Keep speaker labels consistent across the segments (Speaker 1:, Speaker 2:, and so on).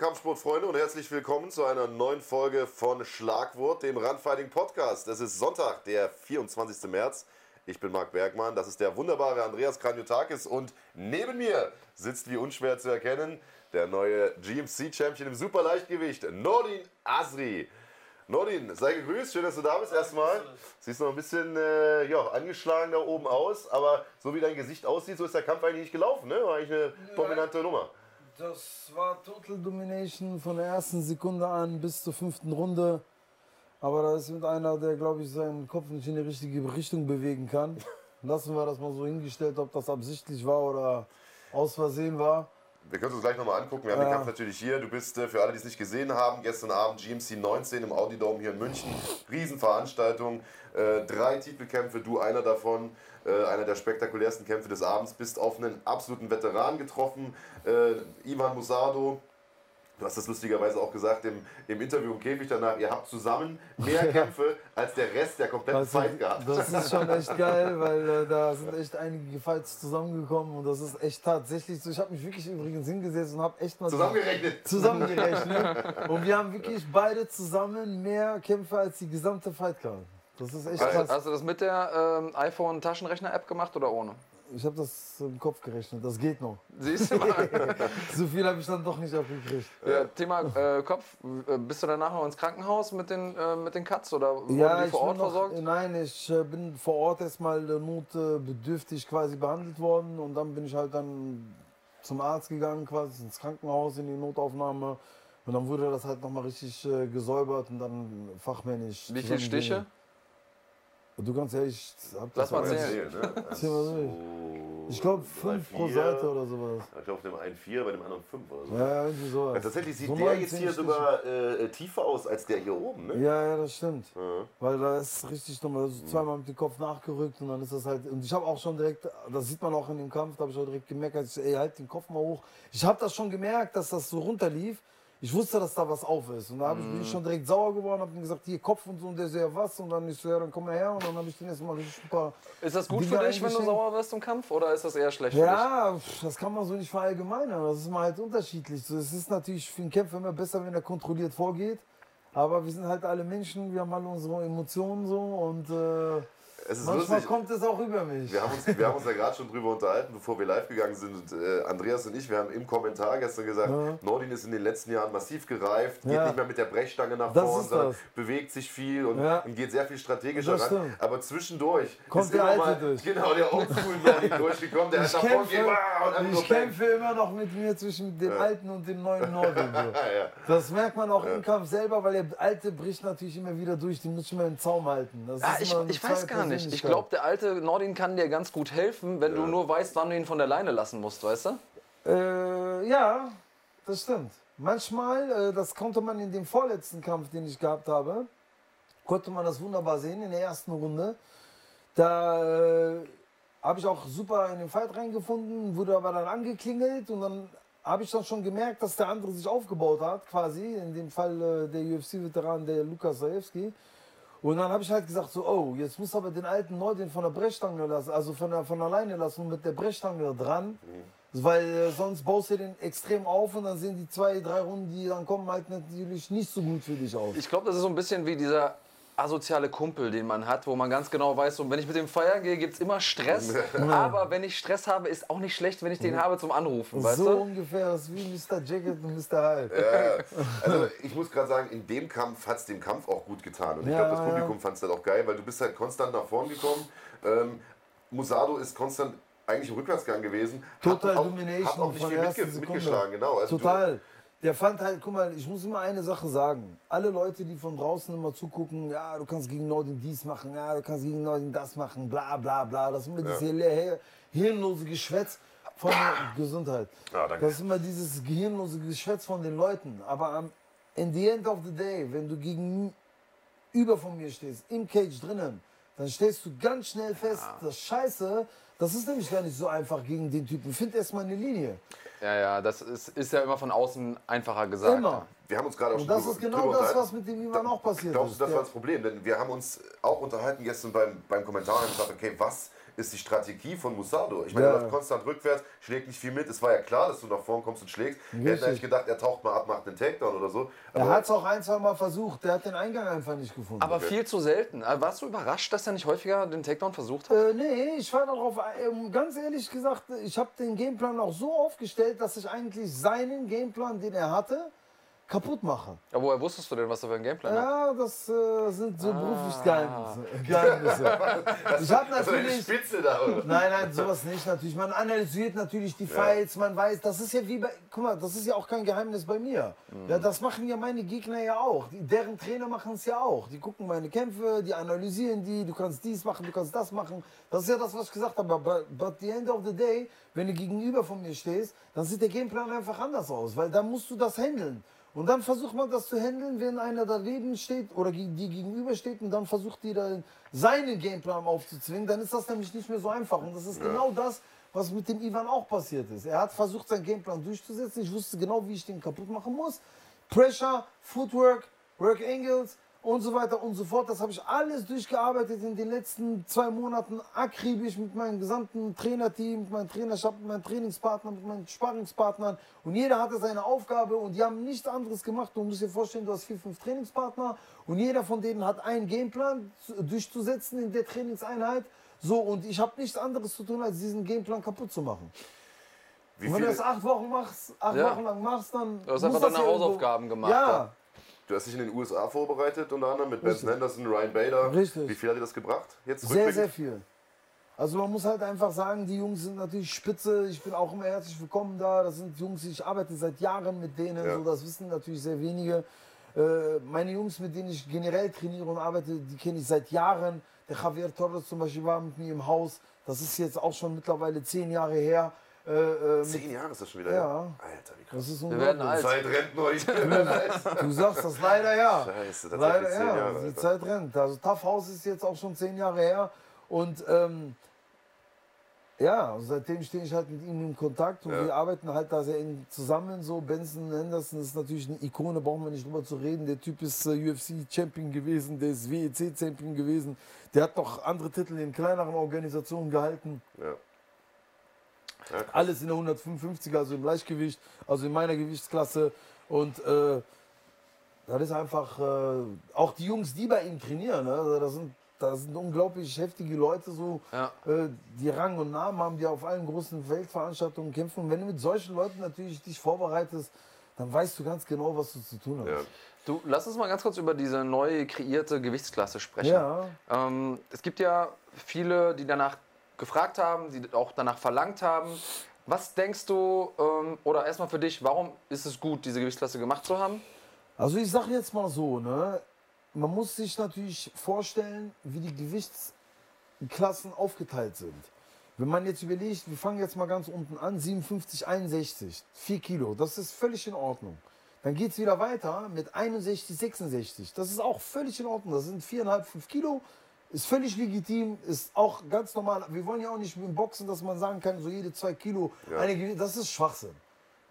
Speaker 1: Kampfsportfreunde und herzlich willkommen zu einer neuen Folge von Schlagwort, dem Randfighting Podcast. Es ist Sonntag, der 24. März. Ich bin Marc Bergmann, das ist der wunderbare Andreas Kranjotakis und neben mir sitzt, wie unschwer zu erkennen, der neue GMC-Champion im Superleichtgewicht, Nordin Asri. Nordin, sei gegrüßt, schön, dass du da bist erstmal. Siehst noch ein bisschen äh, ja, angeschlagen da oben aus, aber so wie dein Gesicht aussieht, so ist der Kampf eigentlich nicht gelaufen, ne? War eigentlich eine dominante Nummer.
Speaker 2: Das war Total Domination von der ersten Sekunde an bis zur fünften Runde. Aber da ist mit einer, der, glaube ich, seinen Kopf nicht in die richtige Richtung bewegen kann. Lassen wir das mal so hingestellt, ob das absichtlich war oder aus Versehen war.
Speaker 1: Wir können uns gleich nochmal angucken. Wir haben
Speaker 2: Ja.
Speaker 1: den Kampf natürlich hier. Du bist äh, für alle, die es nicht gesehen haben, gestern Abend GMC 19 im Audi Dome hier in München. Riesenveranstaltung. Äh, drei Titelkämpfe, du einer davon. Äh, einer der spektakulärsten Kämpfe des Abends. Bist auf einen absoluten Veteran getroffen. Äh, Ivan Musado. Du hast das lustigerweise auch gesagt im, im Interview im Käfig danach. Ihr habt zusammen mehr Kämpfe als der Rest der kompletten
Speaker 2: Das,
Speaker 1: Fight gehabt.
Speaker 2: das ist schon echt geil, weil äh, da sind echt einige Fights zusammengekommen und das ist echt tatsächlich so. Ich habe mich wirklich übrigens hingesetzt und habe echt mal
Speaker 1: Zusammengerechnet.
Speaker 2: zusammengerechnet. Und wir haben wirklich beide zusammen mehr Kämpfe als die gesamte Fightcard. Das ist echt krass.
Speaker 3: Hast du das mit der ähm, iPhone-Taschenrechner-App gemacht oder ohne?
Speaker 2: Ich habe das im Kopf gerechnet, das geht noch.
Speaker 3: Siehst du mal.
Speaker 2: So viel habe ich dann doch nicht abgekriegt.
Speaker 3: ja, Thema äh, Kopf. Äh, Bist du danach noch ins Krankenhaus mit den, äh, mit den Cuts oder wurden
Speaker 2: Ja,
Speaker 3: die vor Ort
Speaker 2: noch,
Speaker 3: versorgt?
Speaker 2: nein, ich äh, bin vor Ort erstmal äh, notbedürftig quasi behandelt worden und dann bin ich halt dann zum Arzt gegangen, quasi ins Krankenhaus, in die Notaufnahme und dann wurde das halt nochmal richtig äh, gesäubert und dann fachmännisch.
Speaker 3: Wie viele Stiche?
Speaker 2: Zusammengelegt. Du ganz ehrlich, ich hab
Speaker 3: Lass
Speaker 2: das
Speaker 3: mal
Speaker 2: aber-
Speaker 3: zählen.
Speaker 1: ne?
Speaker 2: Mal durch. Ich glaube
Speaker 1: drei,
Speaker 2: fünf pro
Speaker 1: vier.
Speaker 2: Seite oder sowas.
Speaker 1: Ich glaube, auf dem einen vier, bei dem anderen fünf oder so.
Speaker 2: Ja, irgendwie sowas.
Speaker 1: Ja, tatsächlich sieht
Speaker 2: So
Speaker 1: der jetzt hier sogar äh, tiefer aus als der hier oben, ne?
Speaker 2: Ja, ja, das stimmt.
Speaker 1: Ja.
Speaker 2: Weil da ist richtig nochmal so zweimal mit dem Kopf nachgerückt und dann ist das halt. Und ich habe auch schon direkt, das sieht man auch in dem Kampf, da habe ich auch direkt gemerkt, als ich, ey, halt den Kopf mal hoch. Ich habe das schon gemerkt, dass das so runterlief. Ich wusste, dass da was auf ist. Und da ich,
Speaker 1: Mhm.
Speaker 2: bin ich schon direkt sauer geworden, habe ihm gesagt, hier Kopf und so. Und der so, ja, was? Und dann ich so, ja, dann komm mal her. Und dann habe ich den erstmal richtig ein paar.
Speaker 3: Ist das gut
Speaker 2: Dinge
Speaker 3: für dich, wenn du sauer wirst im Kampf? Oder ist das eher schlecht
Speaker 2: Ja, pf, das kann man so nicht verallgemeinern. Das ist mal halt unterschiedlich. So, es ist natürlich für einen Kämpfer immer besser, wenn er kontrolliert vorgeht. Aber wir sind halt alle Menschen, wir haben alle unsere Emotionen so und äh,
Speaker 1: Es ist
Speaker 2: manchmal
Speaker 1: lustig.
Speaker 2: kommt es auch über mich.
Speaker 1: Wir haben, uns, wir haben uns ja gerade schon drüber unterhalten, bevor wir live gegangen sind. Und, äh, Andreas und ich, wir haben im Kommentar gestern gesagt,
Speaker 2: Ja.
Speaker 1: Nordin ist in den letzten Jahren massiv gereift, geht
Speaker 2: Ja.
Speaker 1: nicht mehr mit der Brechstange nach
Speaker 2: Das
Speaker 1: vorn, sondern bewegt sich viel und,
Speaker 2: Ja.
Speaker 1: und geht sehr viel strategischer
Speaker 2: Das
Speaker 1: ran.
Speaker 2: stimmt.
Speaker 1: Aber zwischendurch
Speaker 2: Kommt
Speaker 1: ist
Speaker 2: der
Speaker 1: immer
Speaker 2: Alte
Speaker 1: mal,
Speaker 2: durch.
Speaker 1: genau, der Oldschool Nordin durchgekommen, der
Speaker 2: Ich
Speaker 1: hat nach vorn
Speaker 2: kämpfe,
Speaker 1: geht, wow, und
Speaker 2: ich kämpfe immer noch mit mir zwischen dem alten und dem neuen Norden. So.
Speaker 1: Ja,
Speaker 2: Das merkt man auch im Kampf selber, weil der alte bricht natürlich immer wieder durch, den muss ich immer im Zaum halten. Das
Speaker 3: Ah,
Speaker 2: ist
Speaker 3: ich, ich weiß gar nicht. Ich
Speaker 2: Persönlichkeit.
Speaker 3: glaube, der alte Nordin kann dir ganz gut helfen, wenn du nur weißt, wann du ihn von der Leine lassen musst, weißt du?
Speaker 2: Äh, ja, das stimmt. Manchmal, äh, das konnte man in dem vorletzten Kampf, den ich gehabt habe, konnte man das wunderbar sehen in der ersten Runde. Da äh, habe ich auch super in den Fight reingefunden, wurde aber dann angeklingelt und dann habe ich dann schon gemerkt, dass der andere sich aufgebaut hat, quasi. In dem Fall äh, der UFC-Veteran, der Lukas Zajewski. Und dann habe ich halt gesagt, so, oh, jetzt muss aber den alten Nordin von der Brechstange lassen, also von, der, von alleine lassen, mit der Brechstange dran. Weil äh, sonst baust du den extrem auf und dann sind die zwei, drei Runden, die dann kommen, halt natürlich nicht so gut für dich aus.
Speaker 3: Ich glaube, das ist so ein bisschen wie dieser asoziale Kumpel, den man hat, wo man ganz genau weiß, so, wenn ich mit dem feiern gehe, gibt es immer Stress. Aber wenn ich Stress habe, ist auch nicht schlecht, wenn ich den habe zum Anrufen, weißt
Speaker 2: so
Speaker 3: du?
Speaker 2: ungefähr ist wie Mr. Jacket und Mr. Hyde.
Speaker 1: Ja, also ich muss gerade sagen, in dem Kampf hat es dem Kampf auch gut getan. Und ich glaube, das
Speaker 2: ja.
Speaker 1: Publikum fand es halt auch geil, weil du bist halt konstant nach vorn gekommen. Ähm, Musado ist konstant eigentlich im Rückwärtsgang gewesen.
Speaker 2: Total
Speaker 1: hat auch,
Speaker 2: Domination
Speaker 1: Hat auch nicht
Speaker 2: von
Speaker 1: viel mitge mitgeschlagen, genau. Also
Speaker 2: Total. Der fand halt, guck mal, ich muss immer eine Sache sagen. Alle Leute, die von draußen immer zugucken, ja, du kannst gegen Nordin dies machen, ja, du kannst gegen Nordin das machen, bla bla bla. Das ist immer dieses hier- hirnlose Geschwätz von der Gesundheit.
Speaker 1: Ja.
Speaker 2: Das ist immer dieses gehirnlose Geschwätz von den Leuten. Aber am in the end of the day, wenn du gegenüber von mir stehst, im Cage drinnen, dann stellst du ganz schnell fest, das Scheiße, das ist nämlich gar nicht so einfach gegen den Typen. Find erstmal eine Linie.
Speaker 3: Ja, ja, das ist, ist ja immer von außen einfacher gesagt.
Speaker 2: Immer.
Speaker 1: Wir haben uns gerade auch
Speaker 2: Und
Speaker 1: schon
Speaker 2: das
Speaker 1: drüber-
Speaker 2: ist genau das,
Speaker 1: unterhalten.
Speaker 2: was mit dem Ivan auch passiert
Speaker 1: Glaubst
Speaker 2: ist.
Speaker 1: du, das
Speaker 2: Der-
Speaker 1: war das Problem? Denn wir haben uns auch unterhalten gestern beim, beim Kommentar und gesagt, okay, was ist die Strategie von Musado. Ich meine,
Speaker 2: Ja.
Speaker 1: er läuft konstant rückwärts, schlägt nicht viel mit. Es war ja klar, dass du nach vorn kommst und schlägst. Wir hätten
Speaker 2: Richtig.
Speaker 1: eigentlich gedacht, er taucht mal ab, macht einen Takedown oder so.
Speaker 2: Er
Speaker 1: Aber
Speaker 2: hat es auch ein, zwei Mal versucht. Der hat den Eingang einfach nicht gefunden.
Speaker 3: Aber viel zu selten. Warst du überrascht, dass er nicht häufiger den Takedown versucht hat?
Speaker 2: Äh, nee, ich war darauf, ähm, ganz ehrlich gesagt, ich habe den Gameplan auch so aufgestellt, dass ich eigentlich seinen Gameplan, den er hatte, kaputt mache.
Speaker 3: Ja, woher wusstest du denn, was er für einen Gameplan hat?
Speaker 2: Ja, das äh, sind
Speaker 3: Ah.
Speaker 2: so berufliche Geheimnisse. Geheimnisse. Ich habe natürlich.
Speaker 1: Spitze da, oder?
Speaker 2: Nein, nein, sowas nicht natürlich. Man analysiert natürlich die Fights, man weiß, das ist ja wie bei, guck mal, das ist ja auch kein Geheimnis bei mir. Ja, das machen ja meine Gegner ja auch. Die, deren Trainer machen es ja auch. Die gucken meine Kämpfe, die analysieren die, du kannst dies machen, du kannst das machen. Das ist ja das, was ich gesagt habe. Aber but the end of the day, wenn du gegenüber von mir stehst, dann sieht der Gameplan einfach anders aus, weil dann musst du das handeln. Und dann versucht man das zu handeln, wenn einer daneben steht oder die gegenüber steht und dann versucht die dann seinen Gameplan aufzuzwingen, dann ist das nämlich nicht mehr so einfach. Und das ist genau das, was mit dem Ivan auch passiert ist. Er hat versucht, seinen Gameplan durchzusetzen. Ich wusste genau, wie ich den kaputt machen muss. Pressure, Footwork, Work Angles und so weiter und so fort. Das habe ich alles durchgearbeitet in den letzten zwei Monaten akribisch mit meinem gesamten Trainerteam, mit meinem Trainerstab, mit meinem Trainingspartner, mit meinen Sparringspartnern. Und jeder hatte seine Aufgabe und die haben nichts anderes gemacht. Du musst dir vorstellen, du hast vier, fünf Trainingspartner und jeder von denen hat einen Gameplan zu- durchzusetzen in der Trainingseinheit. So, und ich habe nichts anderes zu tun, als diesen Gameplan kaputt zu machen.
Speaker 1: Wie
Speaker 2: Und wenn du das acht Wochen machst, acht
Speaker 3: Ja.
Speaker 2: Wochen lang machst, dann.
Speaker 3: Du hast einfach deine
Speaker 2: ja irgendwo-
Speaker 3: Hausaufgaben gemacht,
Speaker 2: ja.
Speaker 1: Du hast dich in den USA vorbereitet, unter anderem mit Benson. Henderson, Ryan Bader.
Speaker 2: Richtig.
Speaker 1: Wie viel hat dir das gebracht? Jetzt
Speaker 2: sehr, sehr viel. Also man muss halt einfach sagen, die Jungs sind natürlich spitze. Ich bin auch immer herzlich willkommen da. Das sind Jungs, ich arbeite seit Jahren mit denen.
Speaker 1: Ja.
Speaker 2: So, das wissen natürlich sehr wenige. Äh, meine Jungs, mit denen ich generell trainiere und arbeite, die kenne ich seit Jahren. Der Javier Torres zum Beispiel war mit mir im Haus. Das ist jetzt auch schon mittlerweile zehn Jahre her. Äh, äh,
Speaker 1: Zehn Jahre ist das schon wieder
Speaker 2: Ja.
Speaker 1: her. Alter, wie krass.
Speaker 2: das ist
Speaker 3: Wir werden alt.
Speaker 1: Zeit rennt neu.
Speaker 2: Du sagst das leider ja.
Speaker 1: Scheiße, tatsächlich
Speaker 2: Leider ja.
Speaker 1: Jahre.
Speaker 2: die
Speaker 1: Alter.
Speaker 2: Zeit rennt. Also Tough House ist jetzt auch schon zehn Jahre her. Und ähm, ja, seitdem stehe ich halt mit ihm in Kontakt und
Speaker 1: Ja.
Speaker 2: wir arbeiten halt da sehr eng zusammen. So Benson Henderson ist natürlich eine Ikone, brauchen wir nicht drüber zu reden. Der Typ ist äh, UFC-Champion gewesen, der ist WEC-Champion gewesen. Der hat noch andere Titel in kleineren Organisationen gehalten.
Speaker 1: Ja. Ja.
Speaker 2: Alles in der 155er, also im Leichtgewicht, also in meiner Gewichtsklasse. Und äh, das ist einfach, äh, auch die Jungs, die bei ihm trainieren, ne? also das, sind, das sind unglaublich heftige Leute, so,
Speaker 3: Ja.
Speaker 2: äh, die Rang und Namen haben, die auf allen großen Weltveranstaltungen kämpfen. Und wenn du mit solchen Leuten natürlich dich vorbereitest, dann weißt du ganz genau, was du zu tun hast.
Speaker 1: Ja.
Speaker 3: Du, lass uns mal ganz kurz über diese neu kreierte Gewichtsklasse sprechen.
Speaker 2: Ja.
Speaker 3: Ähm, es gibt ja viele, die danach gefragt haben, die auch danach verlangt haben. Was denkst du, ähm, oder erstmal für dich, warum ist es gut, diese Gewichtsklasse gemacht zu haben?
Speaker 2: Also ich sage jetzt mal so, ne? man muss sich natürlich vorstellen, wie die Gewichtsklassen aufgeteilt sind. Wenn man jetzt überlegt, wir fangen jetzt mal ganz unten an, 57, 61, 4 Kilo, das ist völlig in Ordnung. Dann geht es wieder weiter mit 61, 66, das ist auch völlig in Ordnung, das sind 4,5, 5 Kilo, ist völlig legitim, ist auch ganz normal. Wir wollen ja auch nicht im Boxen, dass man sagen kann, so jede 2 Kilo,
Speaker 1: Ja.
Speaker 2: eine, das ist Schwachsinn.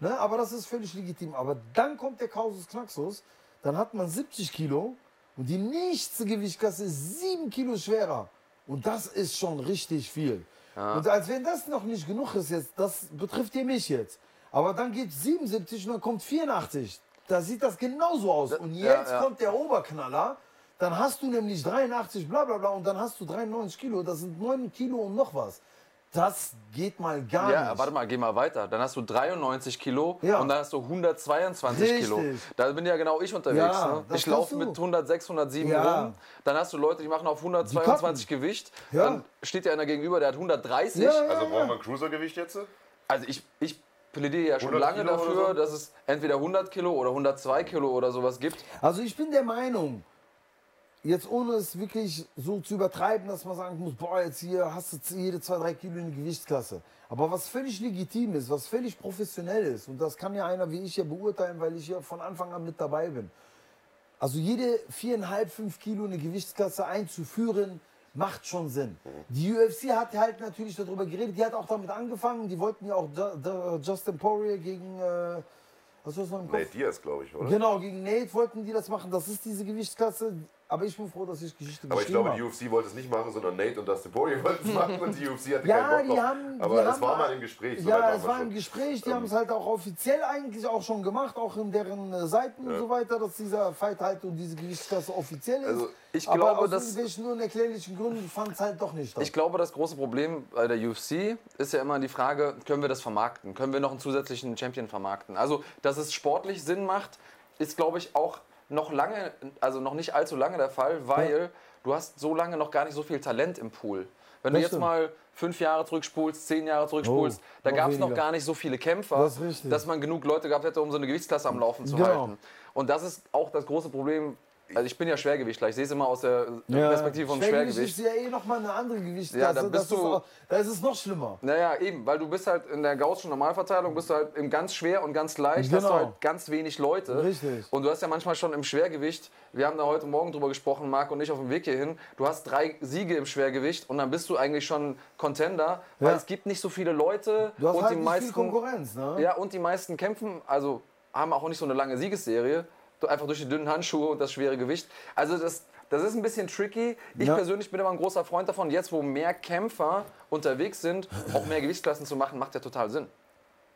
Speaker 2: Ne? Aber das ist völlig legitim. Aber dann kommt der Kausus Knaxus, dann hat man 70 Kilo und die nächste Gewichtsklasse ist 7 Kilo schwerer. Und das ist schon richtig viel. Und als wenn das noch nicht genug ist jetzt, das betrifft ihr mich jetzt. Aber dann geht 77 und dann kommt 84. Da sieht das genauso aus. Und
Speaker 3: ja,
Speaker 2: jetzt
Speaker 3: ja.
Speaker 2: kommt der Oberknaller. Dann hast du nämlich 83, bla bla bla, und dann hast du 93 Kilo. Das sind 9 Kilo und noch was. Das geht mal gar
Speaker 3: Ja,
Speaker 2: nicht.
Speaker 3: warte mal, geh mal weiter. Dann hast du 93 Kilo
Speaker 2: Ja.
Speaker 3: und dann hast du 122 Kilo.
Speaker 2: Richtig.
Speaker 3: Da bin ja genau ich unterwegs.
Speaker 2: Ja,
Speaker 3: ne? Ich laufe mit 106, 107
Speaker 2: Ja.
Speaker 3: rum. Dann hast du Leute, die machen auf 122 Gewicht.
Speaker 2: Ja.
Speaker 3: Dann steht dir einer gegenüber, der hat 130.
Speaker 2: Ja, ja.
Speaker 1: Also brauchen wir ein Cruisergewicht jetzt?
Speaker 3: Also ich, ich plädiere ja schon
Speaker 1: 100
Speaker 3: lange
Speaker 1: Kilo
Speaker 3: dafür,
Speaker 1: so?
Speaker 3: dass es entweder 100 Kilo oder 102 Kilo oder sowas gibt.
Speaker 2: Also ich bin der Meinung, jetzt ohne es wirklich so zu übertreiben, dass man sagen muss, boah, jetzt hier hast du jede zwei, drei Kilo eine Gewichtsklasse. Aber was völlig legitim ist, was völlig professionell ist, und das kann ja einer wie ich ja beurteilen, weil ich ja von Anfang an mit dabei bin. Also jede viereinhalb, fünf Kilo eine Gewichtsklasse einzuführen, macht schon Sinn. Die UFC hat halt natürlich darüber geredet, die hat auch damit angefangen, die wollten ja auch Ju- Ju- Justin Poirier gegen, äh, was du noch im Kopf?
Speaker 1: Nate Diaz, glaube ich, oder?
Speaker 2: Genau, gegen Nate wollten die das machen. Das ist diese Gewichtsklasse. Aber ich bin froh, dass ich Geschichte
Speaker 1: Aber ich
Speaker 2: geschrieben
Speaker 1: glaube, die
Speaker 2: habe.
Speaker 1: UFC wollte es nicht machen, sondern Nate und Dustin Poirier wollten es machen und die UFC hatte
Speaker 2: Ja,
Speaker 1: keinen Bock
Speaker 2: die haben. Die
Speaker 1: Aber es
Speaker 2: haben,
Speaker 1: war mal im Gespräch. so
Speaker 2: Ja, es war im Gespräch. Die
Speaker 1: Ähm,
Speaker 2: haben es halt auch offiziell eigentlich auch schon gemacht, auch in deren äh, Seiten und so weiter, dass dieser Fight halt und diese Gewichtsklasse offiziell ist.
Speaker 1: Also,
Speaker 3: ich
Speaker 2: Aber
Speaker 3: glaube,
Speaker 2: aus
Speaker 3: dass-
Speaker 2: irgendwelchen unerklärlichen Gründen fand es halt doch nicht statt.
Speaker 3: Ich glaube, das große Problem bei der UFC ist ja immer die Frage, können wir das vermarkten? Können wir noch einen zusätzlichen Champion vermarkten? Also, dass es sportlich Sinn macht, ist, glaube ich, auch noch lange, also noch nicht allzu lange der Fall, weil du hast so lange noch gar nicht so viel Talent im Pool. Wenn du
Speaker 2: Das
Speaker 3: jetzt
Speaker 2: stimmt.
Speaker 3: mal fünf Jahre zurückspulst, zehn Jahre zurückspulst,
Speaker 2: Oh,
Speaker 3: da gab es noch gar nicht so viele Kämpfer,
Speaker 2: Das
Speaker 3: dass man genug Leute gehabt hätte, um so eine Gewichtsklasse am Laufen zu
Speaker 2: Genau.
Speaker 3: halten. Und das ist auch das große Problem. Also ich bin ja Schwergewichtler, ich sehe es immer aus der Perspektive vom
Speaker 2: Schwergewicht
Speaker 3: Schwergewicht.
Speaker 2: ist ja eh nochmal eine andere Gewichtsklasse.
Speaker 3: Ja, da bist
Speaker 2: das ist
Speaker 3: du-
Speaker 2: auch, da ist es noch schlimmer.
Speaker 3: Naja, eben, weil du bist halt in der Gaußschen Normalverteilung, bist du halt im ganz schwer und ganz leicht, hast du
Speaker 2: Genau.
Speaker 3: halt ganz wenig Leute.
Speaker 2: Richtig.
Speaker 3: Und du hast ja manchmal schon im Schwergewicht, wir haben da heute Morgen drüber gesprochen, Marc und ich auf dem Weg hierhin, du hast drei Siege im Schwergewicht und dann bist du eigentlich schon Contender, weil
Speaker 2: Ja.
Speaker 3: es gibt nicht so viele Leute
Speaker 2: Du hast
Speaker 3: und
Speaker 2: halt
Speaker 3: die
Speaker 2: nicht
Speaker 3: meisten
Speaker 2: viel Konkurrenz, ne?
Speaker 3: ja, und die meisten kämpfen, also haben auch nicht so eine lange Siegesserie, einfach durch die dünnen Handschuhe und das schwere Gewicht. Also das, das ist ein bisschen tricky. Ich
Speaker 2: Ja.
Speaker 3: persönlich bin aber ein großer Freund davon, jetzt wo mehr Kämpfer unterwegs sind, auch mehr Gewichtsklassen zu machen, macht ja total Sinn.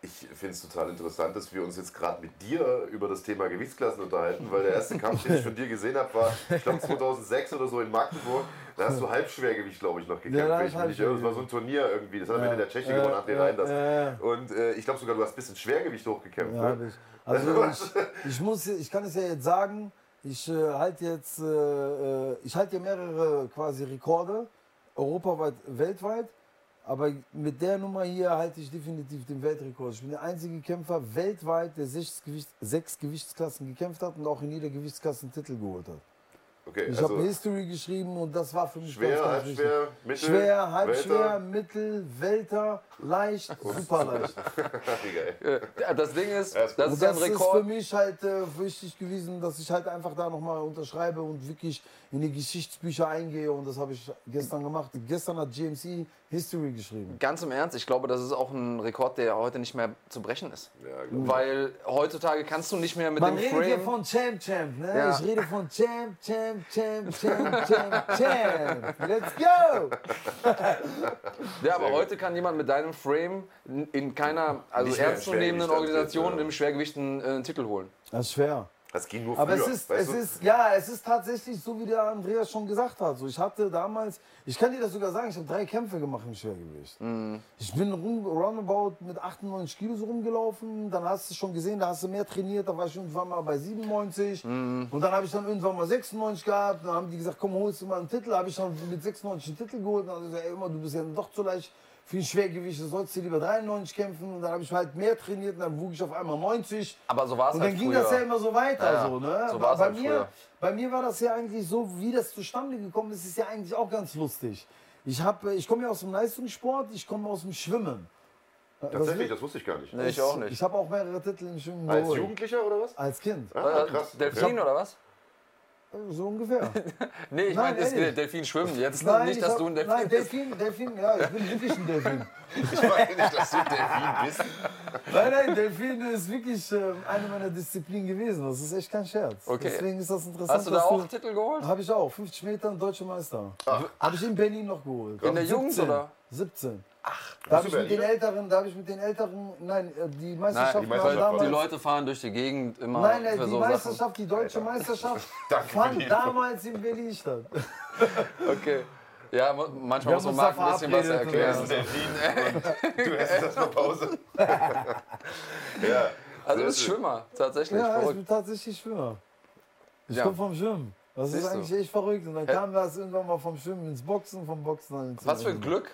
Speaker 1: Ich finde es total interessant, dass wir uns jetzt gerade mit dir über das Thema Gewichtsklassen unterhalten, weil der erste Kampf, den ich von dir gesehen habe, war, ich glaube 2006 oder so in Magdeburg. Da hast du Halbschwergewicht, glaube ich, noch gekämpft.
Speaker 2: Ja, da
Speaker 1: wenn
Speaker 2: hab
Speaker 1: ich. Das war so ein Turnier irgendwie. Das hat am Ende der Tscheche gewonnen, André Reinders.
Speaker 2: ja.
Speaker 1: Und äh, ich glaube sogar, du hast ein bisschen Schwergewicht hochgekämpft.
Speaker 2: Ja,
Speaker 1: ne?
Speaker 2: Also ich, ich muss, ich kann es ja jetzt sagen, ich äh, halte jetzt, äh, äh, ich halte ja mehrere quasi Rekorde, europaweit, weltweit. Aber mit der Nummer hier halte ich definitiv den Weltrekord. Ich bin der einzige Kämpfer weltweit, der sechs, Gewicht, sechs Gewichtsklassen gekämpft hat und auch in jeder Gewichtsklasse einen Titel geholt hat.
Speaker 1: Okay,
Speaker 2: Ich
Speaker 1: also
Speaker 2: habe History geschrieben und das war für mich
Speaker 1: schwer,
Speaker 2: ganz, ganz
Speaker 1: halb
Speaker 2: wichtig.
Speaker 1: schwer, mittel,
Speaker 2: Schwer, halb
Speaker 1: Welter.
Speaker 2: schwer, mittel, Welter, leicht, super leicht.
Speaker 3: Das Ding ist, das
Speaker 1: gut.
Speaker 3: ist ein
Speaker 2: Das ist für
Speaker 3: Rekord.
Speaker 2: mich halt äh, wichtig gewesen, dass ich halt einfach da nochmal unterschreibe und wirklich in die Geschichtsbücher eingehe. Und das habe ich gestern gemacht. Gestern hat GMC History geschrieben.
Speaker 3: Ganz im Ernst, ich glaube, das ist auch ein Rekord, der heute nicht mehr zu brechen ist.
Speaker 1: Ja.
Speaker 3: Weil heutzutage kannst du nicht mehr mit
Speaker 2: Man
Speaker 3: dem
Speaker 2: redet hier
Speaker 3: Frame.
Speaker 2: von Champ, Champ. Ne?
Speaker 3: Ja.
Speaker 2: Ich rede von Champ, Champ, Champ, Champ, Champ, Champ. Let's go!
Speaker 3: Ja, aber
Speaker 1: Sehr
Speaker 3: heute kann jemand mit deinem Frame in- in keiner also ernstzunehmenden Organisation im Schwergewicht einen, äh, einen Titel holen.
Speaker 2: Das ist schwer.
Speaker 1: Das ging nur
Speaker 2: Aber
Speaker 1: früher.
Speaker 2: es ist, es
Speaker 1: du?
Speaker 2: ist, ja, es ist tatsächlich so, wie der Andreas schon gesagt hat. So, ich hatte damals, ich kann dir das sogar sagen, ich habe drei Kämpfe gemacht im Schwergewicht. Ich bin rum, roundabout mit 98 Kilo so rumgelaufen. Dann hast du schon gesehen, da hast du mehr trainiert. Da war ich irgendwann mal bei 97. Und dann habe ich dann irgendwann mal 96 gehabt. Dann haben die gesagt, komm, holst du mal einen Titel. habe ich dann mit 96 einen Titel geholt. Dann habe ich gesagt, ey, immer, du bist ja doch zu leicht für ein Schwergewicht. Du sollst du lieber 93 kämpfen. Und dann habe ich halt mehr trainiert. Und dann wog ich auf einmal 90.
Speaker 3: Aber so war es
Speaker 2: Und
Speaker 3: halt
Speaker 2: dann ging
Speaker 3: früher.
Speaker 2: das ja immer so weiter.
Speaker 3: Ja.
Speaker 2: So, ne?
Speaker 3: So
Speaker 2: bei,
Speaker 3: war's
Speaker 2: bei,
Speaker 3: halt
Speaker 2: mir,
Speaker 3: früher.
Speaker 2: bei mir war das ja eigentlich so, wie das zustande gekommen ist, ist ja eigentlich auch ganz lustig. Ich, hab, ich komme ja aus dem Leistungssport, ich komme aus dem Schwimmen.
Speaker 1: Tatsächlich, das wusste ich gar nicht.
Speaker 3: Nee, ich auch nicht.
Speaker 2: Ich habe auch mehrere Titel im Schwimmen
Speaker 1: Als
Speaker 2: geholt.
Speaker 1: Jugendlicher oder was?
Speaker 2: Als Kind,
Speaker 1: Ah,
Speaker 3: Äh,
Speaker 1: krass.
Speaker 3: Delfin oder was?
Speaker 2: So ungefähr.
Speaker 3: Nee, ich
Speaker 2: Nein,
Speaker 3: meine,
Speaker 2: ehrlich.
Speaker 3: Delfin schwimmen. Jetzt
Speaker 2: Nein,
Speaker 3: nicht,
Speaker 2: ich
Speaker 3: dass
Speaker 2: hab,
Speaker 3: du ein Delfin
Speaker 2: Nein,
Speaker 3: bist.
Speaker 2: Delfin, Delfin, ja, ich bin wirklich ein Delfin.
Speaker 1: Ich meine nicht, dass du ein Delfin bist.
Speaker 2: Nein, nein, Delfin ist wirklich äh, eine meiner Disziplinen gewesen. Das ist echt kein Scherz.
Speaker 3: Okay.
Speaker 2: Deswegen ist das interessant.
Speaker 3: Hast du da auch Titel geholt?
Speaker 2: Habe ich auch. 50 Meter deutscher Meister. Habe ich in Berlin noch geholt.
Speaker 3: In der Jugend,
Speaker 2: 17.
Speaker 3: oder?
Speaker 2: 17. Ach, da habe ich
Speaker 1: du
Speaker 2: mit den? Älteren, da habe ich mit den Älteren, nein, äh, die Meisterschaft
Speaker 3: Nein,
Speaker 1: die
Speaker 2: war
Speaker 1: Meisterschaft
Speaker 2: damals.
Speaker 3: Die Leute fahren durch die Gegend immer
Speaker 2: Nein,
Speaker 3: für
Speaker 2: die
Speaker 3: so Sachen.
Speaker 2: Meisterschaft, die deutsche Meisterschaft fand damals in Berlin statt.
Speaker 3: Okay. Ja, manchmal
Speaker 2: Wir
Speaker 3: muss man Marc ein bisschen was
Speaker 1: Er
Speaker 3: erklären.
Speaker 1: du hättest das mal Pause. ja.
Speaker 3: Also du bist. Schwimmer, tatsächlich.
Speaker 2: Ja, ich
Speaker 3: verrückt.
Speaker 2: bin tatsächlich Schwimmer. Ich
Speaker 3: Ja.
Speaker 2: komme vom Schwimmen. Das
Speaker 3: Siehst
Speaker 2: ist
Speaker 3: du.
Speaker 2: eigentlich echt verrückt. Und dann
Speaker 3: Hä?
Speaker 2: kam das irgendwann mal vom Schwimmen ins Boxen, vom Boxen dann ins
Speaker 3: Was für ein. Glück.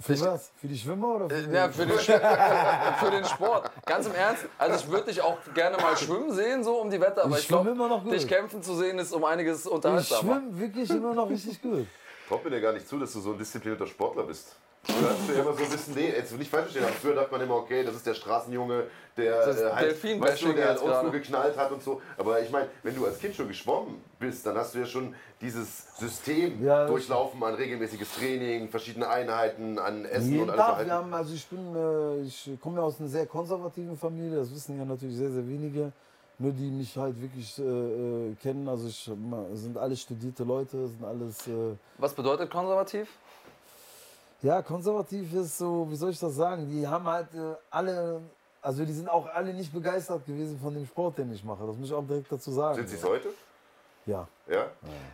Speaker 2: Für
Speaker 3: Ich-
Speaker 2: was? Für die Schwimmer oder für,
Speaker 3: Äh, Ja, für den, für den Sport. Ganz im Ernst, also ich würde dich auch gerne mal schwimmen sehen, so um die Wette, aber
Speaker 2: Ich
Speaker 3: ich, glaube,
Speaker 2: schwimme immer noch gut.
Speaker 3: dich kämpfen zu sehen ist um einiges
Speaker 2: Ich
Speaker 3: unterhaltsamer.
Speaker 2: schwimme wirklich immer noch richtig gut.
Speaker 1: Traut mir dir gar nicht zu, dass du so ein disziplinierter Sportler bist. Früher hast du ja immer so ein bisschen, nee, jetzt nicht falsch verstehen, aber früher dachte man immer, okay, das ist der Straßenjunge, der
Speaker 3: Das
Speaker 1: äh, halt, weißt du, der oldschool
Speaker 3: gerade.
Speaker 1: geknallt hat und so. Aber ich meine, wenn du als Kind schon geschwommen bist, dann hast du ja schon dieses System
Speaker 2: Ja,
Speaker 1: durchlaufen an regelmäßiges Training, verschiedene Einheiten, an Essen
Speaker 2: Jeden
Speaker 1: und alles.
Speaker 2: Tag.
Speaker 1: Verhalten.
Speaker 2: Wir haben, also ich bin, äh, ich komme ja aus einer sehr konservativen Familie. Das wissen ja natürlich sehr, sehr wenige. Nur die mich halt wirklich äh, äh, kennen. Also ich, sind alles studierte Leute, sind alles. Äh,
Speaker 3: Was bedeutet konservativ?
Speaker 2: Ja, konservativ ist so, wie soll ich das sagen? Die haben halt äh, alle. Also die sind auch alle nicht begeistert gewesen von dem Sport, den ich mache. Das muss ich auch direkt dazu sagen.
Speaker 1: Sind Sie es heute?
Speaker 2: Ja.
Speaker 1: Ja?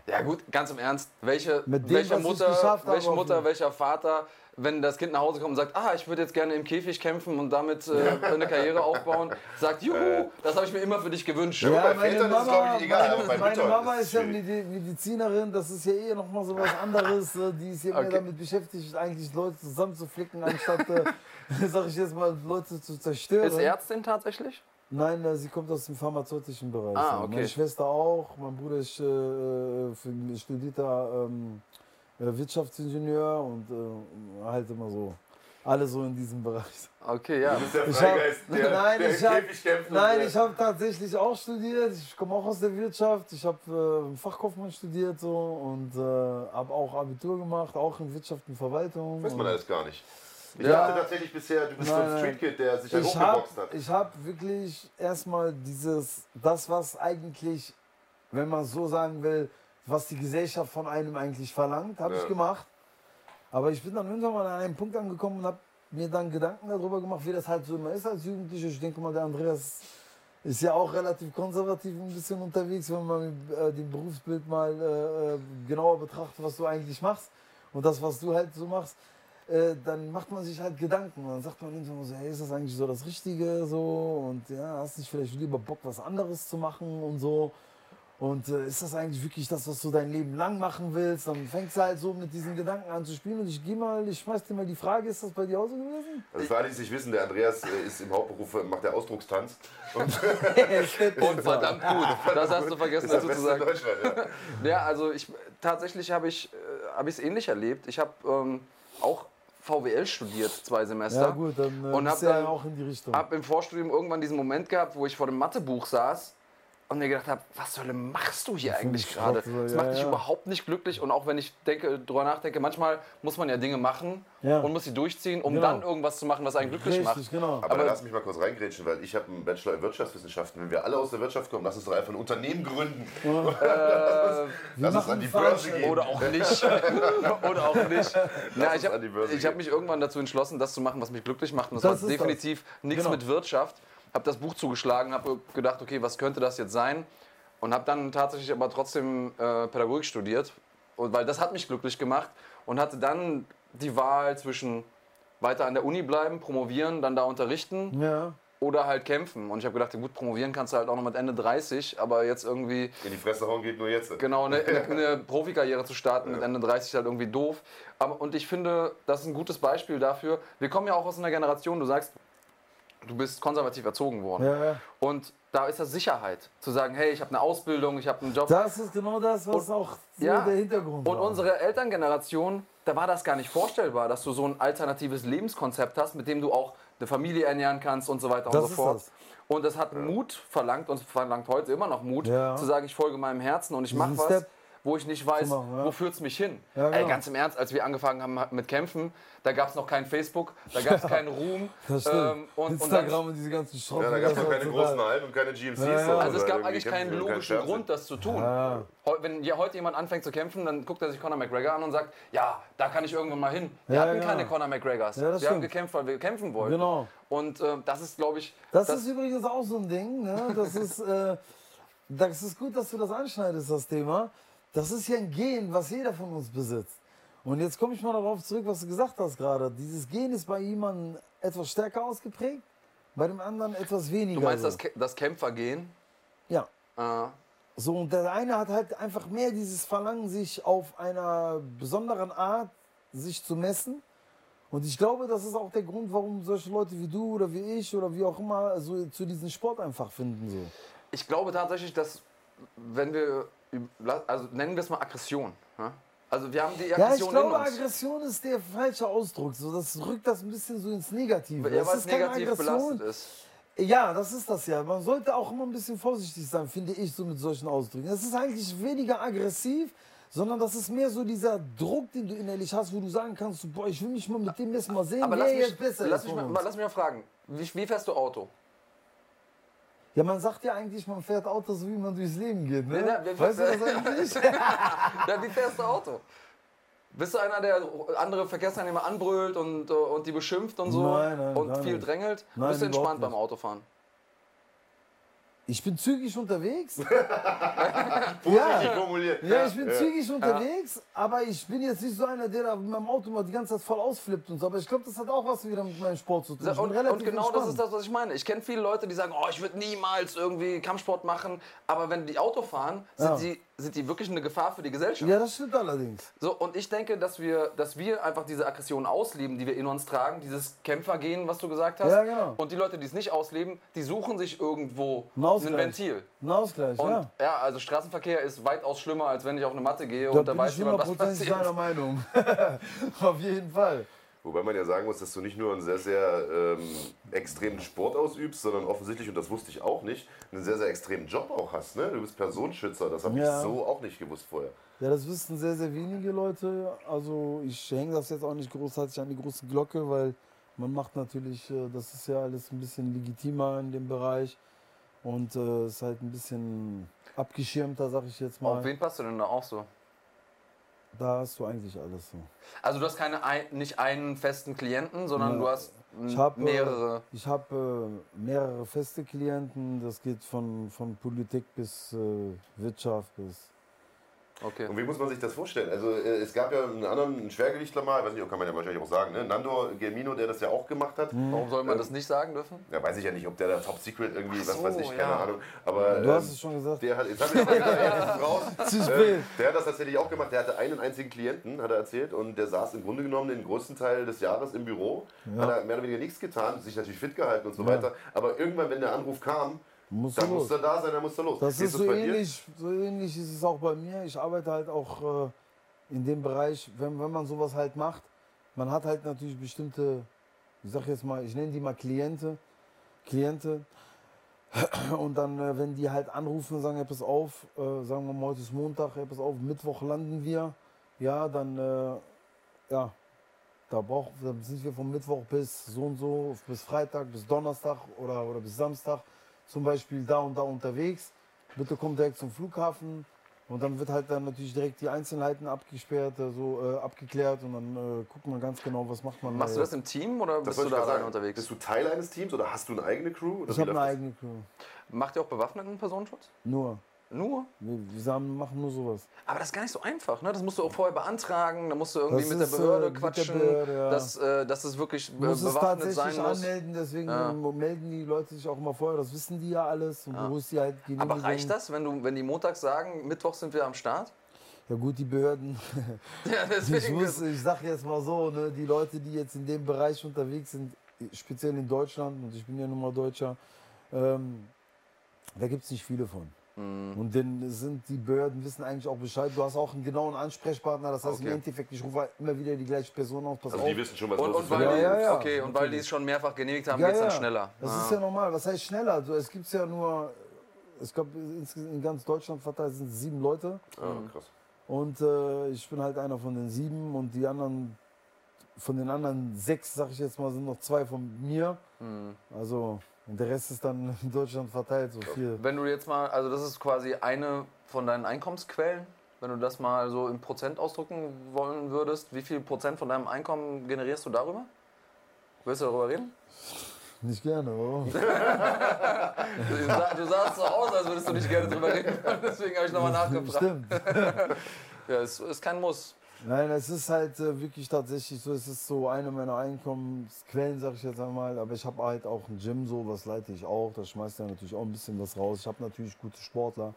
Speaker 3: Ja gut, ganz im Ernst. Welche,
Speaker 2: Mit dem,
Speaker 3: welche Mutter, welche Mutter, welcher Vater, wenn das Kind nach Hause kommt und sagt, ah, ich würde jetzt gerne im Käfig kämpfen und damit äh, eine Karriere aufbauen, sagt, juhu, das habe ich mir immer für dich gewünscht.
Speaker 1: Ja, bei Vätern ist es, glaub ich, egal,
Speaker 2: meine,
Speaker 1: bei
Speaker 2: meine Mama
Speaker 1: ist
Speaker 2: ist ja Medizinerin, das ist ja eh nochmal so was anderes. äh, Die ist ja mehr
Speaker 3: Okay.
Speaker 2: damit beschäftigt, eigentlich Leute zusammenzuflicken, anstatt, äh, sag ich jetzt mal, Leute zu zerstören.
Speaker 3: Ist Ärztin tatsächlich?
Speaker 2: Nein, äh, sie kommt aus dem pharmazeutischen Bereich.
Speaker 3: Ah,
Speaker 2: ja.
Speaker 3: okay.
Speaker 2: Meine Schwester auch, mein Bruder ist äh, äh, studierter ähm, äh, Wirtschaftsingenieur und äh, halt immer so. Alle so in diesem Bereich.
Speaker 3: Okay, ja.
Speaker 1: Du bist der
Speaker 2: Ich
Speaker 1: Freigeist,
Speaker 2: hab-
Speaker 1: der,
Speaker 2: nein,
Speaker 1: der
Speaker 2: ich
Speaker 1: im
Speaker 2: hab-
Speaker 1: und,
Speaker 2: Nein,
Speaker 1: äh,
Speaker 2: ich habe tatsächlich auch studiert. Ich komme auch aus der Wirtschaft. Ich habe äh, Fachkaufmann studiert so und äh, habe auch Abitur gemacht, auch in Wirtschaft und Verwaltung.
Speaker 1: Weiß man alles gar nicht. Ich
Speaker 3: Ja.
Speaker 1: dachte tatsächlich bisher, du bist so
Speaker 2: Nein,
Speaker 1: ein
Speaker 2: nein.
Speaker 1: Streetkid, der sich
Speaker 2: ich
Speaker 1: herumgeboxt
Speaker 2: habe
Speaker 1: hat.
Speaker 2: ich hab wirklich erstmal dieses, das was eigentlich, wenn man so sagen will, was die Gesellschaft von einem eigentlich verlangt, habe
Speaker 1: Ja.
Speaker 2: ich gemacht. Aber ich bin dann irgendwann mal an einem Punkt angekommen und habe mir dann Gedanken darüber gemacht, wie das halt so immer ist als Jugendlicher. Ich denke mal, der Andreas ist ja auch relativ konservativ ein bisschen unterwegs, wenn man äh, dem Berufsbild mal äh, äh, genauer betrachtet, was du eigentlich machst und das, was du halt so machst. Äh, dann macht man sich halt Gedanken. Und dann sagt man irgendwann so, hey, ist das eigentlich so das Richtige? So und ja, hast nicht vielleicht lieber Bock, was anderes zu machen und so. Und äh, ist das eigentlich wirklich das, was du dein Leben lang machen willst? Dann fängst du halt so mit diesen Gedanken an zu spielen. Und ich gehe mal, ich schmeiß dir mal die Frage, ist das bei dir auch so gewesen?
Speaker 1: Also für alle, die es nicht wissen, der Andreas äh, ist im Hauptberuf, äh, macht der Ausdruckstanz. Und
Speaker 3: Und verdammt gut. Das hast du vergessen dazu zu sagen.
Speaker 1: Ja.
Speaker 3: Ja, also ich tatsächlich habe ich äh, habe ich es ähnlich erlebt. Ich habe ähm, auch VWL studiert, zwei Semester.
Speaker 2: Ja gut, dann äh,
Speaker 3: Und hab
Speaker 2: bist du ja
Speaker 3: dann-
Speaker 2: auch in die Richtung.
Speaker 3: Hab im Vorstudium irgendwann diesen Moment gehabt, wo ich vor dem Mathebuch saß und mir gedacht habe, was zur Hölle machst du hier eigentlich
Speaker 2: Schrott,
Speaker 3: gerade?
Speaker 2: so,
Speaker 3: Das
Speaker 2: ja,
Speaker 3: macht dich
Speaker 2: ja.
Speaker 3: überhaupt nicht glücklich. Und auch wenn ich denke, drüber nachdenke, manchmal muss man ja Dinge machen
Speaker 2: Ja.
Speaker 3: und muss sie durchziehen, um
Speaker 2: Genau.
Speaker 3: dann irgendwas zu machen, was einen glücklich
Speaker 2: Richtig,
Speaker 3: macht.
Speaker 2: genau.
Speaker 1: Aber, dann lass mich mal kurz reingrätschen, weil ich habe einen Bachelor in Wirtschaftswissenschaften. Wenn wir alle aus der Wirtschaft kommen, lass uns doch einfach ein Unternehmen gründen.
Speaker 2: Wir
Speaker 1: Lass uns an die Börse gehen.
Speaker 3: Oder auch nicht. Oder auch nicht. Ja, ich habe hab mich irgendwann dazu entschlossen, das zu machen, was mich glücklich macht. Und das,
Speaker 2: Das
Speaker 3: war
Speaker 2: ist
Speaker 3: definitiv nichts
Speaker 2: Genau.
Speaker 3: mit Wirtschaft. Habe das Buch zugeschlagen, habe gedacht, okay, was könnte das jetzt sein? Und habe dann tatsächlich aber trotzdem äh, Pädagogik studiert. Und, weil das hat mich glücklich gemacht. Und hatte dann die Wahl zwischen weiter an der Uni bleiben, promovieren, dann da unterrichten
Speaker 2: Ja.
Speaker 3: oder halt kämpfen. Und ich habe gedacht, gut, promovieren kannst du halt auch noch mit Ende 30, aber jetzt irgendwie
Speaker 1: In die Fresse hauen geht nur jetzt.
Speaker 3: Genau, eine, eine, eine Profikarriere zu starten mit Ende 30 ist halt irgendwie doof. Aber, und ich finde, das ist ein gutes Beispiel dafür. Wir kommen ja auch aus einer Generation, du sagst, du bist konservativ erzogen worden.
Speaker 2: Ja, ja.
Speaker 3: Und da ist das Sicherheit, zu sagen, hey, ich habe eine Ausbildung, ich habe einen Job.
Speaker 2: Das ist genau das, was auch so
Speaker 3: ja.
Speaker 2: der Hintergrund
Speaker 3: Und
Speaker 2: war.
Speaker 3: unsere Elterngeneration, da war das gar nicht vorstellbar, dass du so ein alternatives Lebenskonzept hast, mit dem du auch eine Familie ernähren kannst und so weiter
Speaker 2: Das
Speaker 3: und so fort.
Speaker 2: das.
Speaker 3: Und das hat Mut verlangt und verlangt heute immer noch Mut,
Speaker 2: Ja.
Speaker 3: zu sagen, ich folge meinem Herzen und ich mache was,
Speaker 2: Step
Speaker 3: wo ich nicht weiß,
Speaker 2: machen, ja.
Speaker 3: wo führt es mich hin.
Speaker 2: Ja,
Speaker 3: Ey,
Speaker 2: genau.
Speaker 3: ganz im Ernst, als wir angefangen haben mit Kämpfen, da gab es noch kein Facebook, da gab es keinen Ruhm.
Speaker 2: Das stimmt.
Speaker 3: ähm, und, und dann,
Speaker 2: Instagram und diese ganzen Schrott.
Speaker 1: Ja, da gab es
Speaker 2: das
Speaker 1: noch keine großen Hallen und keine GMCs.
Speaker 2: Ja, ja.
Speaker 1: so,
Speaker 3: also es gab eigentlich keinen
Speaker 1: und kein
Speaker 3: logischen
Speaker 1: Fernsehen.
Speaker 3: Grund, das zu tun.
Speaker 2: Ja.
Speaker 3: Wenn hier heute jemand anfängt zu kämpfen, dann guckt er sich Conor McGregor an und sagt, ja, da kann ich irgendwann mal hin. Wir
Speaker 2: Ja,
Speaker 3: hatten
Speaker 2: ja.
Speaker 3: keine Conor McGregors.
Speaker 2: Ja, das
Speaker 3: wir haben
Speaker 2: stimmt.
Speaker 3: gekämpft, weil wir kämpfen wollten.
Speaker 2: Genau.
Speaker 3: Und äh, das ist, glaube ich,
Speaker 2: Das, ist übrigens auch so ein Ding. Ne? Das, ist, äh, das ist gut, dass du das anschneidest, das Thema. Das ist ja ein Gen, was jeder von uns besitzt. Und jetzt komme ich mal darauf zurück, was du gesagt hast gerade. Dieses Gen ist bei jemandem etwas stärker ausgeprägt, bei dem anderen etwas weniger.
Speaker 3: du meinst
Speaker 2: so.
Speaker 3: das, das Kämpfergehen.
Speaker 2: Ja.
Speaker 3: Äh,
Speaker 2: So, und der eine hat halt einfach mehr dieses Verlangen, sich auf einer besonderen Art sich zu messen. Und ich glaube, das ist auch der Grund, warum solche Leute wie du oder wie ich oder wie auch immer so zu diesem Sport einfach finden. So.
Speaker 3: ich glaube tatsächlich, dass wenn wir, also nennen wir es mal Aggression. Ja? Also wir haben die
Speaker 2: Ja, ich
Speaker 3: Aggression
Speaker 2: glaube. Aggression ist der falsche Ausdruck. So, das rückt das ein bisschen so ins Negative.
Speaker 3: Ja,
Speaker 2: das
Speaker 3: weil es negativ
Speaker 2: Aggression.
Speaker 3: belastet ist.
Speaker 2: Ja, das ist das ja. Man sollte auch immer ein bisschen vorsichtig sein, finde ich, so mit solchen Ausdrücken. Das ist eigentlich weniger aggressiv, sondern das ist mehr so dieser Druck, den du innerlich hast, wo du sagen kannst, boah, ich will mich mal mit dem erstmal mal sehen,
Speaker 3: Aber
Speaker 2: wer
Speaker 3: lass mich,
Speaker 2: jetzt besser
Speaker 3: lass
Speaker 2: ist
Speaker 3: mich, mal, lass mich mal fragen, wie, wie fährst du Auto?
Speaker 2: Ja, man sagt ja eigentlich, man fährt Auto so, wie man durchs Leben geht. Ne?
Speaker 3: Ja, wir-
Speaker 2: weißt du das eigentlich?
Speaker 3: Ja, wie fährst du Auto? Bist du einer, der andere Verkehrsteilnehmer anbrüllt und, und die beschimpft und so
Speaker 2: Nein, nein,
Speaker 3: und
Speaker 2: gar
Speaker 3: viel drängelt?
Speaker 2: Nein,
Speaker 3: Bist du entspannt beim. Autofahren?
Speaker 2: Ich bin zügig unterwegs.
Speaker 1: Vorsichtig formuliert.
Speaker 2: Ja, ich bin zügig unterwegs, aber ich bin jetzt nicht so einer, der da mit meinem Auto mal die ganze Zeit voll ausflippt und so. Aber ich glaube, das hat auch was wieder mit meinem Sport zu tun. Ich bin
Speaker 3: Und,
Speaker 2: relativ
Speaker 3: und genau das ist
Speaker 2: entspannt.
Speaker 3: das, was ich meine. Ich kenne viele Leute, die sagen, oh, ich würde niemals irgendwie Kampfsport machen. Aber wenn die Auto fahren, sind,
Speaker 2: Ja.
Speaker 3: Sind die wirklich eine Gefahr für die Gesellschaft.
Speaker 2: Ja, das stimmt allerdings.
Speaker 3: So, und ich denke, dass wir, dass wir einfach diese Aggression ausleben, die wir in uns tragen, dieses Kämpfergehen, was du gesagt hast.
Speaker 2: Ja, genau.
Speaker 3: Und die Leute, die es nicht ausleben, die suchen sich irgendwo
Speaker 2: Ein
Speaker 3: Ventil.
Speaker 2: Ein Ausgleich,
Speaker 3: Und
Speaker 2: ja.
Speaker 3: ja. also Straßenverkehr ist weitaus schlimmer, als wenn ich auf eine Matte gehe
Speaker 2: Da
Speaker 3: und da
Speaker 2: bin
Speaker 3: weiß
Speaker 2: ich
Speaker 3: jemand, was passiert.
Speaker 2: deiner Meinung. Auf jeden Fall.
Speaker 1: Wobei man ja sagen muss, dass du nicht nur einen sehr, sehr ähm, extremen Sport ausübst, sondern offensichtlich, und das wusste ich auch nicht, einen sehr, sehr extremen Job auch hast. Ne? Du bist Personenschützer, das habe
Speaker 2: Ja.
Speaker 1: ich so auch nicht gewusst vorher.
Speaker 2: Ja, das wissen sehr, sehr wenige Leute. Also ich hänge das jetzt auch nicht großartig an die große Glocke, weil man macht natürlich, äh, das ist ja alles ein bisschen legitimer in dem Bereich und äh, ist halt ein bisschen abgeschirmter, sag ich jetzt
Speaker 3: Auf
Speaker 2: mal.
Speaker 3: wen passt du denn da auch so?
Speaker 2: Da hast du eigentlich alles so.
Speaker 3: Also du hast keine ein, nicht einen festen Klienten, sondern
Speaker 2: Ja.
Speaker 3: du hast
Speaker 2: Ich habe
Speaker 3: mehrere.
Speaker 2: Äh, ich hab, äh, mehrere feste Klienten. Das geht von, von Politik bis äh, Wirtschaft bis
Speaker 3: Okay.
Speaker 1: Und wie muss man sich das vorstellen? Also äh, es gab ja einen anderen einen Schwergewichtler mal, weiß nicht, kann man ja wahrscheinlich auch sagen, ne? Nando Gelmino, der das ja auch gemacht hat.
Speaker 3: Warum soll man
Speaker 1: Ähm,
Speaker 3: das nicht sagen dürfen?
Speaker 1: Ja, weiß ich ja nicht, ob der da Top Secret irgendwie,
Speaker 3: Ach
Speaker 1: was
Speaker 3: so,
Speaker 1: weiß ich, keine
Speaker 3: ja.
Speaker 1: Ahnung. Aber
Speaker 2: Du hast
Speaker 1: ähm,
Speaker 2: es schon gesagt.
Speaker 1: der hat, jetzt ich das jetzt raus.
Speaker 2: Zu spät.
Speaker 1: der hat das tatsächlich auch gemacht. Der hatte einen einzigen Klienten, hat er erzählt, und der saß im Grunde genommen den größten Teil des Jahres im Büro, hat er mehr oder weniger nichts getan, sich natürlich fit gehalten und so weiter. Aber irgendwann, wenn der Anruf kam,
Speaker 2: Musst
Speaker 1: dann
Speaker 2: du los.
Speaker 1: musste er da sein, dann musste er los.
Speaker 2: Das ist so
Speaker 1: dir?
Speaker 2: ähnlich, so ähnlich ist es auch bei mir. Ich arbeite halt auch äh, in dem Bereich, wenn, wenn man sowas halt macht, man hat halt natürlich bestimmte, ich sag jetzt mal, ich nenne die mal Kliente, Kliente. Und dann, äh, wenn die halt anrufen und sagen, hey, pass auf, äh, sagen wir mal, heute ist Montag, hey, pass auf, Mittwoch landen wir, ja, dann, äh, ja, da, brauch, da sind wir von Mittwoch bis so und so, bis Freitag, bis Donnerstag oder, oder bis Samstag zum Beispiel da und da unterwegs. Bitte kommt direkt zum Flughafen. Und dann wird halt dann natürlich direkt die Einzelheiten abgesperrt, also äh, abgeklärt und dann äh, guckt man ganz genau, was macht man.
Speaker 3: Machst
Speaker 2: da
Speaker 3: du das im Team oder
Speaker 1: Das
Speaker 3: bist du da alleine
Speaker 1: sagen.
Speaker 3: unterwegs?
Speaker 1: Bist du Teil eines Teams oder hast du eine eigene Crew? Oder
Speaker 2: Ich habe eine
Speaker 1: das?
Speaker 2: eigene Crew.
Speaker 3: Macht ihr auch bewaffneten Personenschutz?
Speaker 2: Nur.
Speaker 3: Nur?
Speaker 2: Wir, wir machen nur sowas.
Speaker 3: Aber das ist gar nicht so einfach, ne? Das musst du auch vorher beantragen, da musst du irgendwie
Speaker 2: Das
Speaker 3: mit der
Speaker 2: ist,
Speaker 3: Behörde
Speaker 2: äh, mit der
Speaker 3: quatschen,
Speaker 2: Behörde, ja.
Speaker 3: dass, äh, dass es wirklich äh,
Speaker 2: Du musst es
Speaker 3: bewaffnet sein
Speaker 2: tatsächlich
Speaker 3: muss.
Speaker 2: anmelden, deswegen
Speaker 3: Ja.
Speaker 2: melden die Leute sich auch immer vorher, das wissen die ja alles. Und wo ist die halt
Speaker 3: Aber reicht das, wenn, du, wenn die montags sagen, Mittwoch sind wir am Start?
Speaker 2: Ja gut, die Behörden.
Speaker 3: Ja,
Speaker 2: Ich, muss, ich sag jetzt mal so, ne, die Leute, die jetzt in dem Bereich unterwegs sind, speziell in Deutschland, und ich bin ja nun mal Deutscher, ähm, da gibt es nicht viele von.
Speaker 3: Mhm.
Speaker 2: Und dann sind die Behörden wissen eigentlich auch Bescheid. Du hast auch einen genauen Ansprechpartner. Das heißt
Speaker 3: Okay.
Speaker 2: im Endeffekt, ich rufe halt immer wieder die gleiche Person auf. Pass
Speaker 1: Also
Speaker 2: auf.
Speaker 1: die wissen schon, was
Speaker 3: und,
Speaker 1: los
Speaker 3: und
Speaker 1: ist.
Speaker 3: weil,
Speaker 2: Ja,
Speaker 3: die,
Speaker 2: ja, ja,
Speaker 3: okay, und weil die es schon mehrfach genehmigt haben,
Speaker 2: Ja,
Speaker 3: geht es dann schneller.
Speaker 2: Das
Speaker 3: Ah.
Speaker 2: ist ja normal. Was heißt schneller? Also, es gibt ja nur, ich glaube, in ganz Deutschland verteilt sind es sieben Leute.
Speaker 1: Ah, krass.
Speaker 2: Und äh, ich bin halt einer von den sieben und die anderen, von den anderen sechs, sag ich jetzt mal, sind noch zwei von mir.
Speaker 3: Hm.
Speaker 2: Also, und der Rest ist dann in Deutschland verteilt, so viel.
Speaker 3: Wenn du jetzt mal, also das ist quasi eine von deinen Einkommensquellen, wenn du das mal so in Prozent ausdrücken wollen würdest, wie viel Prozent von deinem Einkommen generierst du darüber? Willst du darüber reden?
Speaker 2: Nicht gerne, oder?
Speaker 3: Du, sah, du sahst so aus, als würdest du nicht gerne drüber reden deswegen habe ich nochmal nachgefragt.
Speaker 2: Stimmt.
Speaker 3: Ja, es ist kein Muss.
Speaker 2: Nein, es ist halt äh, wirklich tatsächlich so, es ist so eine meiner Einkommensquellen, sag ich jetzt einmal. Aber ich habe halt auch ein Gym, so was leite ich auch. Das schmeißt ja natürlich auch ein bisschen was raus. Ich habe natürlich gute Sportler.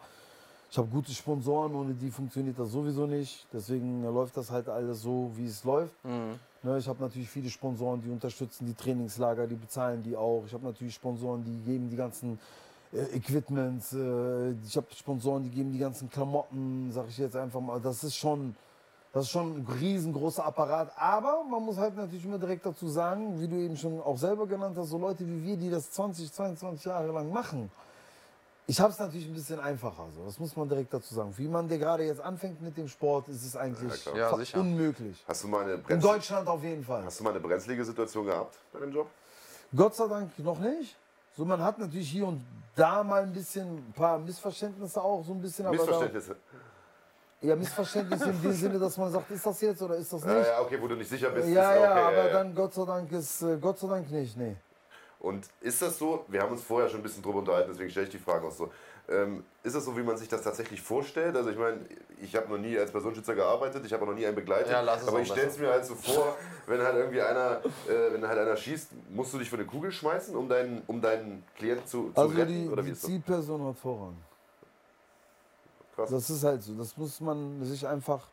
Speaker 2: Ich habe gute Sponsoren, ohne die funktioniert das sowieso nicht. Deswegen äh, läuft das halt alles so, wie es läuft. Ne, ich habe natürlich viele Sponsoren, die unterstützen die Trainingslager, die bezahlen die auch. Ich habe natürlich Sponsoren, die geben die ganzen äh, Equipments. Äh, ich habe Sponsoren, die geben die ganzen Klamotten, sag ich jetzt einfach mal. Das ist schon, das ist schon ein riesengroßer Apparat. Aber man muss halt natürlich immer direkt dazu sagen, wie du eben schon auch selber genannt hast, so Leute wie wir, die das 20, 22 Jahre lang machen. Ich habe es natürlich ein bisschen einfacher, so. das muss man direkt dazu sagen. Für jemanden, der gerade jetzt anfängt mit dem Sport, ist es eigentlich.
Speaker 3: Ja, sicher.
Speaker 2: unmöglich.
Speaker 1: Hast du mal eine
Speaker 2: In
Speaker 1: Brenz
Speaker 2: Deutschland auf jeden Fall.
Speaker 1: Hast du mal eine brenzlige Situation gehabt bei dem Job?
Speaker 2: Gott sei Dank noch nicht. So, man hat natürlich hier und da mal ein bisschen, ein paar Missverständnisse auch so ein bisschen. Aber
Speaker 1: Missverständnisse.
Speaker 2: Da, ja, Missverständnisse in dem Sinne, dass man sagt, ist das jetzt oder ist das nicht?
Speaker 1: Ja, ja, okay, wo du nicht sicher bist.
Speaker 2: Ja,
Speaker 1: ist
Speaker 2: ja,
Speaker 1: okay,
Speaker 2: aber
Speaker 1: ja, ja.
Speaker 2: dann Gott sei Dank ist, äh, Gott sei Dank nicht, nee.
Speaker 1: Und ist das so, wir haben uns vorher schon ein bisschen drüber unterhalten, deswegen stelle ich die Frage auch so. Ähm, ist das so, wie man sich das tatsächlich vorstellt? Also ich meine, ich habe noch nie als Personenschützer gearbeitet, ich habe noch nie einen begleitet,
Speaker 3: Ja, lass es
Speaker 1: aber ich stelle es mir halt so vor, wenn halt irgendwie einer, äh, wenn halt einer schießt, musst du dich für eine Kugel schmeißen, um deinen, um deinen Klienten zu, zu
Speaker 2: Also
Speaker 1: retten?
Speaker 2: die,
Speaker 1: oder wie
Speaker 2: die
Speaker 1: ist das?
Speaker 2: Zielperson hat Vorrang.
Speaker 1: Krass.
Speaker 2: Das ist halt so. Das muss man sich einfach.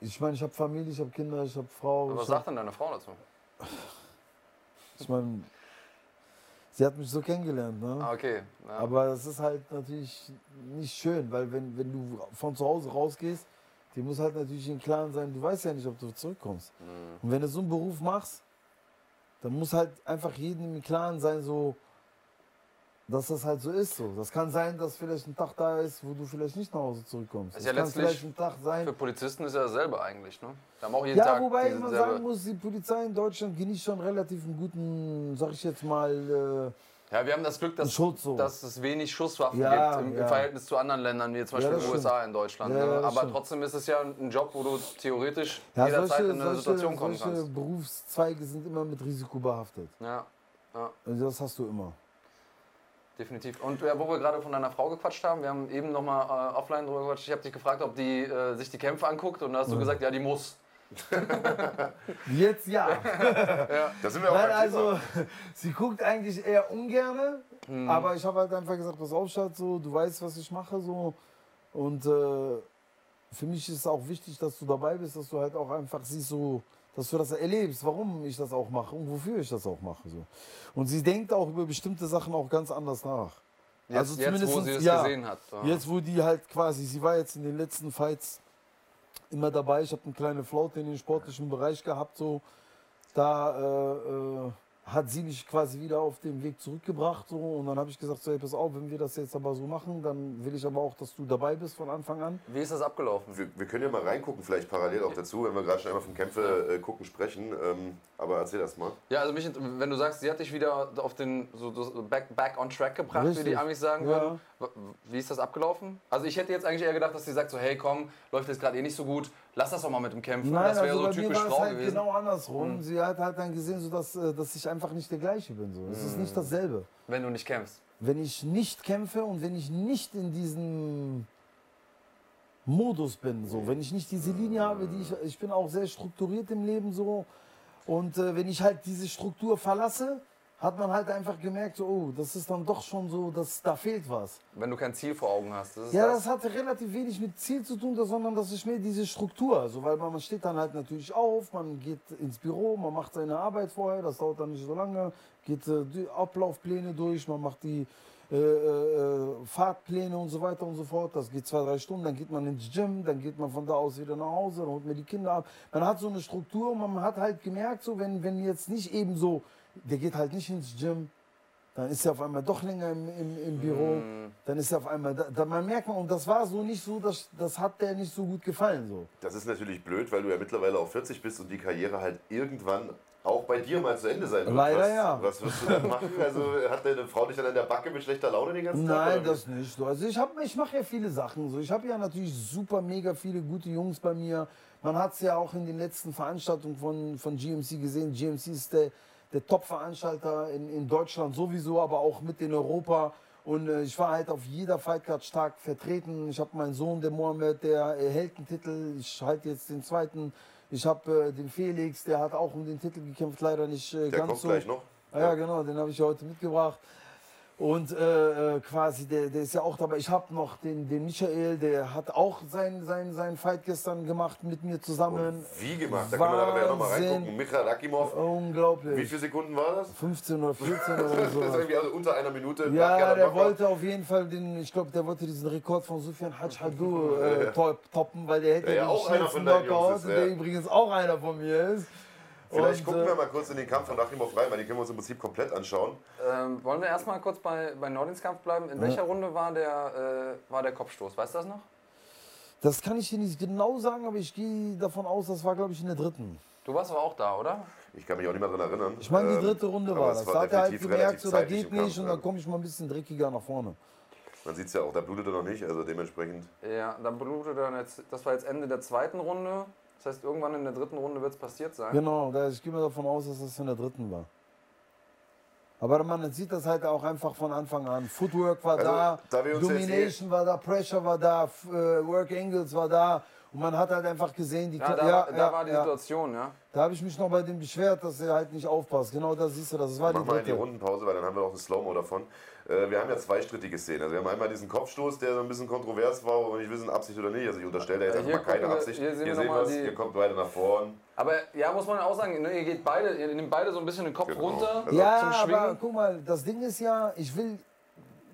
Speaker 2: Ich meine, ich habe Familie, ich habe Kinder, ich habe Frau.
Speaker 3: Aber was
Speaker 2: ich hab,
Speaker 3: sagt denn deine Frau dazu?
Speaker 2: ich meine, sie hat mich so kennengelernt, ne?
Speaker 3: Ah, okay. Ja.
Speaker 2: Aber das ist halt natürlich nicht schön, weil wenn, wenn du von zu Hause rausgehst, dir muss halt natürlich im Klaren sein, du weißt ja nicht, ob du zurückkommst.
Speaker 3: Mhm.
Speaker 2: Und wenn du so einen Beruf machst, dann muss halt einfach jedem im Klaren sein, so, dass das halt so ist. So. Das kann sein, dass vielleicht ein Tag da ist, wo du vielleicht nicht nach Hause zurückkommst.
Speaker 3: Ist
Speaker 2: Das
Speaker 3: ja
Speaker 2: kann
Speaker 3: letztlich
Speaker 2: vielleicht ein Tag sein.
Speaker 3: Für Polizisten ist ja dasselbe eigentlich, ne? Wir haben auch jeden
Speaker 2: Ja,
Speaker 3: Tag
Speaker 2: wobei man sagen muss, die Polizei in Deutschland genießt schon relativ einen guten, sag ich jetzt mal,
Speaker 3: Ja, wir haben das Glück, dass,
Speaker 2: Schutz so.
Speaker 3: dass es wenig Schusswaffen
Speaker 2: Ja,
Speaker 3: gibt im, im
Speaker 2: ja.
Speaker 3: Verhältnis zu anderen Ländern, wie zum
Speaker 2: Ja,
Speaker 3: Beispiel
Speaker 2: das
Speaker 3: den. USA in Deutschland.
Speaker 2: Ja,
Speaker 3: ne?
Speaker 2: ja, das
Speaker 3: Aber
Speaker 2: stimmt.
Speaker 3: trotzdem ist es ja ein Job, wo du theoretisch
Speaker 2: äh, ja,
Speaker 3: jederzeit
Speaker 2: solche,
Speaker 3: in eine
Speaker 2: solche,
Speaker 3: Situation kommen
Speaker 2: solche
Speaker 3: kannst.
Speaker 2: Berufszweige sind immer mit Risiko behaftet.
Speaker 3: Ja, ja,
Speaker 2: Also das hast du immer.
Speaker 3: Definitiv. Und ja, wo wir gerade von deiner Frau gequatscht haben, wir haben eben nochmal äh, offline drüber gequatscht. Ich habe dich gefragt, ob die äh, sich die Kämpfe anguckt und da hast du gesagt, ja, die muss.
Speaker 2: Jetzt ja.
Speaker 1: Da sind wir auch
Speaker 2: Nein, also sie guckt eigentlich eher ungerne,
Speaker 3: Hm.
Speaker 2: aber ich habe halt einfach gesagt, pass auf, Schatz, so, du weißt, was ich mache so und äh, für mich ist es auch wichtig, dass du dabei bist, dass du halt auch einfach siehst so, dass du das erlebst, warum ich das auch mache und wofür ich das auch mache so. Und sie denkt auch über bestimmte Sachen auch ganz anders nach.
Speaker 3: Jetzt,
Speaker 2: Also
Speaker 3: jetzt wo sie
Speaker 2: zumindest-
Speaker 3: es
Speaker 2: ja.
Speaker 3: gesehen hat. Ja.
Speaker 2: Jetzt, wo die halt quasi, sie war jetzt in den letzten Fights immer dabei. Ich habe eine kleine Flaute in den sportlichen Bereich gehabt. So, da äh, äh, hat sie mich quasi wieder auf den Weg zurückgebracht. So, und dann habe ich gesagt, so, hey, pass auf, wenn wir das jetzt aber so machen, dann will ich aber auch, dass du dabei bist von Anfang an.
Speaker 3: Wie ist das abgelaufen?
Speaker 1: Wir, wir können ja mal reingucken, vielleicht parallel auch dazu, wenn wir gerade schon einmal vom Kämpfe äh, gucken sprechen. Ähm, aber erzähl das mal.
Speaker 3: Ja, also mich, wenn du sagst, sie hat dich wieder auf den so, so back, back on track gebracht, wie die
Speaker 2: Richtig.
Speaker 3: Amis sagen
Speaker 2: Ja.
Speaker 3: würden. Wie ist das abgelaufen? Also ich hätte jetzt eigentlich eher gedacht, dass sie sagt so, hey komm, läuft jetzt gerade eh nicht so gut, lass das doch mal mit dem Kämpfen. das wäre so
Speaker 2: also bei
Speaker 3: typisch
Speaker 2: mir war
Speaker 3: Frau
Speaker 2: es halt
Speaker 3: gewesen.
Speaker 2: genau andersrum. Sie hat halt dann gesehen, so dass, äh, dass ich einfach nicht der gleiche bin. So. Es ist nicht dasselbe.
Speaker 3: Wenn du nicht kämpfst.
Speaker 2: wenn ich nicht kämpfe und wenn ich nicht in diesem Modus bin, so, wenn ich nicht diese Linie habe, die ich, ich bin auch sehr strukturiert im Leben so und äh, wenn ich halt diese Struktur verlasse, hat man halt einfach gemerkt, so, oh, das ist dann doch schon so, dass da fehlt was.
Speaker 3: Wenn du kein Ziel vor Augen hast. Das
Speaker 2: Ja,
Speaker 3: das.
Speaker 2: das hat relativ wenig mit Ziel zu tun, sondern das ist mehr diese Struktur. Also, weil man, man steht dann halt natürlich auf, man geht ins Büro, man macht seine Arbeit vorher, das dauert dann nicht so lange, geht äh, die Ablaufpläne durch, man macht die äh, äh, Fahrtpläne und so weiter und so fort. Das geht zwei, drei Stunden, dann geht man ins Gym, dann geht man von da aus wieder nach Hause, dann holt man die Kinder ab. Man hat so eine Struktur, man hat halt gemerkt, so, wenn, wenn jetzt nicht eben so, der geht halt nicht ins Gym, dann ist er auf einmal doch länger im, im, im Büro. Dann ist er auf einmal, da, da man merkt man, und das war so nicht so, das, das hat der nicht so gut gefallen. So.
Speaker 1: Das ist natürlich blöd, weil du ja mittlerweile auch 40 bist und die Karriere halt irgendwann auch bei dir mal zu Ende sein wird.
Speaker 2: Leider
Speaker 1: was,
Speaker 2: ja.
Speaker 1: Was wirst du dann machen? Also hat deine Frau dich dann an der Backe mit schlechter Laune den ganzen Tag?
Speaker 2: Nein, das nicht. So. Also ich, hab- ich mache ja viele Sachen. So. Ich habe ja natürlich super, mega viele gute Jungs bei mir. Man hat es ja auch in den letzten Veranstaltungen von, von GMC gesehen. GMC ist der, der Top-Veranstalter in, in Deutschland sowieso, aber auch mit in Europa. Und äh, ich war halt auf jeder Fightcard stark vertreten. Ich habe meinen Sohn, der Mohammed, der äh, hält einen Titel. Ich halte jetzt den zweiten. Ich habe äh, den Felix, der hat auch um den Titel gekämpft, leider nicht äh,
Speaker 1: Der
Speaker 2: ganz
Speaker 1: kommt
Speaker 2: so.
Speaker 1: gleich noch.
Speaker 2: Ja, ja, genau, den habe ich heute mitgebracht. Und äh, äh, quasi, der, der ist ja auch dabei. Ich habe noch den, den Michael, der hat auch seinen sein, sein Fight gestern gemacht mit mir zusammen.
Speaker 1: Wie gemacht? Da können wir nachher nochmal
Speaker 2: Wahnsinn.
Speaker 1: reingucken. Micha Rakimov.
Speaker 2: Unglaublich.
Speaker 1: Wie viele Sekunden war das?
Speaker 2: 15 oder 14 oder
Speaker 1: Das ist
Speaker 2: so.
Speaker 1: irgendwie also unter einer Minute.
Speaker 2: Ja, der wollte auf jeden Fall den, ich glaube, der wollte diesen Rekord von Sufjan Haj Hadou äh, top, toppen, weil der hätte
Speaker 1: Der ja
Speaker 2: den
Speaker 1: auch einer von deinen Jungs
Speaker 2: Knockout,
Speaker 1: ist,
Speaker 2: der
Speaker 1: ja.
Speaker 2: übrigens auch einer von mir ist.
Speaker 1: Vielleicht
Speaker 2: Und,
Speaker 1: gucken
Speaker 2: äh,
Speaker 1: wir mal kurz in den Kampf von Rakimov rein, weil den können wir uns im Prinzip komplett anschauen.
Speaker 3: Ähm, wollen wir erstmal kurz bei, bei Nordins Kampf bleiben? In welcher Runde war der, äh, war der Kopfstoß? Weißt du das noch?
Speaker 2: Das kann ich dir nicht genau sagen, aber ich gehe davon aus, das war, glaube ich, in der dritten.
Speaker 3: Du warst aber auch da, oder?
Speaker 1: Ich kann mich auch nicht mehr daran erinnern.
Speaker 2: Ich meine, die
Speaker 1: Ähm,
Speaker 2: dritte Runde
Speaker 1: aber
Speaker 2: war
Speaker 1: es
Speaker 2: das. Da hat er halt gemerkt, so, da geht
Speaker 1: im Kampf,
Speaker 2: nicht und
Speaker 1: ja.
Speaker 2: dann komme ich mal ein bisschen dreckiger nach vorne.
Speaker 1: Man sieht es ja auch, da blutet er noch nicht, also dementsprechend.
Speaker 3: Ja, dann blutet er jetzt, das war jetzt Ende der zweiten Runde. Das heißt, irgendwann in der dritten Runde wird es passiert sein.
Speaker 2: Genau, ich gehe mal davon aus, dass das in der dritten war. Aber man sieht das halt auch einfach von Anfang an. Footwork war
Speaker 1: Also,
Speaker 2: da,
Speaker 1: da
Speaker 2: Domination war da, Pressure war da, äh, Work Angles war da. Und man hat halt einfach gesehen, die
Speaker 3: Ja, da, war, da war die
Speaker 2: ja.
Speaker 3: Situation, ja.
Speaker 2: Da habe ich mich noch bei dem beschwert, dass er halt nicht aufpasst. Genau da siehst du das. Das war
Speaker 1: Mach
Speaker 2: die
Speaker 1: mal in die. Rundenpause, weil dann haben wir auch eine Slow-Mo davon. Äh, wir haben ja zweistrittige Szenen. Also wir haben einmal diesen Kopfstoß, der so ein bisschen kontrovers war, wo wir nicht wissen, Absicht oder nicht. Also ich unterstelle da jetzt
Speaker 3: Ja,
Speaker 1: einfach
Speaker 3: hier
Speaker 1: mal keine
Speaker 3: wir-
Speaker 1: Absicht.
Speaker 3: hier sehen wir mal
Speaker 1: wir's,
Speaker 3: die-
Speaker 1: ihr kommt beide nach vorn.
Speaker 3: Aber ja, muss man auch sagen, ne, ihr geht beide, ihr nehmt beide so ein bisschen den Kopf
Speaker 1: Genau.
Speaker 3: runter
Speaker 1: Also
Speaker 2: Ja,
Speaker 3: zum
Speaker 2: aber
Speaker 3: Schwingen.
Speaker 2: guck mal, das Ding ist ja, ich will,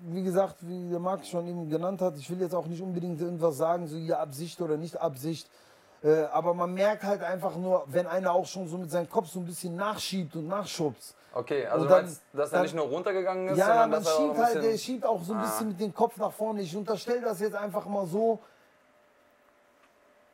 Speaker 2: wie gesagt, wie der Marc schon eben genannt hat, ich will jetzt auch nicht unbedingt irgendwas sagen, so hier Absicht oder nicht Absicht. Äh, aber man merkt halt einfach nur, wenn einer auch schon so mit seinem Kopf so ein bisschen nachschiebt und nachschubst.
Speaker 3: Okay, also
Speaker 2: dann-
Speaker 3: meinst, dass er
Speaker 2: dann-
Speaker 3: nicht nur runtergegangen ist,
Speaker 2: Ja,
Speaker 3: sondern
Speaker 2: man
Speaker 3: dass er
Speaker 2: schiebt
Speaker 3: ein
Speaker 2: halt, der schiebt auch so ein
Speaker 3: Ah.
Speaker 2: bisschen mit dem Kopf nach vorne. Ich unterstelle das jetzt einfach mal so.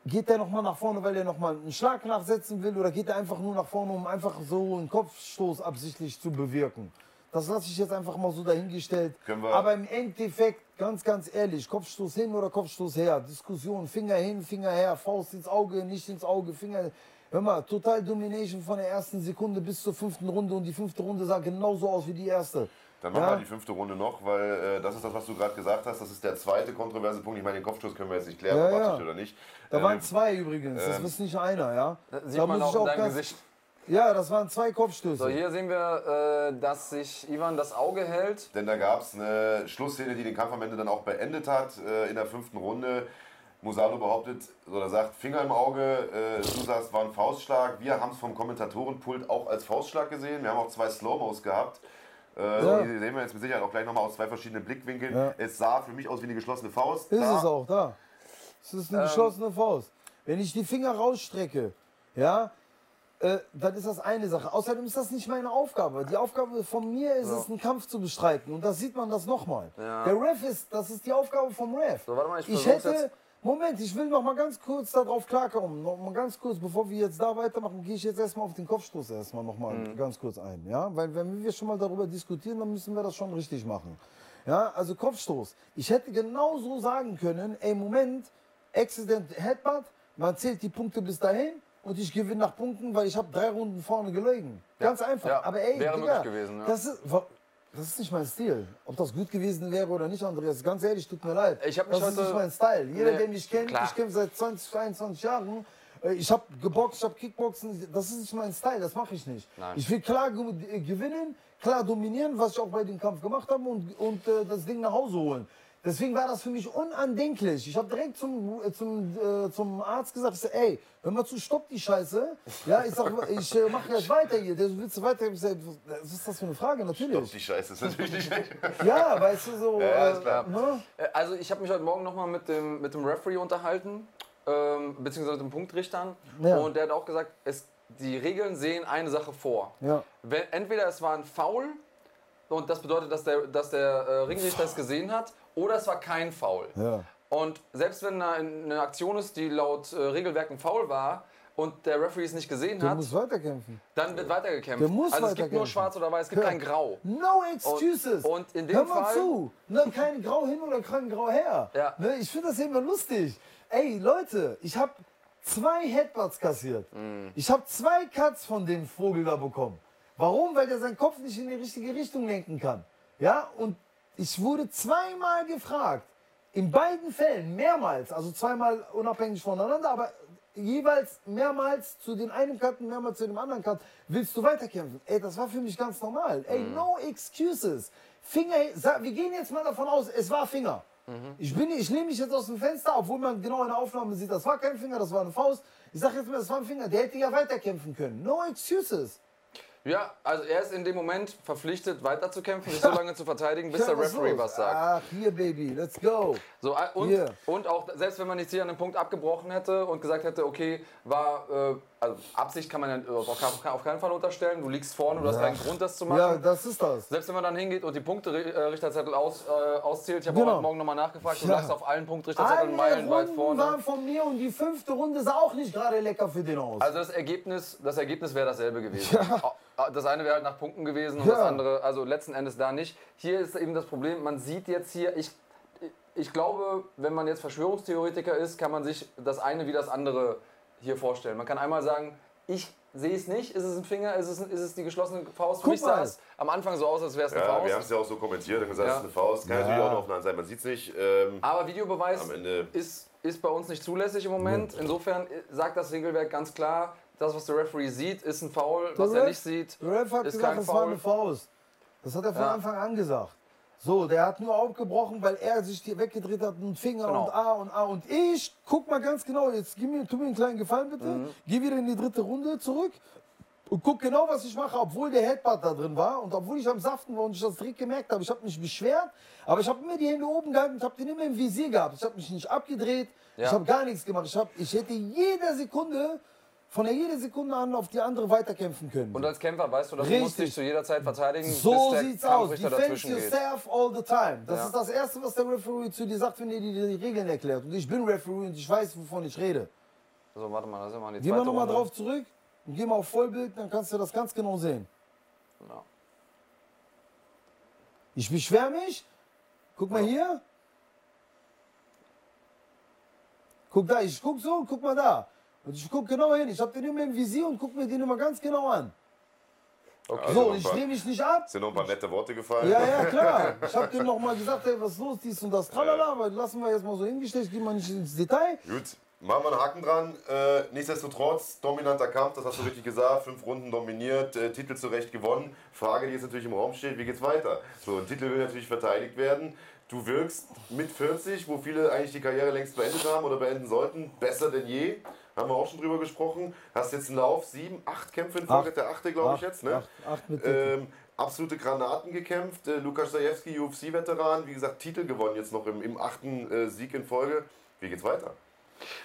Speaker 2: Geht der nochmal nach vorne, weil er nochmal einen Schlag nachsetzen will, oder geht er einfach nur nach vorne, um einfach so einen Kopfstoß absichtlich zu bewirken? Das lasse ich jetzt einfach mal so dahingestellt. Aber im Endeffekt, ganz, ganz ehrlich, Kopfstoß hin oder Kopfstoß her, Diskussion, Finger hin, Finger her, Faust ins Auge, nicht ins Auge, Finger. Hör mal, total Domination von der ersten Sekunde bis zur fünften Runde und die fünfte Runde sah genauso aus wie die erste.
Speaker 1: Dann machen
Speaker 2: Ja.
Speaker 1: wir die fünfte Runde noch, weil äh, das ist das, was du gerade gesagt hast. Das ist der zweite kontroverse Punkt. Ich meine, den Kopfstoß können wir jetzt nicht klären,
Speaker 2: Ja,
Speaker 1: ob
Speaker 2: ja.
Speaker 1: Oder nicht.
Speaker 2: Da
Speaker 1: Äh,
Speaker 2: waren zwei übrigens, das
Speaker 1: ähm,
Speaker 2: ist nicht einer, ja.
Speaker 3: Sieht
Speaker 2: da
Speaker 3: man
Speaker 2: muss
Speaker 3: auch
Speaker 2: ich
Speaker 3: in deinem
Speaker 2: ganz-
Speaker 3: Gesicht.
Speaker 2: Ja, das waren zwei Kopfstöße.
Speaker 3: So, hier sehen wir, äh, dass sich Ivan das Auge hält.
Speaker 1: Denn da gab es eine Schlussszene, die den Kampf am Ende dann auch beendet hat. Äh, in der fünften Runde. Musado behauptet oder sagt, Finger im Auge, äh, du sagst, war ein Faustschlag. Wir haben es vom Kommentatorenpult auch als Faustschlag gesehen. Wir haben auch zwei Slow-Mos gehabt. Äh,
Speaker 2: Ja.
Speaker 1: Die sehen wir jetzt mit Sicherheit auch gleich nochmal aus zwei verschiedenen Blickwinkeln.
Speaker 2: Ja.
Speaker 1: Es sah für mich aus wie eine geschlossene Faust.
Speaker 2: Ist
Speaker 1: Da-
Speaker 2: es auch, da. Es ist eine
Speaker 3: Ähm.
Speaker 2: geschlossene Faust. Wenn ich die Finger rausstrecke, ja, äh, dann ist das eine Sache. Außerdem ist das nicht meine Aufgabe. Die Aufgabe von mir ist es, einen Kampf zu bestreiten. Und da sieht man das nochmal.
Speaker 3: Ja.
Speaker 2: Der Ref ist, das ist die Aufgabe vom Ref.
Speaker 3: So, warte mal, ich
Speaker 2: ich hätte. Moment, ich will noch mal ganz kurz darauf klarkommen. Noch mal ganz kurz, bevor wir jetzt da weitermachen, gehe ich jetzt erstmal auf den Kopfstoß erstmal noch mal
Speaker 3: Mhm.
Speaker 2: ganz kurz ein. Ja? Weil wenn wir schon mal darüber diskutieren, dann müssen wir das schon richtig machen. Ja, also Kopfstoß. Ich hätte genauso sagen können, ey, Moment, Accident Headbutt, man zählt die Punkte bis dahin und ich gewinne nach Punkten, weil ich habe drei Runden vorne gelegen. Ganz einfach.
Speaker 3: ja,
Speaker 2: Aber ey,
Speaker 3: wäre
Speaker 2: Digga,
Speaker 3: gewesen, ja.
Speaker 2: das, ist, das ist nicht mein Stil. Ob das gut gewesen wäre oder nicht, Andreas, ganz ehrlich, tut mir leid.
Speaker 3: Ich hab mich
Speaker 2: das ist
Speaker 3: heute-
Speaker 2: nicht mein Style. Jeder,
Speaker 3: Nee,
Speaker 2: der mich kennt,
Speaker 3: klar.
Speaker 2: ich kämpfe seit 20, 21 Jahren. Äh, Ich habe geboxt, ich habe Kickboxen. Das ist nicht mein Style, das mache ich nicht.
Speaker 3: Nein.
Speaker 2: Ich will klar äh, gewinnen, klar dominieren, was ich auch bei dem Kampf gemacht habe und, und äh, das Ding nach Hause holen. Deswegen war das für mich unandenklich. Ich habe direkt zum, äh, zum, äh, zum Arzt gesagt, ich sag, ey, hör mal zu, stopp die Scheiße. Ja, ich sag, ich äh, mache jetzt weiter hier. Der, willst du weiter? Ich sag, was ist das für eine Frage? Natürlich.
Speaker 1: die Scheiße ist natürlich nicht schlecht.
Speaker 2: Ja, weißt du, so.
Speaker 1: Ja, ist
Speaker 2: äh,
Speaker 1: klar.
Speaker 2: ne?
Speaker 3: Äh, Also ich habe mich heute Morgen nochmal mit dem, mit dem Referee unterhalten, ähm, beziehungsweise mit den Punktrichtern.
Speaker 2: Ja.
Speaker 3: Und der hat auch gesagt, es, die Regeln sehen eine Sache vor.
Speaker 2: Ja.
Speaker 3: Wenn, entweder es war ein Foul und das bedeutet, dass der, dass der äh, Ringrichter es gesehen hat, oder es war kein Foul.
Speaker 2: Ja.
Speaker 3: Und selbst wenn da eine Aktion ist, die laut äh, Regelwerk ein Foul war und der Referee es nicht gesehen
Speaker 2: Der
Speaker 3: hat,
Speaker 2: muss weiterkämpfen.
Speaker 3: dann wird weitergekämpft.
Speaker 2: Der muss
Speaker 3: also es gibt nur schwarz oder weiß, es gibt
Speaker 2: Ja.
Speaker 3: kein Grau.
Speaker 2: No excuses.
Speaker 3: Und- und in dem
Speaker 2: Hör mal
Speaker 3: Fall-
Speaker 2: zu. Ne, kein Grau hin oder kein Grau her.
Speaker 3: Ja.
Speaker 2: Ne, ich finde das immer lustig. Ey, Leute, ich habe zwei Headbutts kassiert.
Speaker 3: Mhm.
Speaker 2: Ich habe zwei Cuts von dem Vogel da bekommen. Warum? Weil der seinen Kopf nicht in die richtige Richtung lenken kann. Ja, und ich wurde zweimal gefragt. In beiden Fällen, mehrmals, also zweimal unabhängig voneinander, aber jeweils mehrmals zu den einen und mehrmals zu dem anderen Cut, willst du weiterkämpfen? Ey, das war für mich ganz normal. Ey, no excuses. Finger, wir gehen jetzt mal davon aus, es war Finger. Ich, bin, ich nehme mich jetzt aus dem Fenster, obwohl man genau in der Aufnahme sieht, das war kein Finger, das war eine Faust. Ich sag jetzt mal, das war ein Finger, der hätte ja weiterkämpfen können. No excuses.
Speaker 3: Ja, also er ist in dem Moment verpflichtet, weiterzukämpfen, sich so lange zu verteidigen, bis der Referee was sagt.
Speaker 2: Ach, hier, Baby, let's go.
Speaker 3: So, äh, und, und auch, selbst wenn man jetzt hier an dem Punkt abgebrochen hätte und gesagt hätte, okay, war, äh, also Absicht kann man ja auf keinen- auf keinen Fall unterstellen. Du liegst vorne, du hast
Speaker 2: Ja.
Speaker 3: einen Grund, das zu machen.
Speaker 2: Ja, das ist das.
Speaker 3: Selbst wenn man dann hingeht und die Punkterichterzettel aus, äh, auszählt, ich habe
Speaker 2: Genau.
Speaker 3: heute Morgen nochmal nachgefragt, du
Speaker 2: Ja.
Speaker 3: lagst auf allen Punktrichterzetteln
Speaker 2: Alle
Speaker 3: meilenweit vorne.
Speaker 2: waren von mir und die fünfte Runde sah auch nicht gerade lecker für den aus.
Speaker 3: Also das Ergebnis, das Ergebnis wäre dasselbe gewesen. Ah, Das eine wäre halt nach Punkten gewesen und
Speaker 2: Ja.
Speaker 3: das andere, also letzten Endes da nicht. Hier ist eben das Problem, man sieht jetzt hier, ich, ich glaube, wenn man jetzt Verschwörungstheoretiker ist, kann man sich das eine wie das andere hier vorstellen. Man kann einmal sagen, ich sehe es nicht, ist es ein Finger, ist es, ist es die geschlossene Faust? Für
Speaker 2: Guck
Speaker 3: mich sah
Speaker 2: mal.
Speaker 3: es am Anfang so aus, als wäre es eine
Speaker 1: Ja, wir haben
Speaker 3: Faust.
Speaker 1: es ja auch so kommentiert und gesagt,
Speaker 3: Ja.
Speaker 1: es ist eine Faust. Kann
Speaker 2: Ja.
Speaker 1: natürlich auch noch auf einer sein, man sieht es nicht. Ähm,
Speaker 3: Aber Videobeweis
Speaker 1: am Ende.
Speaker 3: ist, ist bei uns nicht zulässig im Moment. Insofern sagt das Regelwerk ganz klar, das, was der Referee sieht, ist ein Foul. Was
Speaker 2: Der
Speaker 3: er
Speaker 2: Ref-
Speaker 3: nicht sieht,
Speaker 2: Der Ref hat
Speaker 3: ist
Speaker 2: gesagt,
Speaker 3: kein
Speaker 2: es war
Speaker 3: Foul.
Speaker 2: eine Faust. Das hat er von
Speaker 3: Ja.
Speaker 2: Anfang an gesagt. So, der hat nur aufgebrochen, weil er sich hier weggedreht hat und Finger
Speaker 3: Genau.
Speaker 2: und A und A. Und ich, guck mal ganz genau, jetzt gib mir, tu mir einen kleinen Gefallen bitte.
Speaker 3: Mhm.
Speaker 2: Geh wieder in die dritte Runde zurück und guck genau, was ich mache, obwohl der Headbutt da drin war und obwohl ich am Saften war und ich das direkt gemerkt habe. Ich habe mich beschwert, aber ich habe immer die Hände oben gehalten und habe den immer im Visier gehabt. Ich habe mich nicht abgedreht, ich
Speaker 3: Ja.
Speaker 2: habe gar nichts gemacht. Ich, hab, ich hätte jede Sekunde, von der jede Sekunde an auf die andere weiterkämpfen können.
Speaker 3: Und als Kämpfer weißt du, dass du
Speaker 2: Richtig.
Speaker 3: musst dich zu jeder Zeit verteidigen,
Speaker 2: So sieht's aus. Defend
Speaker 3: dazwischen geht.
Speaker 2: yourself all the time. Das
Speaker 3: Ja.
Speaker 2: ist das Erste, was der Referee zu dir sagt, wenn er dir die Regeln erklärt. Und ich bin Referee und ich weiß, wovon ich rede.
Speaker 3: So, warte mal, da sind wir in die
Speaker 2: Geh mal nochmal drauf zurück und geh mal auf Vollbild, dann kannst du das ganz genau sehen.
Speaker 3: Ja.
Speaker 2: Ich beschwer mich. Guck mal hier. Guck da, ich guck so, guck mal da. Und ich guck genau hin. Ich hab den immer im Visier und guck mir den immer ganz genau an.
Speaker 1: Also
Speaker 2: so, ich drehe mich nicht ab.
Speaker 1: sind noch ein paar nette Worte gefallen.
Speaker 2: Ja, ja, klar. Ich hab dem noch mal gesagt, ey, was ist los, dies und das, tralala, aber lassen wir jetzt mal so hingestellt, gehen wir nicht ins Detail.
Speaker 1: Gut, machen wir einen Haken dran. Äh, nichtsdestotrotz, dominanter Kampf, das hast du richtig gesagt. Fünf Runden dominiert, äh, Titel zu Recht gewonnen. Frage, die jetzt natürlich im Raum steht, wie geht's weiter? So, ein Titel will natürlich verteidigt werden. Du wirkst mit 40, wo viele eigentlich die Karriere längst beendet haben oder beenden sollten, besser denn je. Haben wir auch schon drüber gesprochen. Hast jetzt einen Lauf, sieben, acht Kämpfe in Folge,
Speaker 2: Acht.
Speaker 1: der achte, glaube ich jetzt. Ne?
Speaker 2: acht, acht mit Titel.
Speaker 1: ähm, absolute Granaten gekämpft. Äh, Lukas Zajewski, UFC-Veteran, wie gesagt, Titel gewonnen jetzt noch im, im achten äh, Sieg in Folge. Wie geht's weiter?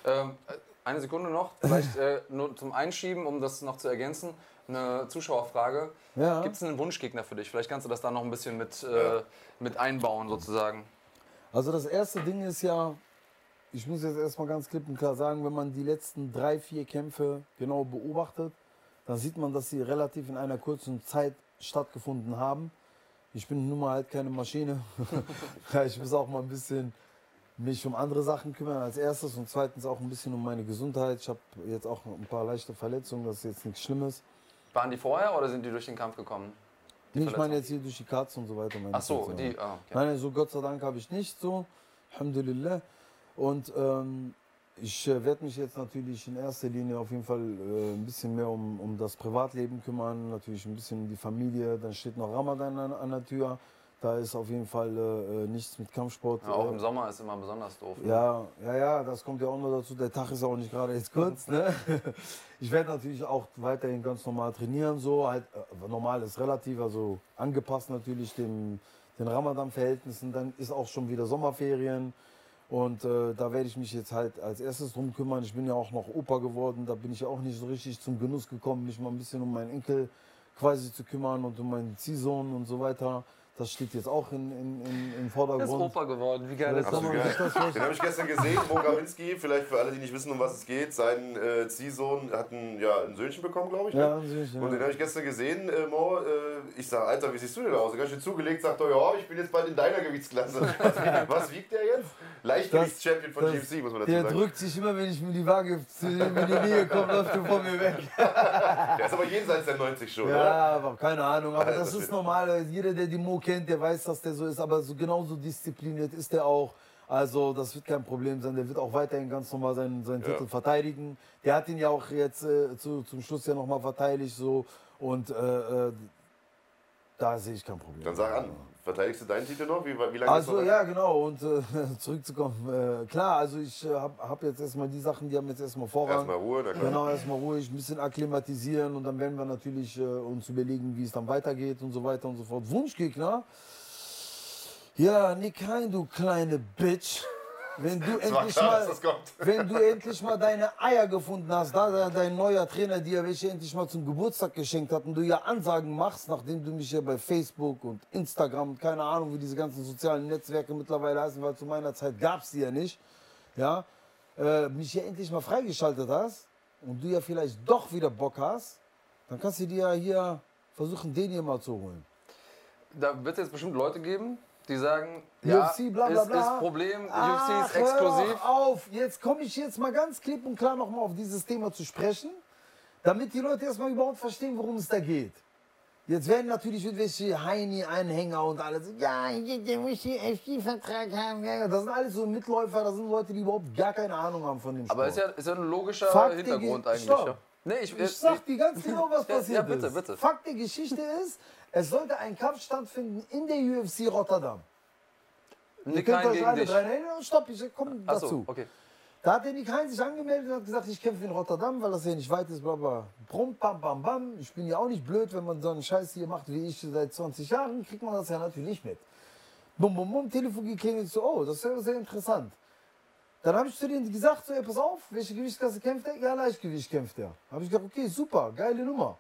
Speaker 3: Ähm, eine Sekunde noch, vielleicht äh, nur zum Einschieben, um das noch zu ergänzen. Eine Zuschauerfrage.
Speaker 2: Ja.
Speaker 3: Gibt es einen Wunschgegner für dich? Vielleicht kannst du das da noch ein bisschen mit,
Speaker 1: Ja.
Speaker 3: äh, mit einbauen, sozusagen.
Speaker 2: Also das erste Ding ist ja, ich muss jetzt erstmal ganz klipp und klar sagen, wenn man die letzten drei, vier Kämpfe genau beobachtet, dann sieht man, dass sie relativ in einer kurzen Zeit stattgefunden haben. Ich bin nun mal halt keine Maschine. ich muss auch mal ein bisschen mich um andere Sachen kümmern als erstes und zweitens auch ein bisschen um meine Gesundheit. Ich habe jetzt auch ein paar leichte Verletzungen, das ist jetzt nichts Schlimmes.
Speaker 3: Waren die vorher oder sind die durch den Kampf gekommen?
Speaker 2: Nee, ich meine jetzt hier durch die Katze und so weiter.
Speaker 3: Ach so, die. Ah, okay.
Speaker 2: Nein, so Gott sei Dank habe ich nicht so. Alhamdulillah. Und ähm, ich äh, werde mich jetzt natürlich in erster Linie auf jeden Fall äh, ein bisschen mehr um, um das Privatleben kümmern, natürlich ein bisschen um die Familie. Dann steht noch Ramadan an, an der Tür. Da ist auf jeden Fall äh, äh, nichts mit Kampfsport.
Speaker 3: Ja, auch
Speaker 2: äh,
Speaker 3: im Sommer ist immer besonders doof. ne?
Speaker 2: ja, ja, ja, das kommt ja auch noch dazu. Der Tag ist auch nicht gerade jetzt kurz. Ne? Ich werde natürlich auch weiterhin ganz normal trainieren, so halt äh, normal ist relativ, also angepasst natürlich dem, den Ramadan-Verhältnissen. Dann ist auch schon wieder Sommerferien und äh, da werde ich mich jetzt halt als erstes drum kümmern. Ich bin ja auch noch Opa geworden, da bin ich auch nicht so richtig zum Genuss gekommen, mich mal ein bisschen um meinen Enkel quasi zu kümmern und um meinen Ziehsohn und so weiter. Das steht jetzt auch in, in, in, im
Speaker 3: Er ist
Speaker 2: Vordergrund.
Speaker 3: Opa geworden, wie geil ist
Speaker 2: Kann
Speaker 3: das?
Speaker 1: Geil.
Speaker 2: das?
Speaker 1: Den habe ich gestern gesehen, Mo Gawinski, vielleicht für alle, die nicht wissen, um was es geht. Sein äh, Ziehsohn hat ein, ja, ein Söhnchen bekommen, glaube ich. ne?
Speaker 2: Ja, sicher.
Speaker 1: Und den habe ich gestern gesehen, äh, Mo. Äh, ich sage, Alter, wie siehst du denn aus? Hast du zugelegt, sagt er, ja, ich bin jetzt bald in deiner Gewichtsklasse. Was, wiegt- was wiegt der jetzt? Leichtgewichts-Champion von
Speaker 2: Das-
Speaker 1: GFC, muss man dazu
Speaker 2: Der
Speaker 1: sagen.
Speaker 2: drückt sich immer, wenn ich mir die Waage zu in die Nähe komme, läuft er von mir weg.
Speaker 1: Der ist aber jenseits der 90 schon, oder?
Speaker 2: Ja, aber keine Ahnung. Aber
Speaker 1: Alter
Speaker 2: das ist normal. Jeder, der die Mo kennt, der weiß, dass der so ist. Aber so genauso diszipliniert ist der auch. Also das wird kein Problem sein. Der wird auch weiterhin ganz normal seinen, seinen
Speaker 1: Ja.
Speaker 2: Titel verteidigen. Der hat ihn ja auch jetzt äh, zu, zum Schluss ja nochmal verteidigt. So. Und äh, äh, da sehe ich kein Problem.
Speaker 1: Dann sag an, verteidigst du deinen Titel noch? Wie, wie lange
Speaker 2: Also ja, genau. Und äh, zurückzukommen. Äh, klar, also ich äh, habe hab jetzt erstmal die Sachen, die haben jetzt erstmal Vorrang.
Speaker 1: Erstmal Ruhe, na klar.
Speaker 2: Genau, erstmal ruhig, ein bisschen akklimatisieren und dann werden wir natürlich äh, uns überlegen, wie es dann weitergeht und so weiter und so fort. Wunschgegner? Ja, Nick Hein, du kleine Bitch. Wenn du endlich mal, wenn du endlich mal deine Eier gefunden hast, da da dein neuer Trainer dir welche endlich mal zum Geburtstag geschenkt hat und du ja Ansagen machst, nachdem du mich ja bei Facebook und Instagram und keine Ahnung, wie diese ganzen sozialen Netzwerke mittlerweile heißen, weil zu meiner Zeit gab es die ja nicht, ja, äh, mich ja endlich mal freigeschaltet hast und du ja vielleicht doch wieder Bock hast, dann kannst du dir ja hier versuchen, den hier mal zu holen.
Speaker 3: Da wird es jetzt bestimmt Leute geben, die sagen, ja,
Speaker 2: UFC, bla bla
Speaker 3: ist,
Speaker 2: bla.
Speaker 3: ist Problem,
Speaker 2: Ach,
Speaker 3: UFC ist
Speaker 2: hör
Speaker 3: exklusiv.
Speaker 2: Doch auf, jetzt komme ich jetzt mal ganz klipp und klar nochmal auf dieses Thema zu sprechen, damit die Leute erstmal überhaupt verstehen, worum es da geht. Jetzt werden natürlich irgendwelche Heini-Anhänger und alles, ja, der muss den FC-Vertrag haben. Ja, das sind alles so Mitläufer, das sind Leute, die überhaupt gar keine Ahnung haben von dem Sport.
Speaker 3: Aber ist ja, ist ja ein logischer
Speaker 2: Fakt,
Speaker 3: Hintergrund eigentlich. Ja. Nee, ich,
Speaker 2: Ich sag dir ganz genau, was passiert
Speaker 3: ja, bitte,
Speaker 2: ist.
Speaker 3: bitte.
Speaker 2: Fakt der Geschichte ist, es sollte ein Kampf stattfinden in der UFC Rotterdam. Ihr könnt euch alle dran erinnern. Stopp, ich komme
Speaker 3: Achso,
Speaker 2: dazu.
Speaker 3: okay.
Speaker 2: Da hat der Nick Hein sich angemeldet und hat gesagt, ich kämpfe in Rotterdam, weil das ja nicht weit ist, bla bla. Brumm, bam, bam, bam. Ich bin ja auch nicht blöd, wenn man so einen Scheiß hier macht wie ich seit 20 Jahren, kriegt man das ja natürlich mit. Bum, bum, bum, Telefon geklingelt, so, oh, das ist ja sehr interessant. Dann habe ich zu denen gesagt, so, ey, pass auf, welche Gewichtsklasse kämpft er? Ja, Leichtgewicht kämpft er. Habe ich gesagt, okay, super, geile Nummer.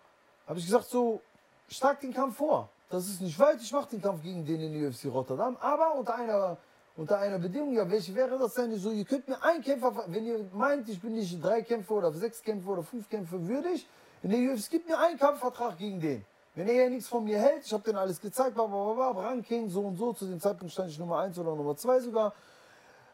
Speaker 2: Habe ich gesagt, so, schlag den Kampf vor. Das ist nicht weit, ich mache den Kampf gegen den in UFC Rotterdam, aber unter einer, unter einer Bedingung, ja, welche wäre das denn? So, ihr könnt mir einen Kämpfer, wenn ihr meint, ich bin nicht drei Kämpfe oder sechs Kämpfe oder fünf Kämpfe würdig, in der UFC gibt mir einen Kampfvertrag gegen den. Wenn er ja nichts von mir hält, ich habe denen alles gezeigt, bla, bla, bla, bla, Ranking, so und so, zu dem Zeitpunkt stand ich Nummer eins oder Nummer zwei sogar,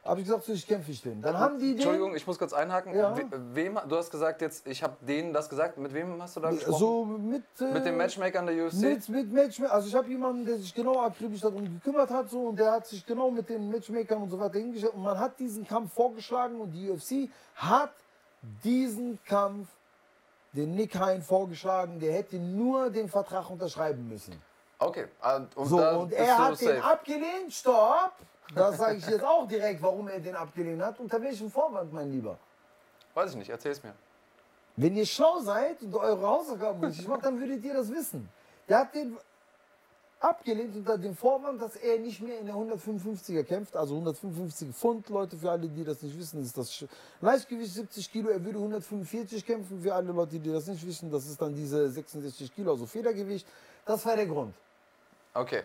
Speaker 2: habe ich gesagt, so, ich kämpfe ich den. Dann haben die den,
Speaker 3: Entschuldigung, ich muss kurz einhaken.
Speaker 2: Ja.
Speaker 3: We wem, du hast gesagt jetzt, ich habe denen das gesagt. Mit wem hast du da gesprochen?
Speaker 2: so mit, äh,
Speaker 3: Mit dem Matchmaker in der UFC?
Speaker 2: Mit, mit Matchmaker, also ich habe jemanden, der sich genau akribisch darum gekümmert hat so, und der hat sich genau mit den Matchmakern und so weiter hingestellt und man hat diesen Kampf vorgeschlagen und die UFC hat diesen Kampf den Nick Hein vorgeschlagen, der hätte nur den Vertrag unterschreiben müssen.
Speaker 3: Okay. Und,
Speaker 2: So, und er hat den abgelehnt, stopp! Das sage ich jetzt auch direkt, warum er den abgelehnt hat. Unter welchem Vorwand, mein Lieber?
Speaker 3: Weiß ich nicht, erzähl's mir.
Speaker 2: Wenn ihr schlau seid und eure Hausaufgaben richtig macht, dann würdet ihr das wissen. Der hat den abgelehnt unter dem Vorwand, dass er nicht mehr in der 155er kämpft, also 155 Pfund, Leute, für alle, die das nicht wissen, ist das Leichtgewicht 70 Kilo, er würde 145 kämpfen, für alle Leute, die das nicht wissen, das ist dann diese 66 Kilo, also Federgewicht. Das war der Grund.
Speaker 3: Okay.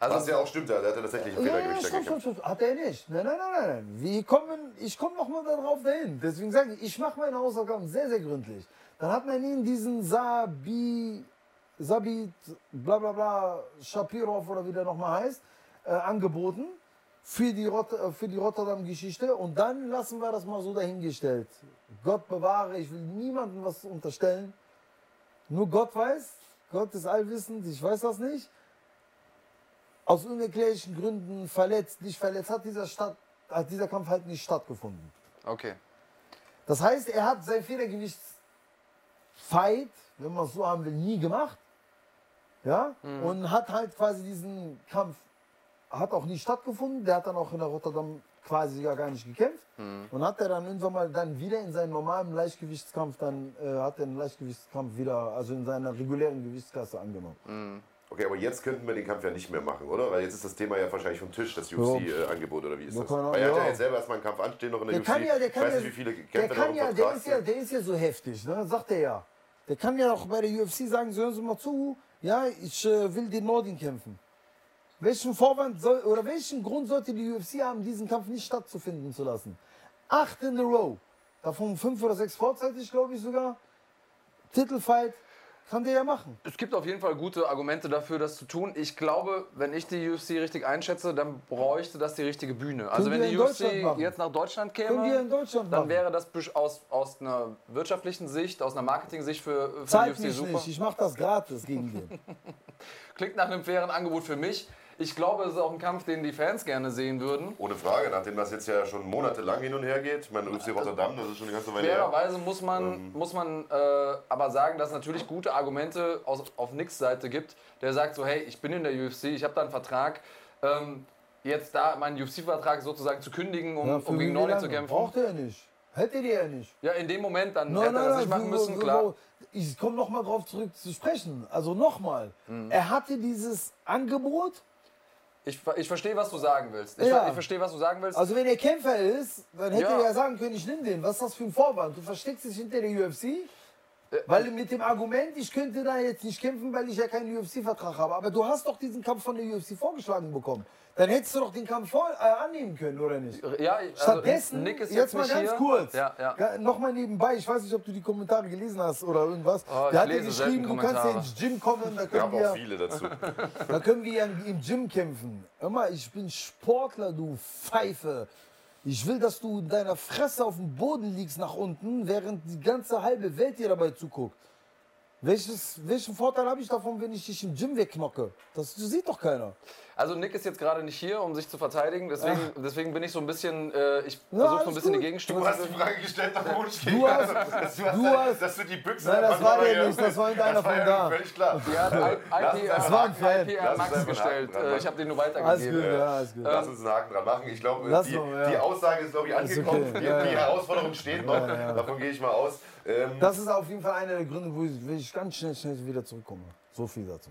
Speaker 1: Was
Speaker 3: Also,
Speaker 1: ja auch stimmt, der hatte tatsächlich einen
Speaker 2: Ja, ja, stopp, stopp, stopp. Hat er nicht. Nein, nein, nein, nein. Wir kommen, ich komme noch mal darauf dahin. Deswegen sage ich, ich mache meine Hausaufgaben sehr, sehr gründlich. Dann hat man ihn diesen Sabi, Sabit, bla bla bla, Shapirov oder wie der nochmal heißt, äh, angeboten für die, Rot äh, für die Rotterdam-Geschichte. Und dann lassen wir das mal so dahingestellt. Gott bewahre, ich will niemandem was unterstellen. Nur Gott weiß, Gott ist allwissend, ich weiß das nicht aus unerklärlichen Gründen verletzt, nicht verletzt, hat dieser, Stadt, hat dieser Kampf halt nicht stattgefunden.
Speaker 3: okay.
Speaker 2: Das heißt, er hat sein Federgewichtsfight, wenn man es so haben will, nie gemacht. Ja? Und hat halt quasi diesen Kampf, hat auch nie stattgefunden. Der hat dann auch in der Rotterdam quasi ja gar nicht gekämpft. Und hat er dann irgendwann mal dann wieder in seinem normalen Leichtgewichtskampf, dann äh, hat er einen Leichtgewichtskampf wieder, also in seiner regulären Gewichtsklasse angenommen.
Speaker 1: Okay, aber jetzt könnten wir den Kampf ja nicht mehr machen, oder? Weil jetzt ist das Thema ja wahrscheinlich vom Tisch, das UFC-Angebot, oder wie ist das?
Speaker 2: Ahnung,
Speaker 1: Weil er hat ja jetzt selber erstmal einen Kampf anstehen noch in der,
Speaker 2: Der
Speaker 1: UFC.
Speaker 2: kann ja, der kann
Speaker 1: ich weiß nicht, wie viele
Speaker 2: der
Speaker 1: Kämpfe
Speaker 2: kann
Speaker 1: noch
Speaker 2: ja, der ist ja, der ist ja so heftig, ne? sagt er ja. Der kann ja auch bei der UFC sagen, so, hören Sie mal zu, ja, ich äh, will den Nordin kämpfen. Welchen Vorwand soll, oder welchen Grund sollte die UFC haben, diesen Kampf nicht stattzufinden zu lassen? Acht in a row. Davon fünf oder sechs vorzeitig, glaube ich sogar. Titelfight. Kann der ja machen.
Speaker 3: Es gibt auf jeden Fall gute Argumente dafür, das zu tun. Ich glaube, wenn ich die UFC richtig einschätze, dann bräuchte das die richtige Bühne. Also
Speaker 2: Können
Speaker 3: wenn die UFC jetzt nach Deutschland
Speaker 2: Können wir in
Speaker 3: käme,
Speaker 2: Deutschland
Speaker 3: dann wäre das aus, aus einer wirtschaftlichen Sicht, aus einer Marketing-Sicht für, für die
Speaker 2: Zahlt
Speaker 3: UFC
Speaker 2: mich
Speaker 3: super.
Speaker 2: nicht, ich mache das gratis gegen den.
Speaker 3: Klingt nach einem fairen Angebot für mich. Ich glaube, es ist auch ein Kampf, den die Fans gerne sehen würden.
Speaker 1: Ohne Frage, nachdem das jetzt ja schon monatelang hin und her geht. Ich meine, UFC Rotterdam, das ist schon eine ganze Weile her.
Speaker 3: Fairerweise muss man,
Speaker 2: Ähm.
Speaker 3: muss man äh, aber sagen, dass es natürlich gute Argumente aus, auf Nicks Seite gibt, der sagt so, hey, ich bin in der UFC, ich habe da einen Vertrag, ähm, jetzt da meinen UFC-Vertrag sozusagen zu kündigen, um,
Speaker 2: Ja,
Speaker 3: um gegen
Speaker 2: lange?
Speaker 3: zu kämpfen.
Speaker 2: Braucht er nicht. Hätte der ja nicht.
Speaker 3: Ja, in dem Moment, dann
Speaker 2: Nein,
Speaker 3: hätte er
Speaker 2: nein,
Speaker 3: das nicht
Speaker 2: nein,
Speaker 3: machen
Speaker 2: so-
Speaker 3: müssen,
Speaker 2: so-
Speaker 3: klar.
Speaker 2: Ich komme noch mal drauf zurück zu sprechen. Also nochmal.
Speaker 3: Mhm.
Speaker 2: Er hatte dieses Angebot
Speaker 3: Ich, ich verstehe, was du sagen willst. Ich,
Speaker 2: Ja.
Speaker 3: ich verstehe, was du sagen willst.
Speaker 2: Also wenn er Kämpfer ist, dann hätte
Speaker 3: Ja.
Speaker 2: er ja sagen können, ich nimm den. Was ist das für ein Vorwand? Du versteckst dich hinter der UFC?
Speaker 3: Äh,
Speaker 2: Weil mit dem Argument, ich könnte da jetzt nicht kämpfen, weil ich ja keinen UFC-Vertrag habe. Aber du hast doch diesen Kampf von der UFC vorgeschlagen bekommen. Dann hättest du doch den Kampf vor, äh, annehmen können, oder nicht?
Speaker 3: ja, also
Speaker 2: Stattdessen,
Speaker 3: Nick ist
Speaker 2: jetzt,
Speaker 3: jetzt,
Speaker 2: mal
Speaker 3: nicht
Speaker 2: ganz
Speaker 3: hier.
Speaker 2: kurz,
Speaker 3: Ja, ja.
Speaker 2: Nochmal nebenbei, ich weiß nicht, ob du die Kommentare gelesen hast oder irgendwas.
Speaker 3: Oh,
Speaker 2: Der hat ja geschrieben, du kannst ja ins Gym kommen, da
Speaker 1: Wir
Speaker 2: können
Speaker 1: haben
Speaker 2: wir,
Speaker 1: auch viele dazu.
Speaker 2: da können wir ja im Gym kämpfen. Hör mal, ich bin Sportler, du Pfeife. Ich will, dass du in deiner Fresse auf dem Boden liegst nach unten, während die ganze halbe Welt dir dabei zuguckt. Welches, welchen Vorteil habe ich davon, wenn ich dich im Gym wegknocke? Das sieht doch keiner.
Speaker 3: Also Nick ist jetzt gerade nicht hier, um sich zu verteidigen. Deswegen, deswegen bin ich so ein bisschen, äh, ich
Speaker 2: Ja,
Speaker 3: versuche so ein bisschen die
Speaker 2: gut.
Speaker 3: Gegenstimme
Speaker 1: Du
Speaker 3: zu
Speaker 1: hast die Frage gestellt nach Wunsch.
Speaker 2: Du hast-
Speaker 1: dass, du hast,
Speaker 2: du hast-
Speaker 1: dass du die Büchse
Speaker 2: Nein, das war der nicht, das war
Speaker 1: das war
Speaker 2: von da.
Speaker 1: Völlig klar.
Speaker 3: Ja,
Speaker 1: uns
Speaker 2: Das war ein Fan.
Speaker 1: Lass uns
Speaker 3: Max gestellt. Äh, Ich habe den nur
Speaker 2: Alles gut,
Speaker 3: weitergegeben.
Speaker 2: ja, alles gut.
Speaker 1: Lass uns einen Haken dran machen. Ich glaube, die,
Speaker 2: ja.
Speaker 1: die Aussage ist, glaube ich, angekommen.
Speaker 2: okay.
Speaker 1: Die,
Speaker 2: Ja,
Speaker 1: die
Speaker 2: ja.
Speaker 1: Herausforderung steht noch.
Speaker 2: Ja, ja.
Speaker 1: Davon gehe ich mal aus. Ähm,
Speaker 2: Das ist auf jeden Fall einer der Gründe, wo ich, wo ich ganz schnell, schnell wieder zurückkomme. So viel dazu.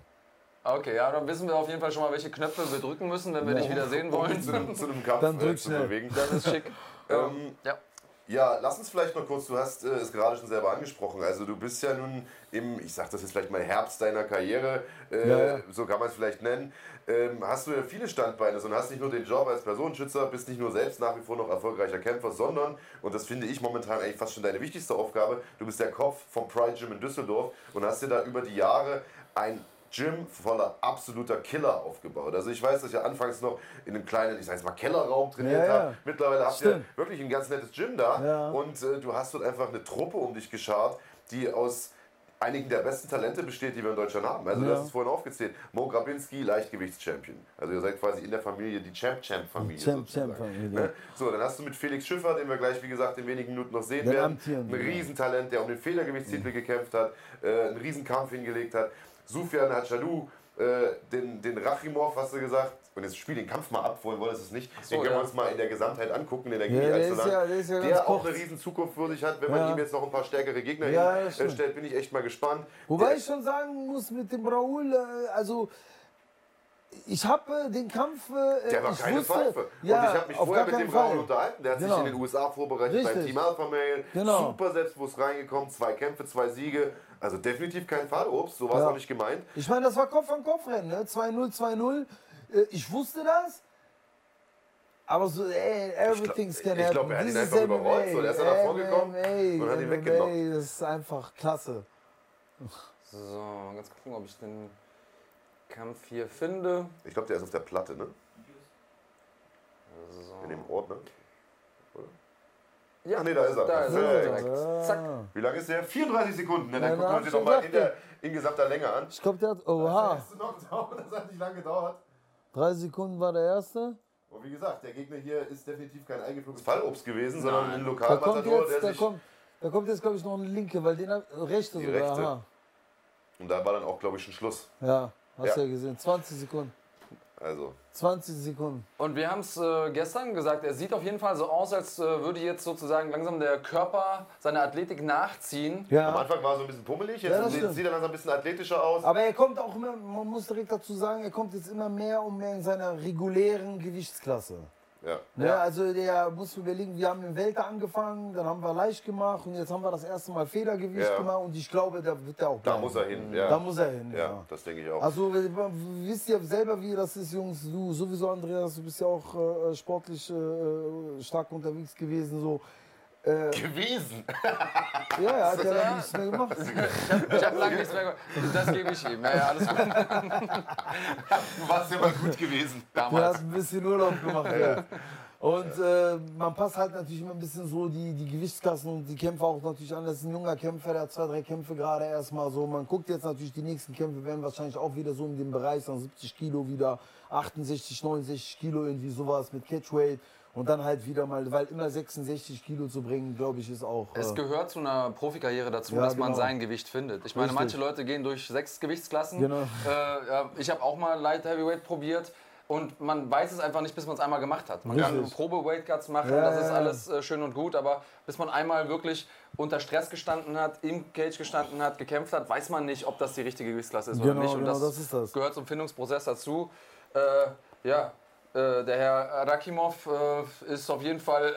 Speaker 3: Okay, ja, dann wissen wir auf jeden Fall schon mal, welche Knöpfe wir drücken müssen, wenn wir dich wieder sehen wollen.
Speaker 1: zu einem, zu einem Kampf
Speaker 2: Dann drück
Speaker 1: äh, zu bewegen.
Speaker 3: Das ist schick.
Speaker 1: Ähm,
Speaker 3: Ja.
Speaker 1: Ja, lass uns vielleicht noch kurz, du hast äh, es gerade schon selber angesprochen, also du bist ja nun im, ich sag das jetzt vielleicht mal, Herbst deiner Karriere, äh,
Speaker 2: Ja, ja.
Speaker 1: so kann man es vielleicht nennen, ähm, hast du ja viele Standbeine, sondern hast nicht nur den Job als Personenschützer, bist nicht nur selbst nach wie vor noch erfolgreicher Kämpfer, sondern, und das finde ich momentan eigentlich fast schon deine wichtigste Aufgabe, du bist der Kopf vom Pride Gym in Düsseldorf und hast dir da über die Jahre ein Gym voller absoluter Killer aufgebaut. Also ich weiß, dass ihr anfangs noch in einem kleinen, ich sag jetzt mal Kellerraum trainiert
Speaker 2: Ja, ja.
Speaker 1: habt. Mittlerweile habt ihr
Speaker 2: Stimmt.
Speaker 1: wirklich ein ganz nettes Gym da
Speaker 2: Ja.
Speaker 1: und äh, du hast dort einfach eine Truppe um dich geschart, die aus einigen der besten Talente besteht, die wir in Deutschland haben. Also du
Speaker 2: Ja.
Speaker 1: hast es vorhin aufgezählt. Mo Grabinski, Leichtgewichtschampion. Also ihr seid quasi in der Familie die Champ-Champ-Familie.
Speaker 2: Champ,
Speaker 1: sozusagen.
Speaker 2: Champ-Familie.
Speaker 1: Ne? So, dann hast du mit Felix Schiffer, den wir gleich, wie gesagt, in wenigen Minuten noch sehen
Speaker 2: Den
Speaker 1: werden. Ein
Speaker 2: ja.
Speaker 1: Riesentalent, der um den Federgewichtstitel gekämpft hat, äh, einen Riesenkampf hingelegt hat. Sufjan Hachadou, äh, den, den Rachimov, hast du gesagt. Und jetzt spiel den Kampf mal ab, vorhin wolltest du es nicht. den können
Speaker 3: ja.
Speaker 1: wir uns mal in der Gesamtheit angucken, den
Speaker 2: Ja, der ist ja- der ist ja
Speaker 1: der auch eine riesen Zukunft würdig hat, wenn man ihm jetzt noch ein paar stärkere Gegner hinstellt, bin ich echt mal gespannt.
Speaker 2: Wobei
Speaker 1: Der-
Speaker 2: ich schon sagen muss, mit dem Raoul, äh, also ich habe äh, den Kampf. Äh,
Speaker 1: Der war
Speaker 2: ich
Speaker 1: keine
Speaker 2: wusste,
Speaker 1: Pfeife.
Speaker 2: Ja,
Speaker 1: und ich habe mich vorher mit dem. Raul unterhalten. Der hat
Speaker 2: Genau.
Speaker 1: sich in den USA vorbereitet beim
Speaker 2: Richtig.
Speaker 1: Team Alpha Male.
Speaker 2: Genau.
Speaker 1: Super selbstbewusst reingekommen, zwei Kämpfe, zwei Siege. Also definitiv kein Fallobst, so war es
Speaker 2: Ja.
Speaker 1: auch nicht gemeint.
Speaker 2: Ich meine, das war Kopf an Kopf Rennen, ne? 2-0, 2-0. Äh, ich wusste das. Aber so, ey, everything's
Speaker 1: Ich
Speaker 2: can
Speaker 1: glaub- ich glaub,
Speaker 2: happen.
Speaker 1: er hat ihn einfach
Speaker 2: is
Speaker 1: überrollt, so. Der ist dann nach vorne gekommen
Speaker 2: MMA,
Speaker 1: und hat ihn
Speaker 2: MMA,
Speaker 1: weggenommen.
Speaker 2: Das ist einfach klasse.
Speaker 3: So, ganz gucken, ob ich den Kampf hier finde.
Speaker 1: Ich glaube, der ist auf der Platte, ne? In dem Ordner.
Speaker 3: Ja,
Speaker 1: Ach nee, da ist er.
Speaker 3: Da ist er.
Speaker 1: Perfekt.
Speaker 3: Zack.
Speaker 1: Wie lange ist der? 34 Sekunden. Ne? Dann
Speaker 2: Ja,
Speaker 1: gucken wir uns den nochmal in, der- in gesamter Länge an.
Speaker 2: Ich glaube, der hat. Oha.
Speaker 1: Das, das hat nicht lange gedauert.
Speaker 2: Drei Sekunden war der erste.
Speaker 1: Und wie gesagt, der Gegner hier ist definitiv kein eingeflogenes Fallobst gewesen, sondern ein Lokalmatador, der
Speaker 2: da kommt, da kommt jetzt, glaube ich, noch eine linke, weil den rechte
Speaker 1: Die
Speaker 2: sogar.
Speaker 1: rechte.
Speaker 2: Aha.
Speaker 1: Und da war dann auch, glaube ich, schon Schluss.
Speaker 2: Ja, hast
Speaker 1: Ja.
Speaker 2: ja. gesehen. 20 Sekunden.
Speaker 1: Also,
Speaker 2: 20 Sekunden.
Speaker 3: Und wir haben es äh, gestern gesagt, er sieht auf jeden Fall so aus, als äh, würde jetzt sozusagen langsam der Körper seine Athletik nachziehen.
Speaker 1: am
Speaker 2: Ja.
Speaker 1: Anfang war er so ein bisschen pummelig, jetzt
Speaker 2: Ja,
Speaker 1: sieht, sieht er langsam ein bisschen athletischer aus.
Speaker 2: Aber er kommt auch immer, man muss direkt dazu sagen, er kommt jetzt immer mehr und mehr in seiner regulären Gewichtsklasse.
Speaker 1: Ja.
Speaker 2: Ne?
Speaker 3: Ja.
Speaker 2: Also der muss überlegen, wir haben im Welter angefangen, dann haben wir leicht gemacht und jetzt haben wir das erste Mal Federgewicht
Speaker 1: Ja.
Speaker 2: gemacht und ich glaube, da wird er auch
Speaker 1: Da
Speaker 2: bleiben.
Speaker 1: muss er hin. Ja,
Speaker 2: Da muss er hin,
Speaker 1: ja,
Speaker 2: ja.
Speaker 1: das denke ich auch.
Speaker 2: Also wisst ihr selber, wie das ist, Jungs. Du sowieso, Andreas, du bist ja auch äh, sportlich äh, stark unterwegs gewesen. So. Äh,
Speaker 1: gewesen.
Speaker 2: ja, er hat ja dann nichts mehr gemacht.
Speaker 3: Ich habe lange nichts mehr gehört. Das gebe ich ihm. Ja, ja, alles gut.
Speaker 1: Du warst ja mal gut gewesen.
Speaker 2: Der hat
Speaker 3: Damals.
Speaker 2: ein bisschen Urlaub gemacht. Ja. Und äh, man passt halt natürlich immer ein bisschen so die, die Gewichtsklassen und die Kämpfer auch natürlich an. Das ist ein junger Kämpfer, der hat zwei, drei Kämpfe gerade erstmal so. Man guckt jetzt natürlich, die nächsten Kämpfe werden wahrscheinlich auch wieder so in dem Bereich, dann 70 Kilo wieder, 68, 69 Kilo, irgendwie sowas mit Catchweight. Und dann halt wieder mal, weil immer 66 Kilo zu bringen, glaube ich, ist auch.
Speaker 3: Es
Speaker 2: Äh,
Speaker 3: gehört zu einer Profikarriere dazu,
Speaker 2: Ja,
Speaker 3: dass man
Speaker 2: genau.
Speaker 3: sein Gewicht findet. Ich meine,
Speaker 2: Richtig.
Speaker 3: manche Leute gehen durch sechs Gewichtsklassen.
Speaker 2: Genau.
Speaker 3: Äh, ich habe auch mal Light Heavyweight probiert. Und man weiß es einfach nicht, bis man es einmal gemacht hat. Man kann
Speaker 2: Richtig.
Speaker 3: Probe-Weight-Cuts machen,
Speaker 2: Ja,
Speaker 3: das ist alles äh, schön und gut, aber bis man einmal wirklich unter Stress gestanden hat, im Cage gestanden hat, gekämpft hat, weiß man nicht, ob das die richtige Gewichtsklasse ist oder
Speaker 2: Genau,
Speaker 3: nicht. Und
Speaker 2: genau, das ist das.
Speaker 3: gehört zum Findungsprozess dazu. Äh, Ja, äh, der Herr Rakimov äh, ist auf jeden Fall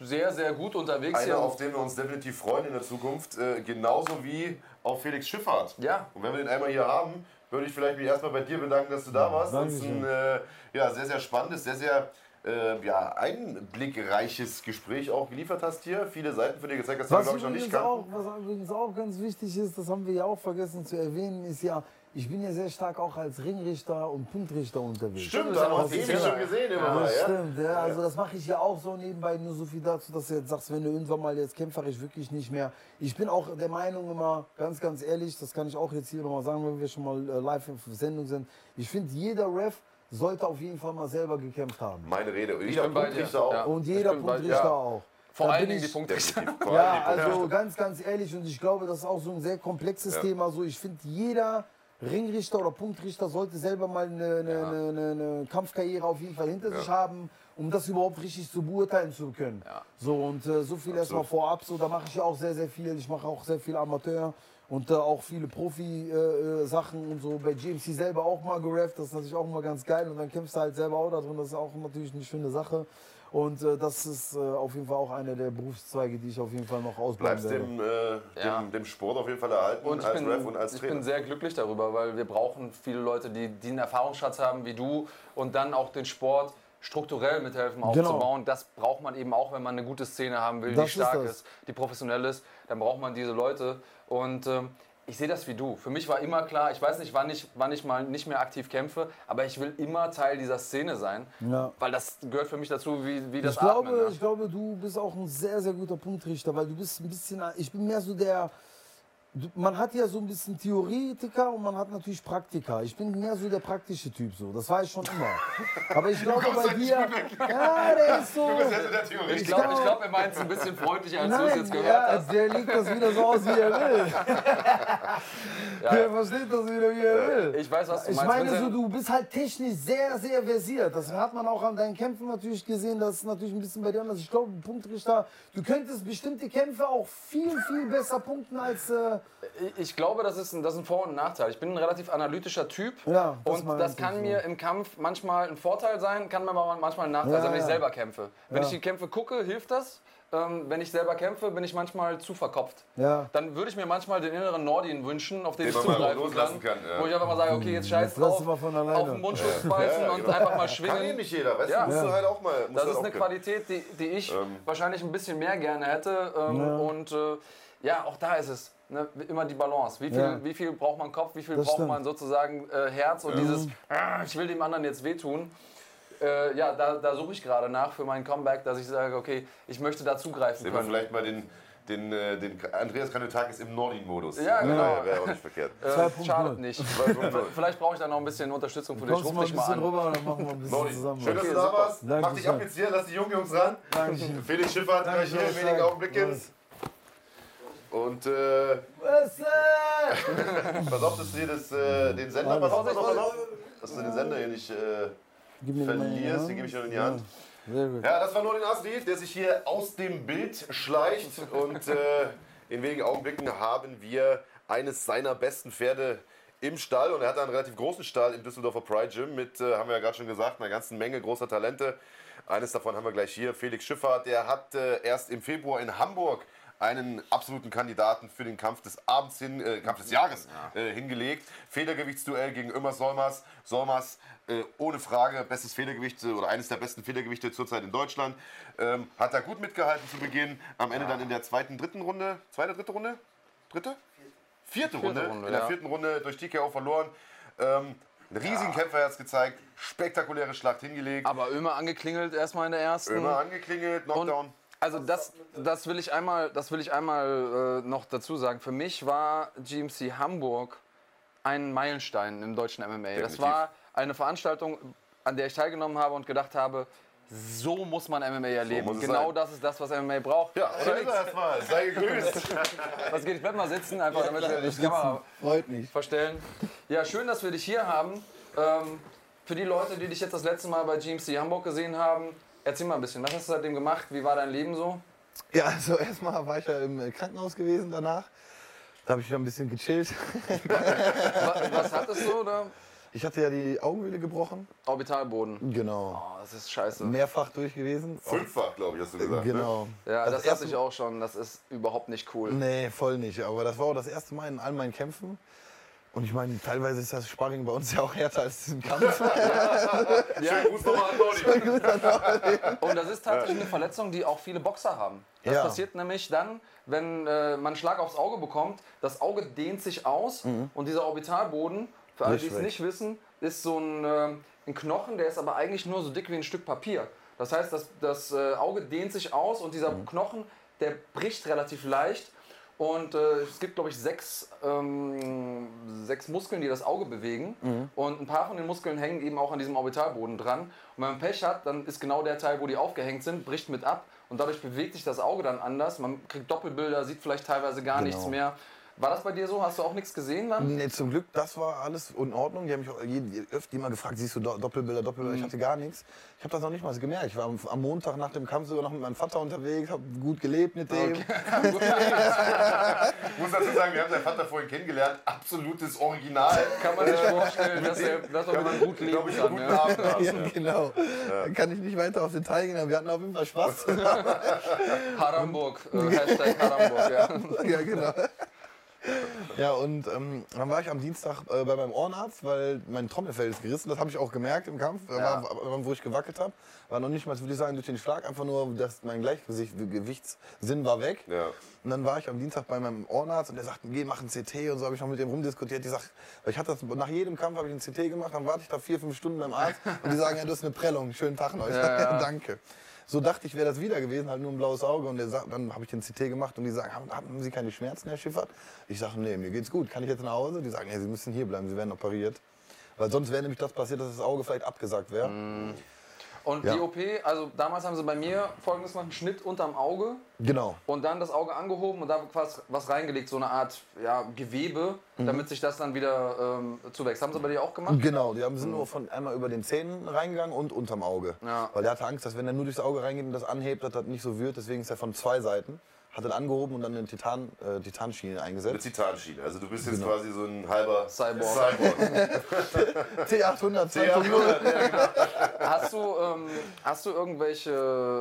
Speaker 3: äh, sehr, sehr gut unterwegs
Speaker 1: Einer,
Speaker 3: hier.
Speaker 1: auf den wir uns definitiv freuen in der Zukunft, äh, genauso wie auf Felix Schifffahrt.
Speaker 3: Ja.
Speaker 1: Und wenn wir den einmal hier haben, würde ich vielleicht mich erstmal bei dir bedanken, dass du da warst. Das ist ein äh, ja, sehr, sehr spannendes, sehr, sehr äh, ja, einblickreiches Gespräch auch geliefert hast hier. Viele Seiten für dir gezeigt hast, die wir,
Speaker 2: Was
Speaker 1: glaube ich, noch nicht
Speaker 2: übrigens, auch,
Speaker 1: kannten.
Speaker 2: was übrigens auch ganz wichtig ist, das haben wir ja auch vergessen zu erwähnen, ist ja, ich bin ja sehr stark auch als Ringrichter und Punktrichter unterwegs.
Speaker 1: Stimmt,
Speaker 3: ist
Speaker 1: da
Speaker 3: ja
Speaker 1: haben wir
Speaker 3: offizieller.
Speaker 1: schon gesehen immer
Speaker 2: Ja,
Speaker 1: mal.
Speaker 2: das
Speaker 1: Ja?
Speaker 2: stimmt, ja. Also das mache ich ja auch so nebenbei, nur so viel dazu, dass du jetzt sagst, wenn du irgendwann mal jetzt kämpferisch wirklich nicht mehr. Ich bin auch der Meinung immer, ganz, ganz ehrlich, das kann ich auch jetzt hier nochmal sagen, wenn wir schon mal äh, live in Sendung sind. Ich finde, jeder Ref sollte auf jeden Fall mal selber gekämpft haben.
Speaker 1: Meine Rede. Jeder
Speaker 3: bin bei dir.
Speaker 1: Punktrichter auch.
Speaker 3: Ja.
Speaker 2: Und
Speaker 3: Ich
Speaker 2: jeder Punktrichter
Speaker 3: ja.
Speaker 2: auch.
Speaker 3: Vor allen Dingen die
Speaker 2: ich-.
Speaker 1: Vor
Speaker 2: Ja,
Speaker 1: allem
Speaker 2: also ganz, ganz ehrlich, und ich glaube, das ist auch so ein sehr komplexes
Speaker 1: Ja.
Speaker 2: Thema. So, ich finde, jeder Ringrichter oder Punktrichter sollte selber mal eine, eine,
Speaker 3: Ja.
Speaker 2: eine, eine, Kampfkarriere auf jeden Fall hinter sich haben, um das überhaupt richtig zu beurteilen zu können.
Speaker 3: Ja.
Speaker 2: So, und äh, so viel erstmal vorab. So, da mache ich ja auch sehr, sehr viel. Ich mache auch sehr viel Amateur und äh, auch viele Profi-Sachen und so. Bei GMC selber auch mal gerefft. Das ist natürlich auch immer ganz geil. Und dann kämpfst du halt selber auch da drin. Das ist auch natürlich eine schöne Sache. Und äh, das ist äh, auf jeden Fall auch einer der Berufszweige, die ich auf jeden Fall noch ausbauen
Speaker 1: Bleibst
Speaker 2: werde.
Speaker 1: dem, äh,
Speaker 3: Ja.
Speaker 1: dem, dem Sport auf jeden Fall erhalten,
Speaker 3: Und ich,
Speaker 1: als
Speaker 3: bin,
Speaker 1: Ref und als
Speaker 3: ich
Speaker 1: Trainer.
Speaker 3: bin sehr glücklich darüber, weil wir brauchen viele Leute, die, die einen Erfahrungsschatz haben wie du und dann auch den Sport strukturell mithelfen
Speaker 2: Genau.
Speaker 3: aufzubauen. Das braucht man eben auch, wenn man eine gute Szene haben will,
Speaker 2: Das
Speaker 3: die
Speaker 2: ist
Speaker 3: stark
Speaker 2: das.
Speaker 3: ist, die professionell ist. Dann braucht man diese Leute. Und ähm, ich sehe das wie du. Für mich war immer klar, ich weiß nicht, wann ich, wann ich mal nicht mehr aktiv kämpfe, aber ich will immer Teil dieser Szene sein,
Speaker 2: Ja.
Speaker 3: weil das gehört für mich dazu, wie, wie das
Speaker 2: Ich glaube,
Speaker 3: Atmen. ne?
Speaker 2: ich glaube, du bist auch ein sehr, sehr guter Punktrichter, weil du bist ein bisschen, ich bin mehr so der, man hat ja so ein bisschen Theoretiker und man hat natürlich Praktiker. Ich bin mehr so der praktische Typ, so. Das war ich schon immer. Aber ich glaube bei dir, ja, der ist so.
Speaker 3: Ich
Speaker 2: Ich
Speaker 3: glaube,
Speaker 2: glaub-
Speaker 3: ich glaub, er meint es ein bisschen freundlicher, als du es jetzt gehört
Speaker 2: ja,
Speaker 3: hast.
Speaker 2: der legt das wieder so aus, wie er will. Der versteht das wieder, wie er will.
Speaker 3: Ich weiß, was du
Speaker 2: Ich
Speaker 3: meinst.
Speaker 2: meine,
Speaker 3: Wenn
Speaker 2: so, du bist halt technisch sehr, sehr versiert. Das hat man auch an deinen Kämpfen natürlich gesehen. Das ist natürlich ein bisschen bei dir anders. Ich glaube, ein Punktrichter, du könntest bestimmte Kämpfe auch viel, viel besser punkten als. Äh,
Speaker 3: Ich glaube, das ist, ein, das ist ein Vor- und ein Nachteil. Ich bin ein relativ analytischer Typ
Speaker 2: Ja, das
Speaker 3: und das
Speaker 2: ich
Speaker 3: kann mir im Kampf manchmal ein Vorteil sein, kann mir aber manchmal ein Nachteil
Speaker 2: Ja,
Speaker 3: sein, wenn ich
Speaker 2: ja.
Speaker 3: selber kämpfe. Wenn
Speaker 2: Ja.
Speaker 3: ich die Kämpfe gucke, hilft das. Ähm, wenn ich selber kämpfe, bin ich manchmal zu verkopft.
Speaker 2: ja.
Speaker 3: Dann würde ich mir manchmal den inneren Nordin wünschen, auf den,
Speaker 1: Den
Speaker 3: ich zugreifen
Speaker 1: loslassen
Speaker 3: kann.
Speaker 1: kann, ja.
Speaker 3: Wo ich einfach mal sage, okay, jetzt scheiß
Speaker 2: Jetzt lass
Speaker 3: drauf,
Speaker 2: mal von alleine.
Speaker 3: auf den Mundschutz beißen
Speaker 1: Ja,
Speaker 3: und
Speaker 1: genau.
Speaker 3: einfach mal
Speaker 1: Kann
Speaker 3: schwingen.
Speaker 1: eben nicht jeder, weißt
Speaker 3: Ja.
Speaker 1: du? Musst du halt auch mal.
Speaker 3: Das
Speaker 1: halt
Speaker 3: ist eine
Speaker 1: können.
Speaker 3: Qualität, die, die ich
Speaker 1: Ähm.
Speaker 3: wahrscheinlich ein bisschen mehr gerne hätte. Ähm,
Speaker 2: Ja.
Speaker 3: Und äh, ja, auch da ist es ne, immer die Balance. Wie viel,
Speaker 2: Ja.
Speaker 3: wie viel braucht man Kopf, wie viel
Speaker 2: Das
Speaker 3: braucht
Speaker 2: stimmt.
Speaker 3: man sozusagen äh, Herz und dieses, ah, ich will dem anderen jetzt wehtun. Äh, ja, da, da suche ich gerade nach für mein Comeback, dass ich sage, okay, ich möchte da zugreifen
Speaker 1: Sehen wir
Speaker 3: können.
Speaker 1: vielleicht mal den, den, äh, den Andreas Kanyotakis im Nordin-Modus.
Speaker 3: Ja, genau.
Speaker 1: Wäre auch nicht verkehrt.
Speaker 3: Äh,
Speaker 2: 2.0.
Speaker 3: schadet nicht. Vielleicht brauche ich da noch ein bisschen Unterstützung von dir. Ich
Speaker 2: Kommst du
Speaker 3: rufe
Speaker 2: mal ein
Speaker 3: dich mal
Speaker 2: bisschen
Speaker 3: an.
Speaker 2: rüber und dann machen wir ein bisschen
Speaker 1: Nordin,
Speaker 2: zusammen.
Speaker 1: schön, dass
Speaker 3: Okay,
Speaker 1: du da warst. Mach dich ab jetzt hier, lass die jungen Jungs ran.
Speaker 2: Dankeschön.
Speaker 1: Felix Schifffahrt gleich hier in wenigen Augenblicken. Und äh, pass auf, dass du das, äh, den Sender, pass auf, pass auf, pass auf, dass du den Sender hier nicht äh, verlierst, den gebe ich dir in die Hand. Ja, das war nur den Asli, der sich hier aus dem Bild schleicht. Und äh, in wenigen Augenblicken haben wir eines seiner besten Pferde im Stall. Und er hat einen relativ großen Stall im Düsseldorfer Pride Gym mit, äh, haben wir ja gerade schon gesagt, einer ganzen Menge großer Talente. Eines davon haben wir gleich hier, Felix Schifffahrt. Der hat äh, erst im Februar in Hamburg einen absoluten Kandidaten für den Kampf des Abends hin, äh, Kampf des Jahres äh, hingelegt. Federgewichtsduell gegen Ömer Solmers. Solmers äh, ohne Frage bestes Federgewicht äh, oder eines der besten Federgewichte zurzeit in Deutschland. Ähm, hat da gut mitgehalten zu Beginn. Am Ende dann in der zweiten, dritten Runde, zweite, dritte Runde? Dritte? Vierte, Runde,
Speaker 3: Runde,
Speaker 1: in der
Speaker 3: ja.
Speaker 1: vierten Runde durch TKO verloren. Ähm, einen riesigen Kämpferherz gezeigt, spektakuläre Schlacht hingelegt.
Speaker 3: Aber Ömer angeklingelt erstmal in der ersten.
Speaker 1: Ömer angeklingelt, Knockdown.
Speaker 3: Also das, das will ich einmal, das will ich einmal äh, noch dazu sagen. Für mich war GMC Hamburg ein Meilenstein im deutschen MMA. Das
Speaker 1: Definitiv.
Speaker 3: war eine Veranstaltung, an der ich teilgenommen habe und gedacht habe, so muss man MMA erleben.
Speaker 1: es
Speaker 3: genau
Speaker 1: sein.
Speaker 3: das ist das, was MMA braucht.
Speaker 1: Ja, er erstmal. Sei gegrüßt.
Speaker 3: Was geht? Ich bleib mal sitzen, einfach damit wir die Kamera
Speaker 2: Freut mich.
Speaker 3: verstellen. Ja, schön, dass wir dich hier haben. Ähm, für die Leute, die dich jetzt das letzte Mal bei GMC Hamburg gesehen haben, erzähl mal ein bisschen. Was hast du seitdem gemacht? Wie war dein Leben so?
Speaker 4: Ja, also erstmal war ich ja im äh, Krankenhaus gewesen danach. Da habe ich ja ein bisschen gechillt.
Speaker 3: Was, was hattest du? Oder?
Speaker 4: Ich hatte ja die Augenhöhle gebrochen.
Speaker 3: Orbitalboden.
Speaker 4: Genau.
Speaker 3: Oh, das ist scheiße.
Speaker 4: Mehrfach durch gewesen.
Speaker 1: Fünffach, glaube ich, hast du gesagt. Ne?
Speaker 4: Genau.
Speaker 3: Ja, das,
Speaker 4: erste-
Speaker 3: hatte ich auch schon. Das ist überhaupt nicht cool.
Speaker 4: Nee, voll nicht. Aber das war auch das erste Mal in all meinen Kämpfen. Und ich meine, teilweise ist das Sparring bei uns ja auch härter als im Kampf.
Speaker 1: Schönen Gruß nochmal an Nordi.
Speaker 3: Und das ist tatsächlich eine Verletzung, die auch viele Boxer haben. Das
Speaker 4: Ja.
Speaker 3: passiert nämlich dann, wenn äh, man einen Schlag aufs Auge bekommt. Das Auge dehnt sich aus und dieser Orbitalboden, für alle, die es
Speaker 4: Nicht
Speaker 3: wissen, ist so ein, äh, ein Knochen, der ist aber eigentlich nur so dick wie ein Stück Papier. Das heißt, das, das äh, Auge dehnt sich aus und dieser Knochen, der bricht relativ leicht. Und äh, es gibt, glaube ich, sechs, ähm, sechs Muskeln, die das Auge bewegen. Und ein paar von den Muskeln hängen eben auch an diesem Orbitalboden dran. Und wenn man Pech hat, dann ist genau der Teil, wo die aufgehängt sind, bricht mit ab. Und dadurch bewegt sich das Auge dann anders. Man kriegt Doppelbilder, sieht vielleicht teilweise gar
Speaker 4: Genau.
Speaker 3: nichts mehr. War das bei dir so? Hast du auch nichts gesehen dann?
Speaker 4: Nee, zum Glück, das war alles in Ordnung. Die haben mich auch öfter immer gefragt, siehst du Do- Doppelbilder, Doppelbilder?
Speaker 3: Mhm.
Speaker 4: Ich hatte gar nichts. Ich habe das noch nicht mal gemerkt. Ich war am, Montag nach dem Kampf sogar noch mit meinem Vater unterwegs, habe gut gelebt mit dem.
Speaker 1: Ich muss dazu sagen, wir haben seinen Vater vorhin kennengelernt. Absolutes Original.
Speaker 3: Kann man sich vorstellen, dass, er, dass man ihm gut leben
Speaker 1: Glaube ich, einen
Speaker 3: kann.
Speaker 1: guten
Speaker 3: Ja.
Speaker 4: Ja, genau. Dann kann ich nicht weiter auf Detail gehen, aber wir hatten auf jeden Fall Spaß.
Speaker 3: Haramburg, äh, Hashtag Haramburg, ja.
Speaker 4: ja, genau. Ja, und ähm, dann war ich am Dienstag äh, bei meinem Ohrenarzt, weil mein Trommelfell ist gerissen. Das habe ich auch gemerkt im Kampf, da
Speaker 3: Ja.
Speaker 4: war, wo ich gewackelt habe. War noch nicht mal, würde ich sagen, durch den Schlag, einfach nur, dass mein Gleichgewicht, Gewichtssinn war weg.
Speaker 1: Ja.
Speaker 4: Und dann war ich am Dienstag bei meinem Ohrenarzt und der sagte, geh, mach ein CT und so habe ich noch mit dem rumdiskutiert. Die sagt, ich hatte das, nach jedem Kampf habe ich ein CT gemacht, dann warte ich da vier, fünf Stunden beim Arzt und die sagen, ja, du hast eine Prellung, schönen Tag
Speaker 3: Ja, ja.
Speaker 4: ja, danke. So dachte ich, wäre das wieder gewesen, halt nur ein blaues Auge. Und der sagt, dann habe ich den CT gemacht und die sagen, haben, Sie keine Schmerzen, Herr Schiffert? Ich sage, nee, mir geht's gut. Kann ich jetzt nach Hause? Die sagen, nee, Sie müssen hier bleiben, Sie werden operiert. Weil sonst wäre nämlich das passiert, dass das Auge vielleicht abgesagt wäre.
Speaker 3: Und
Speaker 4: Ja.
Speaker 3: die OP, also damals haben sie bei mir folgendes gemacht, einen Schnitt unterm Auge
Speaker 4: Genau.
Speaker 3: und dann das Auge angehoben und da was, was reingelegt, so eine Art ja, Gewebe,
Speaker 4: Mhm.
Speaker 3: damit sich das dann wieder ähm, zuwächst. Haben sie bei dir auch gemacht?
Speaker 4: Genau, die haben, sind nur von einmal über den Zähnen reingegangen und unterm Auge.
Speaker 3: Ja.
Speaker 4: Weil der hatte Angst, dass wenn er nur durchs Auge reingeht und das anhebt, dass das nicht so wird. Deswegen ist er von zwei Seiten. Hat er angehoben und dann eine Titan, äh, Titanschiene
Speaker 1: Eine
Speaker 4: eingesetzt.
Speaker 1: Titanschiene. Also du bist jetzt
Speaker 4: Genau.
Speaker 1: quasi so ein halber
Speaker 3: Cyborg.
Speaker 1: Cyborg.
Speaker 4: T800
Speaker 1: Ja,
Speaker 4: 2.0.
Speaker 3: Hast du, ähm, hast du irgendwelche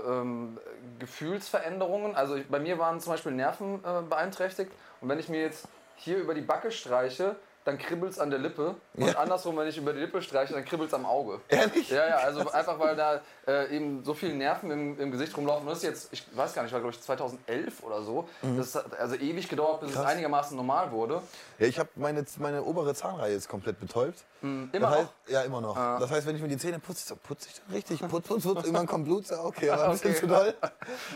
Speaker 3: ähm, Gefühlsveränderungen? Also ich, bei mir waren zum Beispiel Nerven äh, beeinträchtigt und wenn ich mir jetzt hier über die Backe streiche, dann kribbelt es an der Lippe und andersrum, wenn ich über die Lippe streiche, dann kribbelt es am Auge.
Speaker 4: Ehrlich?
Speaker 3: Ja, ja, also einfach weil da äh, eben so viele Nerven im, im Gesicht rumlaufen. Das ist jetzt, ich weiß gar nicht, war glaube ich 2011 oder so. Das hat also ewig gedauert, bis es
Speaker 4: Mhm. Krass.
Speaker 3: einigermaßen normal wurde.
Speaker 4: Ja, ich habe meine, meine obere Zahnreihe jetzt komplett betäubt.
Speaker 3: Immer
Speaker 4: das heißt,
Speaker 3: noch?
Speaker 4: Ja, immer noch.
Speaker 3: Ah.
Speaker 4: Das heißt, wenn ich mir die Zähne putze, so putze ich dann richtig, putz, putz, putz. Irgendwann kommt Blut, okay, aber ein bisschen
Speaker 3: Okay.
Speaker 4: zu doll.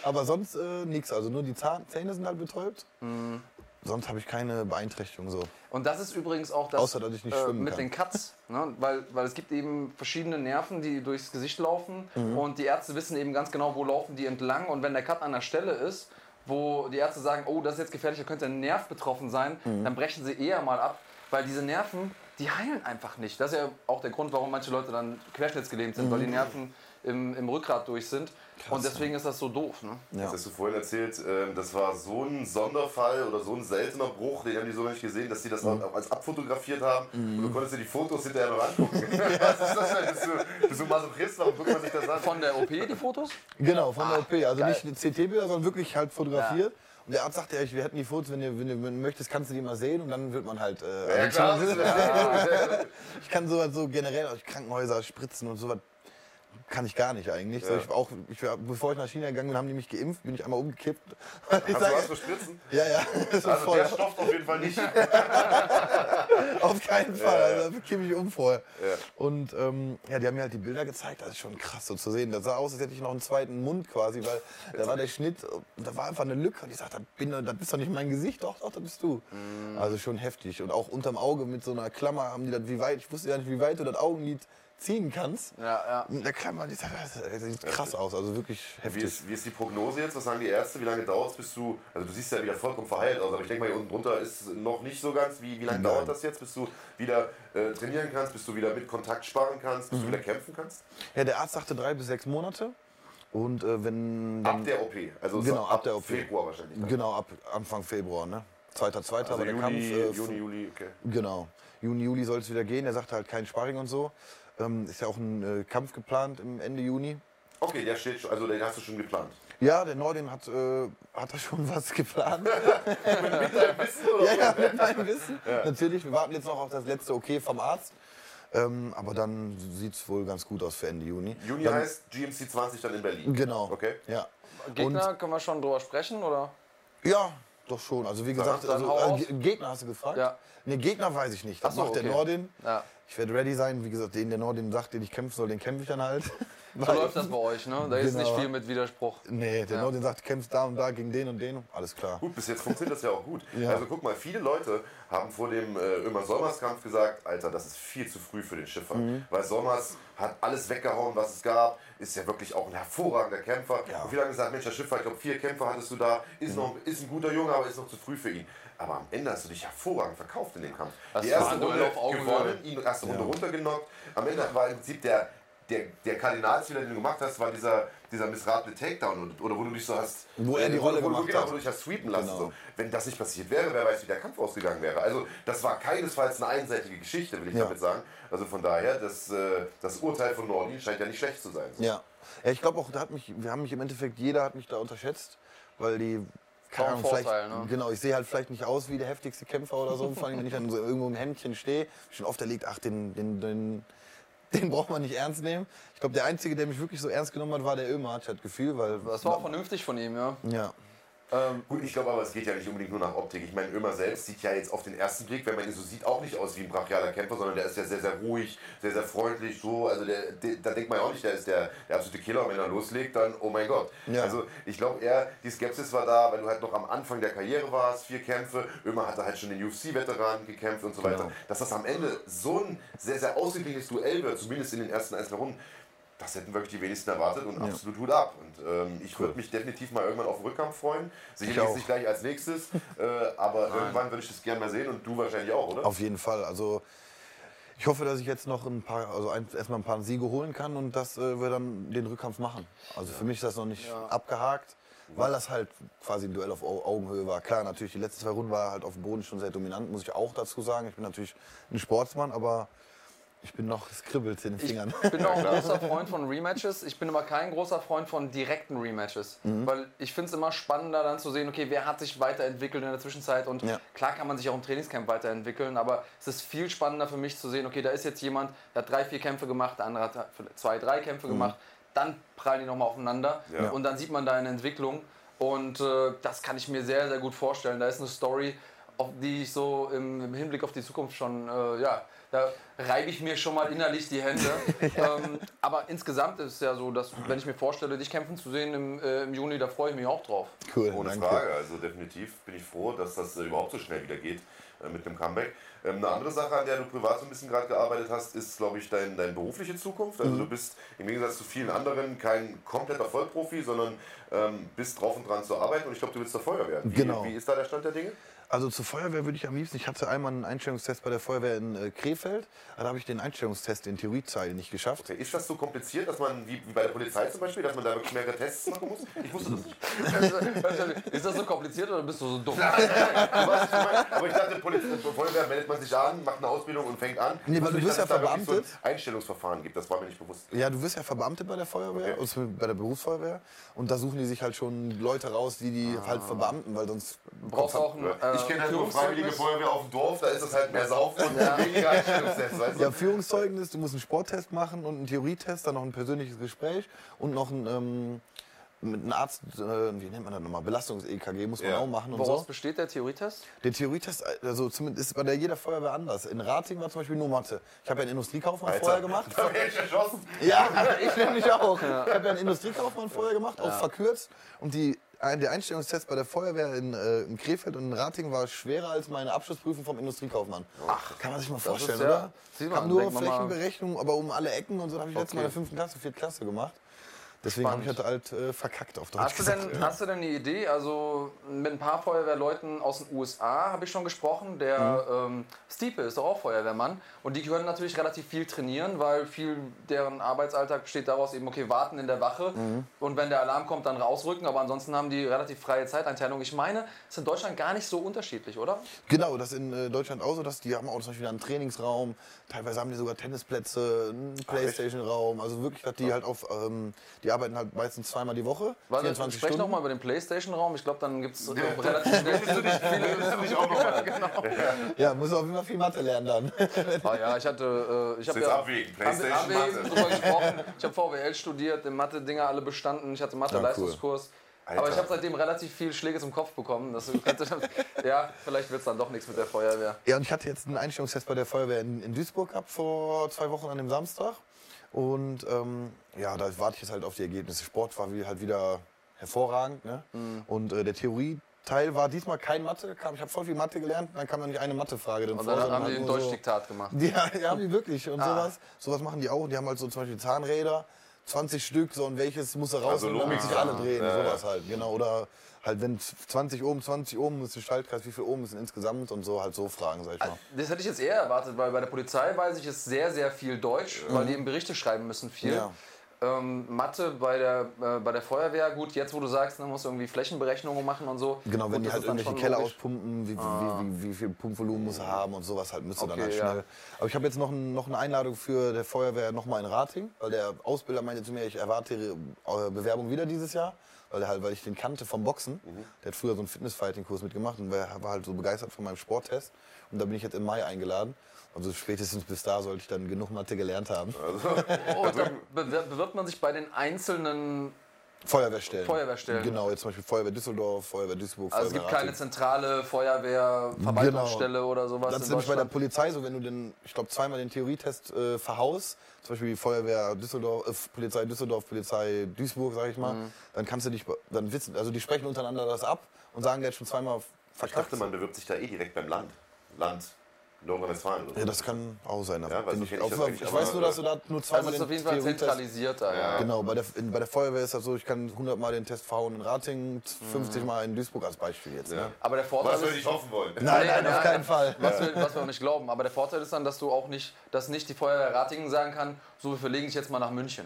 Speaker 4: Aber sonst äh, nichts. Also nur die Zahn, Zähne sind halt betäubt.
Speaker 3: Mhm.
Speaker 4: Sonst habe ich keine Beeinträchtigung so.
Speaker 3: Und das ist übrigens auch das
Speaker 4: Außer, dass ich nicht
Speaker 3: äh,
Speaker 4: schwimmen
Speaker 3: mit
Speaker 4: kann.
Speaker 3: den Cuts, ne? weil, weil es gibt eben verschiedene Nerven, die durchs Gesicht laufen
Speaker 4: Mhm.
Speaker 3: und die Ärzte wissen eben ganz genau, wo laufen die entlang und wenn der Cut an der Stelle ist, wo die Ärzte sagen, oh, das ist jetzt gefährlich, da könnte ein Nerv betroffen sein,
Speaker 4: Mhm.
Speaker 3: dann brechen sie eher mal ab, weil diese Nerven, die heilen einfach nicht. Das ist ja auch der Grund, warum manche Leute dann querschnittsgelähmt sind,
Speaker 4: Mhm.
Speaker 3: weil die Nerven im, im Rückgrat durch sind und deswegen ist das so doof. Ne?
Speaker 4: Ja.
Speaker 1: Das hast du vorhin erzählt, ähm, das war so ein Sonderfall oder so ein seltener Bruch, den haben die so noch nicht gesehen, dass die das
Speaker 4: Mhm.
Speaker 1: auch als abfotografiert haben und du konntest dir die Fotos hinterher noch angucken. Was ist das denn? Bist du, bist du Masochist? Warum guckt man sich das an?
Speaker 3: Von der OP die Fotos?
Speaker 4: Genau, von der OP. Also
Speaker 3: geil.
Speaker 4: nicht eine CT-Bilder, sondern wirklich halt fotografiert. Und der Arzt sagte, ja, ich- wir hätten die Fotos, wenn du, wenn du möchtest, kannst du die mal sehen und dann wird man halt. Äh,
Speaker 1: Ja, klar. Ja.
Speaker 4: Ich kann sowas so generell aus Krankenhäuser spritzen und sowas kann ich gar nicht eigentlich. So,
Speaker 1: Ja.
Speaker 4: ich war auch, ich bevor ich nach China gegangen bin, haben die mich geimpft, bin ich einmal umgekippt. Ich
Speaker 1: Hast du was für Spritzen?
Speaker 4: ja, ja, das
Speaker 1: Also
Speaker 4: voll.
Speaker 1: der stofft auf jeden Fall nicht.
Speaker 4: Auf keinen Fall, also da kippe ich um vorher.
Speaker 1: Ja.
Speaker 4: Und ähm, ja, die haben mir halt die Bilder gezeigt, das ist schon krass so zu sehen. Das sah aus, als hätte ich noch einen zweiten Mund quasi, weil da war der Schnitt, da war einfach eine Lücke und ich sagte, das, bin, das bist doch nicht mein Gesicht, doch, doch, das bist du. Also schon heftig. Und auch unterm Auge mit so einer Klammer haben die das, wie weit, ich wusste ja nicht, wie weit du das Augenlid ziehen kannst.
Speaker 3: Ja, ja.
Speaker 4: Der Klammer, die sagt, das sieht krass aus, also wirklich
Speaker 1: Wie
Speaker 4: heftig.
Speaker 1: ist, wie ist die Prognose jetzt? Was sagen die Ärzte? Wie lange dauert es, bis du. Also, du siehst ja wieder vollkommen verheilt aus, aber ich denke mal, hier unten drunter ist noch nicht so ganz. Wie, wie lange
Speaker 4: Nein.
Speaker 1: dauert das jetzt, bis du wieder äh, trainieren kannst, bis du wieder mit Kontakt sparen kannst, bis du wieder kämpfen kannst?
Speaker 4: Ja, der Arzt sagte drei bis sechs Monate. Und äh, wenn.
Speaker 1: Ab
Speaker 4: dann-
Speaker 1: der OP. Also
Speaker 4: Genau,
Speaker 1: so
Speaker 4: ab der OP.
Speaker 1: Februar wahrscheinlich. dann.
Speaker 4: Genau, ab Anfang Februar, ne? Zweiter, zweiter,
Speaker 1: Also
Speaker 4: aber der
Speaker 1: Juni,
Speaker 4: Kampf. äh,
Speaker 1: Juni, Juli, okay.
Speaker 4: Genau. Juni, Juli soll es wieder gehen. Er sagte halt kein Sparring und so. Ähm, ist ja auch ein äh, Kampf geplant im Ende Juni.
Speaker 1: Okay, der steht schon, also den hast du schon geplant.
Speaker 4: Ja, der Nordin hat, äh, hat da schon was geplant.
Speaker 1: Wissen oder?
Speaker 4: ja, ja, mit meinem Wissen. Natürlich, wir warten jetzt noch auf das letzte Okay vom Arzt. Ähm, aber dann sieht es wohl ganz gut aus für Ende Juni.
Speaker 1: Juni
Speaker 4: dann,
Speaker 1: heißt GMC 20 dann in Berlin.
Speaker 4: Genau.
Speaker 1: Okay.
Speaker 4: Ja.
Speaker 3: Gegner, können wir schon drüber sprechen, oder?
Speaker 4: Ja, doch schon. Also wie gesagt,
Speaker 3: dann
Speaker 4: also. Ge- Gegner hast du gefragt?
Speaker 3: Ja.
Speaker 4: Ne, Gegner weiß ich nicht. Das
Speaker 3: so,
Speaker 4: macht der
Speaker 3: okay.
Speaker 4: Nordin.
Speaker 3: Ja.
Speaker 4: Ich werde ready sein. Wie gesagt, den der Nordin sagt, den ich kämpfen soll, den kämpfe ich dann halt.
Speaker 3: So läuft das bei euch, ne? Da ist nicht
Speaker 4: Genau.
Speaker 3: viel mit Widerspruch.
Speaker 4: Nee, der
Speaker 3: Ja.
Speaker 4: Nordin sagt, kämpfst da und da gegen den und den. Alles klar.
Speaker 1: Gut, bis jetzt funktioniert das ja auch gut.
Speaker 4: Ja.
Speaker 1: Also guck mal, viele Leute haben vor dem äh, Ömer Solmers Kampf gesagt, Alter, das ist viel zu früh für den Schiffer.
Speaker 4: Mhm.
Speaker 1: Weil Solmers hat alles weggehauen, was es gab, ist ja wirklich auch ein hervorragender Kämpfer.
Speaker 4: Ja.
Speaker 1: Und viele haben gesagt, Mensch, der Schiffer, ich glaube, vier Kämpfer hattest du da, ist, noch, ist ein guter Junge, aber ist noch zu früh für ihn. Aber am Ende hast du dich hervorragend verkauft in dem Kampf.
Speaker 3: Das
Speaker 1: Die erste Runde gewonnen, ihn erste Runde runtergenockt. Am Ende war im Prinzip der, der, der Kardinalsfehler, den du gemacht hast, war dieser, dieser missratene Takedown. Und- Oder wo du dich so hast...
Speaker 4: Wo er die
Speaker 1: äh,
Speaker 4: Rolle
Speaker 1: wo, wo,
Speaker 4: gemacht
Speaker 1: genau,
Speaker 4: hat.
Speaker 1: Wo du dich hast sweepen lassen.
Speaker 4: Genau.
Speaker 1: So. Wenn das nicht passiert wäre, wer weiß, wie der Kampf ausgegangen wäre. Also das war keinesfalls eine einseitige Geschichte, will ich
Speaker 4: Ja.
Speaker 1: damit sagen. Also von daher, das, äh, das Urteil von Nordin scheint ja nicht schlecht zu sein. So.
Speaker 4: Ja. ja ich glaube auch, da hat mich, wir haben mich im Endeffekt, jeder hat mich da unterschätzt, weil die. Keine Ahnung, vielleicht,
Speaker 3: ne?
Speaker 4: Genau, ich sehe halt vielleicht nicht aus wie der heftigste Kämpfer oder so. Vor allem, wenn ich dann so irgendwo im Hemdchen stehe, schon oft erlegt, ach, den, den, den, den braucht man nicht ernst nehmen. Ich glaube, der Einzige, der mich wirklich so ernst genommen hat, war der Ömer, hat das Gefühl, weil.
Speaker 3: Das war auch vernünftig von ihm, ja.
Speaker 4: Ja.
Speaker 3: Ähm,
Speaker 1: Gut, ich glaube aber, es geht ja nicht unbedingt nur nach Optik. Ich meine, Ömer selbst sieht ja jetzt auf den ersten Blick, wenn man ihn so sieht, auch nicht aus wie ein brachialer Kämpfer, sondern der ist ja sehr, sehr ruhig, sehr, sehr freundlich. So. Also der, der, da denkt man ja auch nicht, der ist der, der absolute Killer. Und wenn er loslegt, dann, oh mein Gott.
Speaker 4: Ja.
Speaker 1: Also ich glaube eher, die Skepsis war da, weil du halt noch am Anfang der Karriere warst, vier Kämpfe. Ömer hatte halt schon den UFC-Veteranen gekämpft und so weiter.
Speaker 4: Genau.
Speaker 1: Dass das am Ende so ein sehr, sehr ausgeglichenes Duell wird, zumindest in den ersten ein, zwei Runden, das hätten wirklich die wenigsten erwartet und absolut Hut ab. Und ähm, ich würde mich definitiv mal irgendwann auf den Rückkampf freuen. Sicherlich nicht gleich als nächstes, äh, aber irgendwann würde ich das gerne mal sehen und du wahrscheinlich auch, oder?
Speaker 4: Auf jeden Fall. Also ich hoffe, dass ich jetzt noch ein paar, also ein, erstmal ein paar Siege holen kann und dass äh, wir dann den Rückkampf machen. Also für mich ist das noch nicht abgehakt, weil das halt quasi ein Duell auf Au- Augenhöhe war. Klar, natürlich, die letzten zwei Runden war halt auf dem Boden schon sehr dominant, muss ich auch dazu sagen. Ich bin natürlich ein Sportsmann, aber ich bin noch, es kribbelt in den Fingern.
Speaker 3: Ich bin auch ein großer Freund von Rematches. Ich bin aber kein großer Freund von direkten Rematches.
Speaker 4: Mhm.
Speaker 3: Weil ich finde es immer spannender dann zu sehen, okay, wer hat sich weiterentwickelt in der Zwischenzeit. Und
Speaker 4: Ja.
Speaker 3: klar kann man sich auch im Trainingscamp weiterentwickeln, aber es ist viel spannender für mich zu sehen, okay, da ist jetzt jemand, der hat drei, vier Kämpfe gemacht, der andere hat zwei, drei Kämpfe
Speaker 4: Mhm.
Speaker 3: gemacht. Dann prallen die nochmal aufeinander
Speaker 1: Ja.
Speaker 3: und dann sieht man da eine Entwicklung. Und äh, das kann ich mir sehr, sehr gut vorstellen. Da ist eine Story, auf die ich so im, im Hinblick auf die Zukunft schon, äh, ja, da reibe ich mir schon mal innerlich die Hände. ähm, aber insgesamt ist es ja so, dass wenn ich mir vorstelle, dich kämpfen zu sehen im, äh, im Juni, da freue ich mich auch drauf.
Speaker 4: Cool,
Speaker 1: Ohne
Speaker 4: danke.
Speaker 1: Frage. Also definitiv bin ich froh, dass das äh, überhaupt so schnell wieder geht äh, mit dem Comeback. Ähm, eine andere Sache, an der du privat so ein bisschen gerade gearbeitet hast, ist, glaube ich, dein, deine berufliche Zukunft. Also du bist im Gegensatz zu vielen anderen kein kompletter Vollprofi, sondern ähm, bist drauf und dran zu arbeiten und ich glaube, du willst zur Feuer werden. Wie,
Speaker 4: Genau.
Speaker 1: wie ist da der Stand der Dinge?
Speaker 4: Also zur Feuerwehr würde ich am liebsten, ich hatte einmal einen Einstellungstest bei der Feuerwehr in äh, Krefeld, da habe ich den Einstellungstest, den Theorieteil nicht geschafft.
Speaker 1: Okay, Ist das so kompliziert, dass man, wie, wie bei der Polizei zum Beispiel, dass man da wirklich mehrere Tests machen muss? Ich wusste das nicht.
Speaker 3: ist das so kompliziert oder bist du so dumm?
Speaker 1: Du weißt, ich? Aber ich dachte, Polizei, Feuerwehr meldet man sich an, macht eine Ausbildung und fängt an.
Speaker 4: Nee, weil du
Speaker 1: dass
Speaker 4: ja
Speaker 1: es da wirklich so ein
Speaker 4: verbeamtet.
Speaker 1: Einstellungsverfahren gibt, das war mir nicht bewusst.
Speaker 4: Ja, du wirst ja Verbeamtet bei der Feuerwehr,
Speaker 1: Okay.
Speaker 4: also bei der Berufsfeuerwehr. Und da suchen die sich halt schon Leute raus, die die
Speaker 1: Ah.
Speaker 4: halt verbeamten, weil sonst.
Speaker 3: Brauchst du auch ein äh,
Speaker 1: Ich kenne halt nur Freiwillige? Feuerwehr auf dem Dorf, da ist es halt mehr Saufen und weniger Einstellungstests, weißt du?
Speaker 4: Ja, Führungszeugnis, du musst einen Sporttest machen und einen Theorietest, dann noch ein persönliches Gespräch und noch ein. Ähm, mit einem Arzt, äh, wie nennt man das nochmal? Belastungs-EKG muss man
Speaker 1: Ja.
Speaker 4: auch machen und
Speaker 3: Woraus
Speaker 4: so.
Speaker 3: besteht der Theorietest?
Speaker 4: Der Theorietest, also zumindest ist bei der jeder Feuerwehr anders. In Rating war zum Beispiel nur Mathe. Ich habe ja einen Industriekaufmann
Speaker 1: Alter,
Speaker 4: vorher gemacht.
Speaker 1: Da wäre ich erschossen.
Speaker 4: Ja, ich nämlich auch. Ich habe ja einen Industriekaufmann vorher gemacht, auch verkürzt. Und die, der Einstellungstest bei der Feuerwehr in, äh, in Krefeld und in Rating war schwerer als meine Abschlussprüfung vom Industriekaufmann. Ach, kann man sich mal vorstellen,
Speaker 3: ist ja-
Speaker 4: oder? Ich habe nur Flächenberechnung, aber um alle Ecken und so habe ich letztes Mal in
Speaker 3: Okay.
Speaker 4: der fünften Klasse, vierte Klasse gemacht. Deswegen habe ich halt, halt äh, verkackt auf Deutsch
Speaker 3: Hast du, denn, hast du denn eine Idee? Also mit ein paar Feuerwehrleuten aus den USA habe ich schon gesprochen. Der ähm, Stiepe ist doch auch Feuerwehrmann. Und die können natürlich relativ viel trainieren, weil viel deren Arbeitsalltag besteht daraus eben, okay, warten in der Wache und wenn der Alarm kommt, dann rausrücken. Aber ansonsten haben die relativ freie Zeiteinteilung. Ich meine, ist in Deutschland gar nicht so unterschiedlich, oder?
Speaker 4: Genau, das in äh, Deutschland auch so, dass die haben auch zum Beispiel einen Trainingsraum, teilweise haben die sogar Tennisplätze, einen Playstation-Raum, also wirklich, dass die halt auf, ähm, die arbeiten halt meistens zweimal die Woche,
Speaker 3: Warte,
Speaker 4: 24
Speaker 3: sprech
Speaker 4: Stunden.
Speaker 3: nochmal über den Playstation-Raum. Ich glaube, dann gibt es relativ schnell viele.
Speaker 1: auch noch
Speaker 3: genau.
Speaker 4: Ja, muss auf jeden Fall viel Mathe lernen dann.
Speaker 3: Ah ja, ich hatte, äh, ich habe ja
Speaker 1: abwägen. Playstation,
Speaker 3: abwägen,
Speaker 1: Mathe.
Speaker 3: drüber gesprochen. Ich habe VWL studiert, in Mathe-Dinger alle bestanden. Ich hatte Mathe-Leistungskurs.
Speaker 1: Alter.
Speaker 3: Aber ich habe seitdem relativ viel Schläge zum Kopf bekommen. Das könnte, ja, vielleicht wird es dann doch nichts mit der Feuerwehr.
Speaker 4: Ja, und ich hatte jetzt einen Einstellungstest bei der Feuerwehr in, in Duisburg gehabt vor zwei Wochen an dem Samstag. Und ähm, ja, da warte ich jetzt halt auf die Ergebnisse. Sport war wie, halt wieder hervorragend. Ne?
Speaker 3: Mhm.
Speaker 4: Und äh, der Theorieteil war diesmal kein Mathe. Kam, ich habe voll viel Mathe gelernt, dann kam dann nicht eine Mathefrage drin
Speaker 3: Und
Speaker 4: vor,
Speaker 3: dann haben die ein
Speaker 4: nur so-
Speaker 3: Deutschdiktat gemacht.
Speaker 4: Ja, ja, haben die wirklich. Und
Speaker 3: Ah.
Speaker 4: sowas. Sowas machen die auch. Die haben halt so zum Beispiel Zahnräder, 20 Stück, so und welches muss er raus,
Speaker 1: Also
Speaker 4: damit
Speaker 1: Logik.
Speaker 4: sich alle drehen.
Speaker 1: Ja,
Speaker 4: sowas halt. Genau. Oder halt, wenn 20 Ohm, 20 Ohm ist der Schaltkreis, wie viel ist denn insgesamt und so halt so Fragen, sag ich mal.
Speaker 3: Das hätte ich jetzt eher erwartet, weil bei der Polizei weiß ich, ist sehr, sehr viel Deutsch, weil die eben Berichte schreiben müssen viel.
Speaker 4: Ja.
Speaker 3: Ähm, Mathe bei der, äh, bei der Feuerwehr, gut, jetzt wo du sagst, dann musst du irgendwie Flächenberechnungen machen und so.
Speaker 4: Genau, wenn
Speaker 3: Gut,
Speaker 4: die
Speaker 3: das
Speaker 4: halt
Speaker 3: dann
Speaker 4: irgendwelche Keller
Speaker 3: logisch.
Speaker 4: auspumpen, wie, wie, wie, wie, wie viel Pumpvolumen muss er haben und sowas halt müsste dann
Speaker 3: Okay,
Speaker 4: halt
Speaker 3: ja.
Speaker 4: schnell. Aber ich habe jetzt noch, ein, noch eine Einladung für der Feuerwehr nochmal in Rating, weil der Ausbilder meinte zu mir, ich erwarte ihre Bewerbung wieder dieses Jahr. Weil, halt, weil ich den kannte vom Boxen. Der hat früher so einen Fitnessfighting-Kurs mitgemacht und war war halt so begeistert von meinem Sporttest. Und da bin ich jetzt im Mai eingeladen. Also spätestens bis da sollte ich dann genug Mathe gelernt haben.
Speaker 3: Oh, da bewer- bewirbt man sich bei den einzelnen,
Speaker 4: Feuerwehrstellen.
Speaker 3: Feuerwehrstellen.
Speaker 4: Genau, jetzt zum Beispiel Feuerwehr Düsseldorf, Feuerwehr Duisburg,
Speaker 3: also es
Speaker 4: Feuerwehr
Speaker 3: gibt keine
Speaker 4: Rating.
Speaker 3: zentrale Feuerwehr-Verwaltungsstelle oder sowas
Speaker 4: Das ist nämlich bei der. Polizei so, wenn du den, ich glaube, zweimal den Theorietest äh, verhaust, zum Beispiel die Feuerwehr Düsseldorf, äh, Polizei Düsseldorf, Polizei Duisburg, sag ich mal,
Speaker 3: Mhm.
Speaker 4: dann kannst du dich, dann wissen, also die sprechen untereinander das ab und sagen, hat schon zweimal
Speaker 1: Ich
Speaker 4: verkackt.
Speaker 1: dachte, man bewirbt sich da eh direkt beim Land. Land Nordrhein-Westfalen.
Speaker 4: Ja, das kann auch sein.
Speaker 1: Ja, so
Speaker 4: ich
Speaker 1: ich
Speaker 4: auf- ich weiß nur, dass du da nur zweimal
Speaker 3: Also es ist
Speaker 4: den
Speaker 3: auf jeden Fall
Speaker 4: Theorietest
Speaker 3: zentralisiert da, ja.
Speaker 4: Genau, bei der, in, bei der Feuerwehr ist das so, ich kann 100 Mal den Test verhauen in Ratingen, 50 Mal in Duisburg als Beispiel jetzt. Ne?
Speaker 3: Aber der Vorteil
Speaker 1: Was wir
Speaker 3: ist,
Speaker 1: nicht hoffen wollen.
Speaker 4: Nein, nein, auf keinen Fall.
Speaker 3: was wir, was wir auch nicht glauben. Aber der Vorteil ist dann, dass du auch nicht, dass nicht die Feuerwehr Ratingen sagen kann, so wir verlegen dich jetzt mal nach München.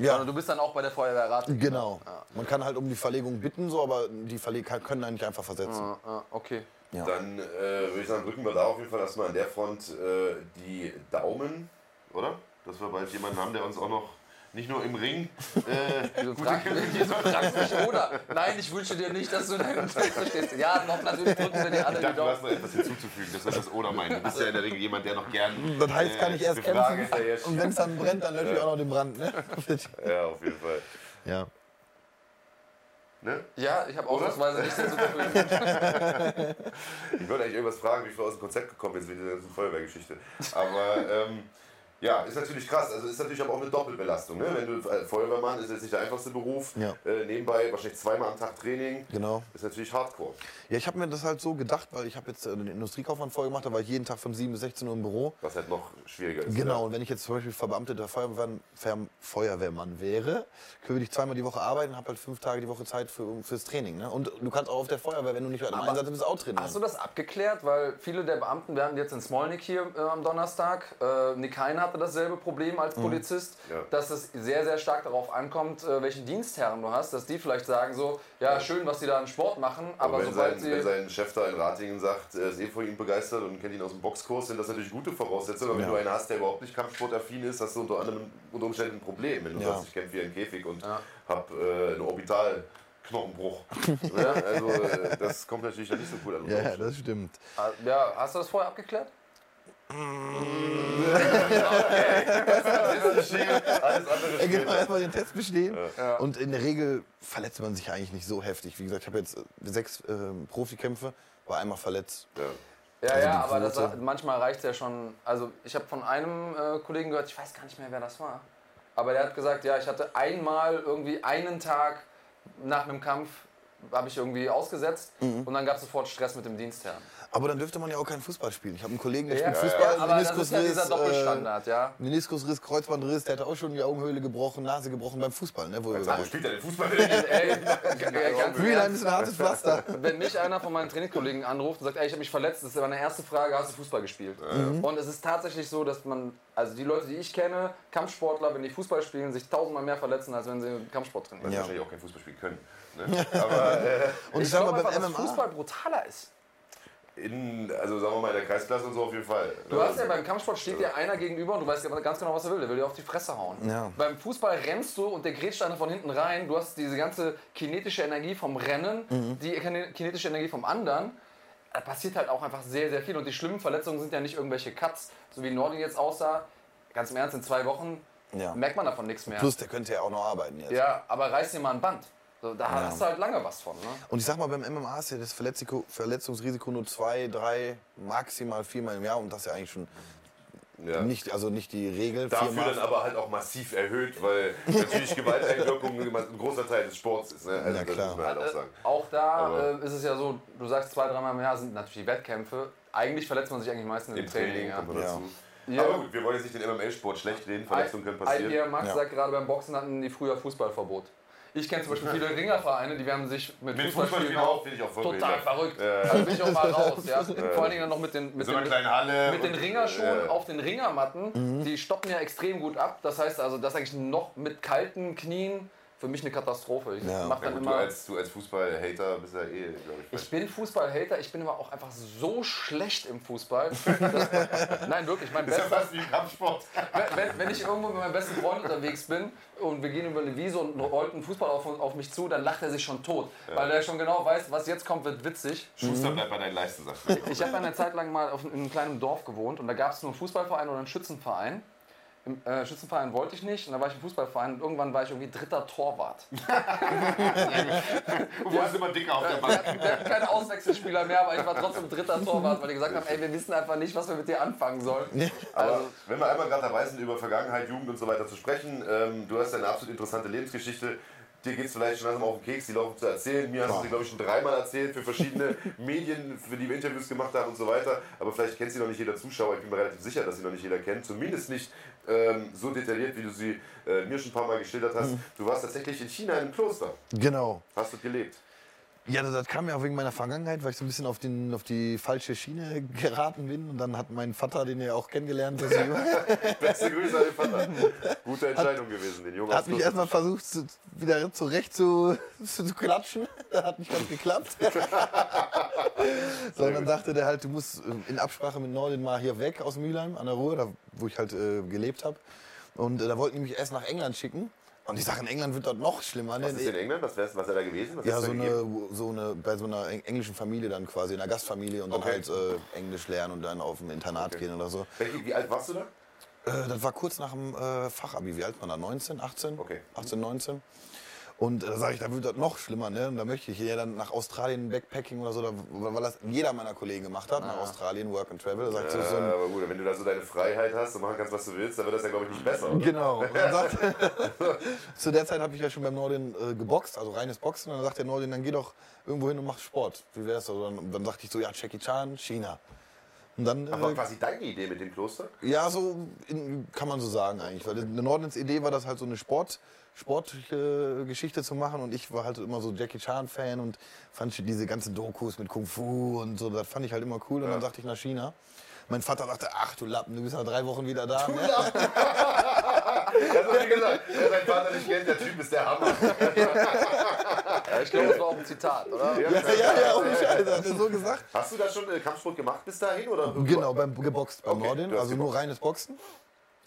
Speaker 4: Ja.
Speaker 3: Sondern du bist dann auch bei der Feuerwehr Ratingen.
Speaker 4: Genau. Man kann halt um die Verlegung bitten, so, aber die Verleg können einen nicht einfach versetzen.
Speaker 3: Okay.
Speaker 4: Ja.
Speaker 1: Dann äh, würde ich sagen, drücken wir da auf jeden Fall erstmal an der Front äh, die Daumen, oder? Dass wir bald jemanden haben, der uns auch noch nicht nur im Ring äh, gute
Speaker 3: fragst, wieso fragst mich, oder? Nein, ich wünsche dir nicht, dass du deinen Text verstehst. Ja, noch natürlich drücken wir dir alle
Speaker 1: Ich
Speaker 3: die
Speaker 1: dachte, du hast
Speaker 3: Daumen.
Speaker 1: noch etwas hinzuzufügen, das wird das Oder meinen. Du bist ja in der Regel jemand, der noch gern.
Speaker 4: Das heißt, kann ich erst kämpfen und wenn es dann brennt, dann lösche ich auch noch den Brand. Ne?
Speaker 1: Ja, auf jeden Fall.
Speaker 4: ja.
Speaker 1: Ne?
Speaker 3: Ja, ich habe ausnahmsweise nichts hinzuzufügen.
Speaker 1: Ich wollte eigentlich irgendwas fragen, wie ich aus dem Konzept gekommen bin, wegen dieser ganzen Feuerwehrgeschichte. Aber ähm, ja, ist natürlich krass. Also ist natürlich aber auch eine Doppelbelastung. Ne? Wenn du äh, Feuerwehrmann ist jetzt nicht der einfachste Beruf.
Speaker 4: Ja.
Speaker 1: Äh, nebenbei wahrscheinlich zweimal am Tag Training.
Speaker 4: Genau.
Speaker 1: Ist natürlich Hardcore.
Speaker 4: Ja, ich habe mir das halt so gedacht, weil ich habe jetzt äh, den Industriekaufmann vorher gemacht, da war ich jeden Tag von 7 bis 16 Uhr im Büro.
Speaker 1: Was halt noch schwieriger ist.
Speaker 4: Genau,
Speaker 1: Ja.
Speaker 4: und wenn ich jetzt zum Beispiel verbeamteter Feuerwehrmann, Feuerwehrmann wäre, würde ich zweimal die Woche arbeiten und habe halt fünf Tage die Woche Zeit für, fürs Training. Ne? Und du kannst auch auf der Feuerwehr, wenn du nicht im Einsatz bist, auch trainieren.
Speaker 3: Hast du das abgeklärt? Weil viele der Beamten, wir hatten jetzt in Smolnik hier äh, am Donnerstag, äh, Nikain hatte dasselbe Problem als Polizist,
Speaker 1: Ja.
Speaker 3: dass es sehr, sehr stark darauf ankommt, äh, welchen Dienstherren du hast, dass die vielleicht sagen so, ja, schön, was die da an Sport machen, aber,
Speaker 1: Aber wenn
Speaker 3: sobald
Speaker 1: sein, wenn sein Chef da in Ratingen sagt, er ist eh von ihm begeistert und kennt ihn aus dem Boxkurs, sind das natürlich gute Voraussetzungen. Aber wenn
Speaker 4: Ja.
Speaker 1: du einen hast, der überhaupt nicht kampfsportaffin ist, hast du unter anderem unter Umständen ein Problem. Wenn du
Speaker 4: Ja.
Speaker 1: sagst, ich kämpfe wie ein Käfig und
Speaker 3: Ja.
Speaker 1: hab äh, einen Orbitalknochenbruch. ja, also äh, das kommt natürlich dann nicht so cool an.
Speaker 4: ja, das stimmt.
Speaker 3: Ah, Ja, hast du das vorher abgeklärt?
Speaker 4: Ja, genau, erstmal den Test bestehen.
Speaker 3: Ja.
Speaker 4: Und in der Regel verletzt man sich eigentlich nicht so heftig. Wie gesagt, ich habe jetzt äh, sechs ähm, Profikämpfe, war einmal verletzt.
Speaker 1: Ja.
Speaker 3: Ja,
Speaker 4: Also
Speaker 3: ja, aber das, manchmal reicht es ja schon. Also ich habe von einem äh, Kollegen gehört, ich weiß gar nicht mehr, wer das war. Aber der hat gesagt, ja, ich hatte einmal irgendwie einen Tag nach einem Kampf habe ich irgendwie ausgesetzt
Speaker 4: Mhm.
Speaker 3: und dann gab es sofort Stress mit dem Dienstherrn.
Speaker 4: Aber dann dürfte man ja auch keinen Fußball spielen. Ich habe einen Kollegen, der
Speaker 3: Ja,
Speaker 4: spielt
Speaker 3: ja,
Speaker 4: Fußball,
Speaker 3: aber das ist ja dieser
Speaker 4: Meniskusriss,
Speaker 3: Doppelstandard, ja.
Speaker 4: Äh, Meniskusriss, Kreuzbandriss, der hatte auch schon die Augenhöhle gebrochen, Nase gebrochen beim Fußball. Ne, wo
Speaker 1: spielt er den Fußball?
Speaker 3: Ey,
Speaker 4: Mülheim ist ein hartes Pflaster.
Speaker 3: wenn mich einer von meinen Trainingskollegen anruft und sagt, ey, ich habe mich verletzt, das ist meine erste Frage, hast du Fußball gespielt? Und es ist tatsächlich so, dass man, also die Leute, die ich kenne, Kampfsportler, wenn die Fußball spielen, sich tausendmal mehr verletzen, als wenn sie Kampfsport trainieren.
Speaker 1: Weil sie
Speaker 4: Ja.
Speaker 1: wahrscheinlich auch kein Fußball spielen können. Ne? Aber äh,
Speaker 4: Und ich,
Speaker 3: Ich
Speaker 4: sag mal,
Speaker 3: glaube
Speaker 4: beim
Speaker 3: einfach, dass
Speaker 4: MMA,
Speaker 3: Fußball brutaler ist.
Speaker 1: In, also sagen wir mal in der Kreisklasse und so auf jeden Fall.
Speaker 3: Du hast ja beim Kampfsport steht dir einer gegenüber und du weißt ja ganz genau, was er will. Der will dir auf die Fresse hauen.
Speaker 4: Ja.
Speaker 3: Beim Fußball rennst du und der grätscht einer von hinten rein. Du hast diese ganze kinetische Energie vom Rennen,
Speaker 4: Mhm.
Speaker 3: die kine- kinetische Energie vom anderen. Da passiert halt auch einfach sehr, sehr viel. Und die schlimmen Verletzungen sind ja nicht irgendwelche Cuts, so wie Nordin jetzt aussah. Ganz im Ernst, in zwei Wochen
Speaker 4: Ja.
Speaker 3: merkt man davon nichts mehr.
Speaker 4: plus der könnte ja auch noch arbeiten jetzt.
Speaker 3: Ja, aber reiß dir mal ein Band. So, da hast du halt lange was von. Ne?
Speaker 4: Und ich sag mal, beim MMA ist ja das Verletziko- Verletzungsrisiko nur zwei, drei, maximal viermal im Jahr und das ist ja eigentlich schon
Speaker 1: Ja.
Speaker 4: nicht, also nicht die Regel.
Speaker 1: Dafür
Speaker 4: viermal.
Speaker 1: dann aber halt auch massiv erhöht, weil natürlich Gewalteinwirkung ein großer Teil des Sports ist. Ne? Also
Speaker 4: Ja, klar.
Speaker 1: halt auch sagen.
Speaker 3: Auch da
Speaker 1: Aber-
Speaker 3: äh, ist es ja so, du sagst zwei, dreimal im Jahr sind natürlich die Wettkämpfe. Eigentlich verletzt man sich eigentlich meistens im
Speaker 1: Im
Speaker 3: Training.
Speaker 1: Training
Speaker 3: ja.
Speaker 4: Ja.
Speaker 1: dazu.
Speaker 3: Ja.
Speaker 1: Aber gut, wir wollen jetzt nicht den MMA-Sport schlecht reden, Verletzungen können passieren.
Speaker 3: Hier, Max
Speaker 4: Ja.
Speaker 3: sagt gerade, beim Boxen hatten die früher Fußballverbot. Ich kenne zum Beispiel viele Ringervereine, die haben sich mit,
Speaker 1: Mit
Speaker 3: Fußballspielen
Speaker 1: auch, auch voll
Speaker 3: total verrückt.
Speaker 1: Ja.
Speaker 3: Also bin ich auch mal raus. Ja. Vor allen Dingen dann noch mit den, mit
Speaker 1: so
Speaker 3: den,
Speaker 1: kleinen Halle.
Speaker 3: mit den Ringerschuhen
Speaker 1: äh,
Speaker 3: auf den Ringermatten.
Speaker 4: Mhm.
Speaker 3: Die stoppen ja extrem gut ab. Das heißt also, das ist eigentlich noch mit kalten Knien für mich eine Katastrophe. Ich
Speaker 4: Ja.
Speaker 3: mach
Speaker 1: Ja,
Speaker 3: dann
Speaker 1: gut, du
Speaker 3: immer,
Speaker 1: als, du als Fußball-Hater bist ja eh, glaube ich.
Speaker 3: ich bin Fußballhater, ich bin aber auch einfach so schlecht im Fußball. dass- nein, wirklich, mein
Speaker 1: das ist ja
Speaker 3: bester
Speaker 1: fast wie Kampfsport.
Speaker 3: wenn, wenn, wenn ich irgendwo mit meinem besten Freund unterwegs bin und wir gehen über eine Wiese und rollt ein Fußball auf, auf mich zu, dann lacht er sich schon tot. Weil er schon genau weiß, was jetzt kommt, wird witzig.
Speaker 1: Schuster bleibt bei deinen Leisten, sagst du.
Speaker 3: Ich habe eine Zeit lang mal auf, in einem kleinen Dorf gewohnt und da gab es nur einen Fußballverein oder einen Schützenverein. Im äh, Schützenverein wollte ich nicht und da war ich im Fußballverein und irgendwann war ich irgendwie dritter Torwart.
Speaker 1: Du wurdest immer dicker auf der Bank.
Speaker 3: wir hatten keine Auswechselspieler mehr, aber ich war trotzdem dritter Torwart, weil die gesagt haben, ey, wir wissen einfach nicht, was wir mit dir anfangen sollen.
Speaker 1: Aber
Speaker 3: Also,
Speaker 1: wenn wir einmal gerade dabei sind, über Vergangenheit, Jugend und so weiter zu sprechen, ähm, du hast eine absolut interessante Lebensgeschichte. Dir geht es vielleicht schon langsam auf den Keks, die laufen zu erzählen. Mir hast du sie, glaube ich, schon dreimal erzählt für verschiedene Medien, für die wir Interviews gemacht haben und so weiter. Aber vielleicht kennt sie noch nicht jeder Zuschauer. Ich bin mir relativ sicher, dass sie noch nicht jeder kennt. Zumindest nicht ähm, so detailliert, wie du sie äh, mir schon ein paar Mal geschildert hast. Du warst tatsächlich in China in einem Kloster.
Speaker 4: Genau.
Speaker 1: Hast du gelebt?
Speaker 4: Ja, das, das kam ja auch wegen meiner Vergangenheit, weil ich so ein bisschen auf, den, auf die falsche Schiene geraten bin. Und dann hat mein Vater, den ihr auch kennengelernt habt,
Speaker 1: Beste Grüße an den Vater. Gute Entscheidung gewesen, den Jungen
Speaker 4: hat mich erstmal versucht, zu, wieder zurecht zu, zu, zu klatschen. Das hat nicht ganz geklappt. dann sagte der halt, du musst äh, in Absprache mit Nordin mal hier weg aus Mülheim an der Ruhr, da, wo ich halt äh, gelebt habe. Und äh, da wollten die mich erst nach England schicken. Und ich sage, in England wird dort noch schlimmer. Ne?
Speaker 1: Was ist in England? Was wäre da gewesen? Was
Speaker 4: Ja, so eine, so eine, bei so einer eng- englischen Familie dann quasi, in einer Gastfamilie und dann
Speaker 1: Okay.
Speaker 4: halt äh, Englisch lernen und dann auf ein Internat
Speaker 1: Okay.
Speaker 4: gehen oder so.
Speaker 1: Wie alt warst du da?
Speaker 4: Äh, das war kurz nach dem äh, Fachabi. Wie alt war da? 19, 18?
Speaker 1: Okay.
Speaker 4: 18, 19. Und da sage ich, da wird das noch schlimmer. Ne? Und da möchte ich ja dann nach Australien Backpacking oder so, da, weil das jeder meiner Kollegen gemacht hat, nach Australien Work and Travel. Da sagt so, so
Speaker 1: Ja,
Speaker 4: ein,
Speaker 1: aber gut, wenn du da so deine Freiheit hast und machen kannst, was du willst, dann wird das ja, glaube ich, nicht besser. oder?
Speaker 4: Genau. Sagt, zu der Zeit habe ich ja schon beim Nordin äh, geboxt, also reines Boxen. Und dann sagt der Nordin, dann geh doch irgendwo hin und mach Sport. Wie wär's? so? Und dann, dann dachte ich so, ja, Jackie Chan, China. Und dann,
Speaker 1: Aber
Speaker 4: äh,
Speaker 1: quasi deine Idee mit dem Kloster?
Speaker 4: ja, so in, kann man so sagen eigentlich. Weil der Nordins Idee war das halt so eine Sport, sportliche Geschichte zu machen. Und ich war halt immer so Jackie Chan-Fan und fand diese ganzen Dokus mit Kung Fu und so, das fand ich halt immer cool. Und dann dachte ich nach China. Mein Vater dachte, ach du Lappen, du bist nach drei Wochen wieder da. Ne?
Speaker 1: Er hat mir gesagt, wer seinen Vater nicht kennt, der Typ ist der Hammer.
Speaker 3: ja, ich glaube, das war auch ein Zitat, oder?
Speaker 4: Ja, ja, ja, ohne Scheiß, hat er so gesagt.
Speaker 1: Hast du da schon äh, Kampfsport gemacht bis dahin? Oder?
Speaker 4: Genau, beim geboxt beim
Speaker 1: Okay,
Speaker 4: Nordin,
Speaker 1: du
Speaker 4: also nur reines Boxen.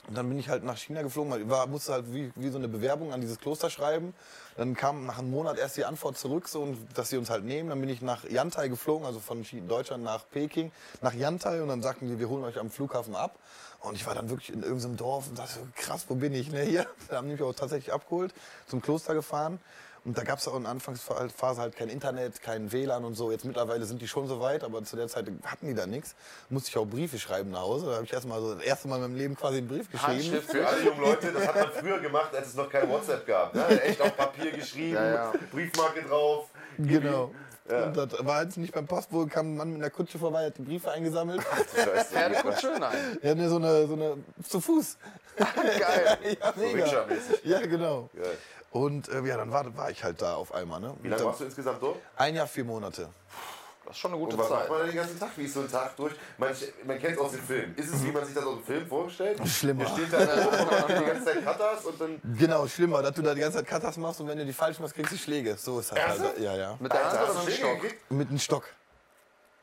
Speaker 4: Und dann bin ich halt nach China geflogen, ich musste halt wie, wie so eine Bewerbung an dieses Kloster schreiben. Dann kam nach einem Monat erst die Antwort zurück, so, und dass sie uns halt nehmen. Dann bin ich nach Yantai geflogen, also von Deutschland nach Peking, nach Yantai. Und dann sagten die, wir holen euch am Flughafen ab. Und ich war dann wirklich in irgendeinem Dorf und dachte, krass, wo bin ich? Ne, hier. Da haben die mich auch tatsächlich abgeholt, zum Kloster gefahren. Und da gab es auch in der Anfangsphase halt kein Internet, kein WLAN und so. Jetzt mittlerweile sind die schon so weit, aber zu der Zeit hatten die da nichts. Musste ich auch Briefe schreiben nach Hause. Da habe ich erst mal so das erste Mal in meinem Leben quasi einen Brief geschrieben.
Speaker 3: Handschrift
Speaker 1: Für alle jungen Leute, das hat man früher gemacht, als es noch kein WhatsApp gab. Ne? Echt auf Papier geschrieben,
Speaker 3: Ja, ja.
Speaker 1: Briefmarke drauf.
Speaker 4: Genau. Und das war jetzt nicht beim Postboten, kam ein Mann mit einer Kutsche vorbei, hat die Briefe eingesammelt.
Speaker 3: Pferdekutsche? Nein.
Speaker 4: Er hat mir so eine, so eine, zu Fuß.
Speaker 3: Geil.
Speaker 4: ja, mega.
Speaker 1: Rikscha-mäßig.
Speaker 4: Ja, genau.
Speaker 1: Geil.
Speaker 4: Und äh, ja, dann war, war ich halt da auf einmal. Ne?
Speaker 1: Wie lange warst du insgesamt dort?
Speaker 4: Ein Jahr, vier Monate.
Speaker 3: Das ist schon eine gute
Speaker 1: Und was macht
Speaker 3: Zeit.
Speaker 1: man denn den ganzen Tag? Wie ist so ein Tag durch? Man, man kennt es aus den Filmen. Ist es, wie man sich das aus dem Film vorstellt?
Speaker 4: Schlimmer.
Speaker 1: Ihr steht da und macht die ganze Zeit Katas und dann.
Speaker 4: Genau, schlimmer, dass du da die ganze Zeit Katas machst und wenn du die falsch machst, kriegst du Schläge. So ist das
Speaker 1: Ernsthaft?
Speaker 4: halt. Ja, ja.
Speaker 3: Mit der Hand oder
Speaker 1: hast
Speaker 3: mit
Speaker 1: du
Speaker 3: dem
Speaker 1: Schläge
Speaker 3: Stock?
Speaker 1: gekriegt?
Speaker 4: Mit einem Stock.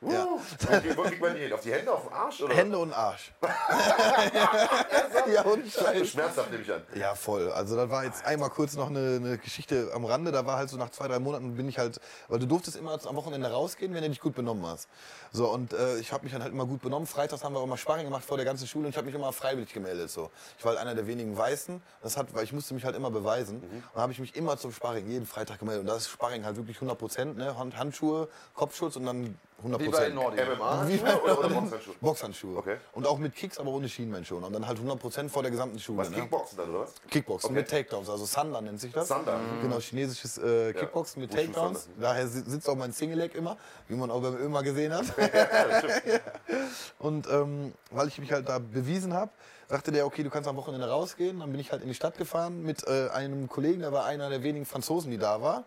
Speaker 4: Ja.
Speaker 1: Okay, wo kriegt man die hin? Auf die Hände, auf den Arsch? Oder?
Speaker 4: Hände und Arsch. ja, und Scheiß.
Speaker 1: Schmerzhaft nehme ich an.
Speaker 4: Ja, voll. Also da war jetzt einmal kurz noch eine, eine Geschichte am Rande. Da war halt so nach zwei, drei Monaten bin ich halt, weil du durftest immer am Wochenende rausgehen, wenn du dich gut benommen hast. So, und äh, ich habe mich dann halt immer gut benommen. Freitags haben wir auch immer Sparring gemacht vor der ganzen Schule und ich habe mich immer freiwillig gemeldet. So. Ich war halt einer der wenigen Weißen. Das hat, weil ich musste mich halt immer beweisen. Und dann habe ich mich immer zum Sparring jeden Freitag gemeldet. Und da ist Sparring halt wirklich 100 Prozent, ne? Hand, Handschuhe, Kopfschutz und dann 100
Speaker 3: Wie bei. Nordi.
Speaker 1: MMA
Speaker 4: Wie bei-
Speaker 1: oder, oder Boxhandschuhe?
Speaker 4: Boxhandschuhe.
Speaker 1: Okay.
Speaker 4: Und auch mit Kicks, aber ohne Schienenbeinschoner. Und dann halt 100% vor der gesamten Schule.
Speaker 1: Was,
Speaker 4: ne?
Speaker 1: Kickboxen dann, oder was?
Speaker 4: Kickboxen
Speaker 1: Okay.
Speaker 4: mit Takedowns, also Sanda nennt sich das.
Speaker 1: Sanda.
Speaker 4: Genau, chinesisches äh, Kickboxen mit
Speaker 1: Wushu
Speaker 4: Takedowns.
Speaker 1: Sanda.
Speaker 4: Daher si- sitzt auch mein Single Leg immer, wie man auch beim Ömer gesehen hat. Und ähm, weil ich mich halt da bewiesen habe, sagte der, okay, du kannst am Wochenende rausgehen. Dann bin ich halt in die Stadt gefahren mit äh, einem Kollegen, der war einer der wenigen Franzosen, die da war.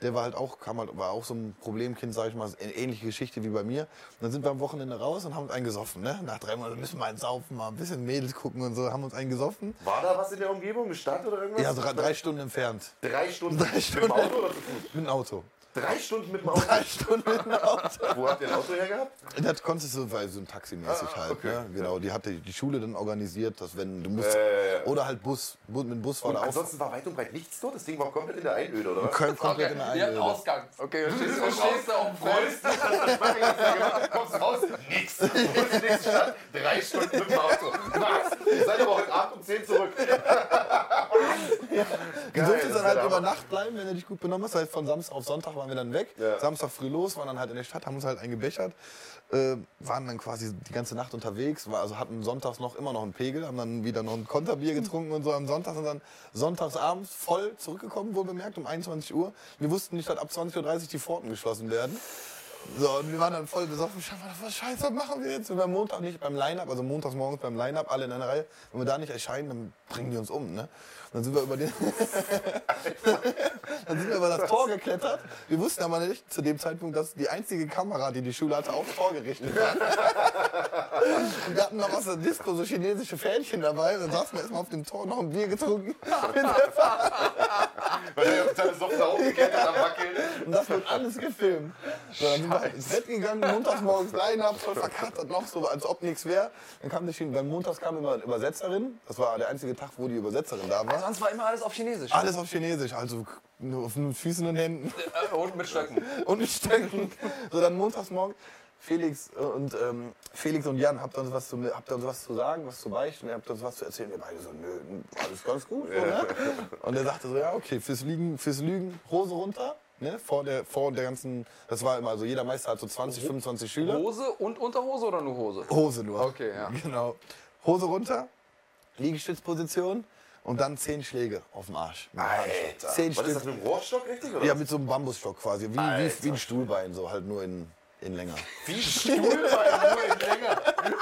Speaker 4: Der war halt auch, kam halt, war auch so ein Problemkind, sag ich mal, ähnliche Geschichte wie bei mir. Und dann sind wir am Wochenende raus und haben uns einen gesoffen. Ne? Nach drei Monaten müssen wir einen saufen, mal ein bisschen Mädels gucken und so, haben uns einen gesoffen.
Speaker 1: War da was in der Umgebung? Eine Stadt oder irgendwas?
Speaker 4: Ja, drei, drei Stunden entfernt.
Speaker 1: Drei Stunden
Speaker 4: Drei
Speaker 1: mit
Speaker 4: Stunden.
Speaker 1: dem Auto oder zu Fuß?
Speaker 4: Mit dem Auto.
Speaker 1: Drei Stunden mit dem Auto?
Speaker 4: Drei Stunden mit dem Auto.
Speaker 1: Wo habt ihr ein Auto hergehabt?
Speaker 4: Das konntest du, weil so ein Taximäßig
Speaker 1: Ah,
Speaker 4: halt.
Speaker 1: okay.
Speaker 4: Ne? Genau, die hatte die Schule dann organisiert, dass wenn du musst.
Speaker 1: Äh,
Speaker 4: Oder halt Bus, Bu- mit dem Bus war da
Speaker 1: ansonsten war weit und breit nichts dort? Das Ding war komplett in der Einöde, oder was?
Speaker 4: Kom- komplett in der
Speaker 3: Ihr habt
Speaker 4: Einöde.
Speaker 3: Ausgang. Okay, du stehst, du stehst da auf dem.
Speaker 1: Freust das hast du gemacht, du kommst raus, nix. Du bist in die nächste Stadt, drei Stunden mit dem Auto. Was? Ihr seid aber heute Abend um 10 zurück.
Speaker 4: Du durftest dann halt über. Nacht bleiben, wenn du dich gut benommen hast. Halt von Samstag auf Sonntag waren wir dann weg.
Speaker 1: Ja.
Speaker 4: Samstag früh los, waren dann halt in der Stadt, haben uns halt eingebechert. Äh, waren dann quasi die ganze Nacht unterwegs, war, also hatten sonntags noch immer noch einen Pegel, haben dann wieder noch ein Konterbier getrunken und so am Sonntag sind dann sonntagsabends voll zurückgekommen, wohl bemerkt, um 21 Uhr. Wir wussten nicht, dass ab 20.30 Uhr die Pforten geschlossen werden. So, und wir waren dann voll besoffen. Scheiße, was Scheiße, was machen wir jetzt? Wenn wir am Montag nicht beim Line-Up, also montags morgens beim Line-Up, alle in einer Reihe, wenn wir da nicht erscheinen, dann bringen die uns um, ne? Dann sind wir über den, dann sind wir über das Tor geklettert. Wir wussten aber nicht zu dem Zeitpunkt, dass die einzige Kamera, die die Schule hatte, aufs Tor gerichtet war. Und wir hatten noch aus der Disco so chinesische Fähnchen dabei. Dann saßen wir erstmal auf dem Tor, noch ein Bier getrunken.
Speaker 1: Weil er auf seine Socken da hochgeklettert am Wackeln.
Speaker 4: Und das wird alles gefilmt. So, dann ins Bett gegangen, montags morgens Line-Up, voll verkattert noch, so als ob nichts wäre. Dann kam die Schiene, weil montags kam immer eine Übersetzerin. Das war der einzige Tag, wo die Übersetzerin da war.
Speaker 3: Sonst war immer alles auf Chinesisch.
Speaker 4: Alles auf Chinesisch, also nur auf den Füßen und Händen
Speaker 3: Äh, Und mit Stöcken.
Speaker 4: und mit Stöcken. So, dann montags morgen. Felix äh, und ähm, Felix und Jan, habt ihr uns was zu, habt ihr uns was zu sagen, was zu beichten? Habt ihr uns was zu erzählen? Wir beide so, nö, alles ganz gut. Ne? Und er sagte so, ja, okay, fürs Lügen, fürs Lügen, Hose runter. Ne, vor, der, vor der ganzen, das war immer so, jeder Meister hat so 20, 25 Schüler.
Speaker 3: Hose und Unterhose oder nur Hose?
Speaker 4: Hose nur.
Speaker 3: Okay, ja.
Speaker 4: Genau. Hose runter, Liegestützposition und dann 10 Schläge auf dem Arsch.
Speaker 1: Alter.
Speaker 4: Zehn
Speaker 1: Was ist das mit dem Rohrstock richtig? Oder
Speaker 4: Ja, mit so einem Bambusstock quasi, wie, wie, wie ein Stuhlbein, so halt nur in, in länger.
Speaker 1: Wie ein Stuhlbein, nur in länger.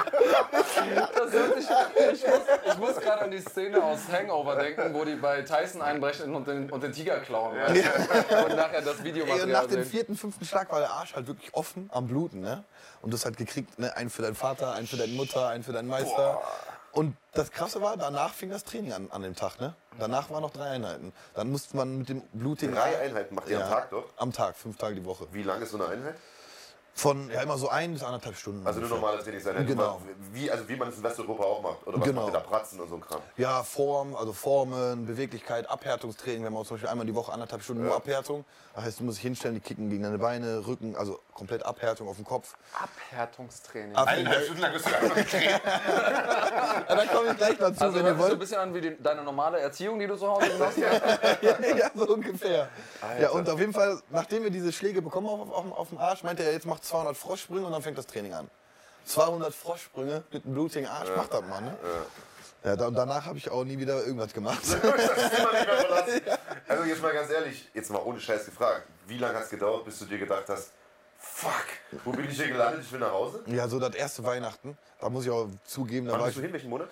Speaker 3: Das sich, ich muss, muss gerade an die Szene aus Hangover denken, wo die bei Tyson einbrechen und den, und den Tiger klauen. du? Und nachher das
Speaker 4: Ey, und nach dem vierten, fünften Schlag war der Arsch halt wirklich offen am Bluten, ne? Und du hast halt gekriegt, ne? einen für deinen Vater, einen für deine Mutter, einen für deinen Meister. Und das Krasse war, danach fing das Training an, an dem Tag, ne? Danach waren noch drei Einheiten. Dann musste man mit dem blutigen...
Speaker 1: Drei Einheiten macht ihr am Tag dort?
Speaker 4: Am Tag, fünf Tage die Woche.
Speaker 1: Wie lang ist so eine Einheit?
Speaker 4: Von, ja, immer so ein bis anderthalb Stunden.
Speaker 1: Also eine
Speaker 4: ungefähr.
Speaker 1: normale Trainingseinheit.
Speaker 4: Genau.
Speaker 1: Wie, also wie man es in Westeuropa auch macht. Oder was
Speaker 4: Genau.
Speaker 1: macht ihr da Pratzen und so ein Kram?
Speaker 4: Ja, Form, also Formen, Beweglichkeit, Abhärtungstraining. Wir auch zum Beispiel einmal die Woche anderthalb Stunden nur Abhärtung. Das heißt, du musst dich hinstellen, die kicken gegen deine Beine, Rücken, also komplett Abhärtung auf dem Kopf.
Speaker 3: Abhärtungstraining.
Speaker 4: Abhärtung.
Speaker 1: Stunden lang bist du einfach getreten.
Speaker 4: Ja, da komme ich gleich dazu,
Speaker 3: Also
Speaker 4: wenn
Speaker 3: hört
Speaker 4: ihr
Speaker 3: sich so ein bisschen an wie die, deine normale Erziehung, die du zu Hause genossen hast.
Speaker 4: ja, ja, so ungefähr. Ja, und auf jeden Fall, nachdem wir diese Schläge bekommen auf, auf, auf dem Arsch, meinte er, jetzt macht 200 Froschsprünge und dann fängt das Training an. 200 Froschsprünge mit einem blutigen Arsch, macht das mal, ne? Ja, da, und danach habe ich auch nie wieder irgendwas gemacht.
Speaker 1: Also jetzt mal ganz ehrlich, jetzt mal ohne Scheiß gefragt. Wie lange hat es gedauert, bis du dir gedacht hast, fuck, wo bin ich hier gelandet? Ich will nach Hause?
Speaker 4: ja, so das erste Weihnachten, da muss ich auch zugeben, da
Speaker 1: Wann
Speaker 4: war
Speaker 1: bist
Speaker 4: ich.
Speaker 1: du hin? Welchen Monat?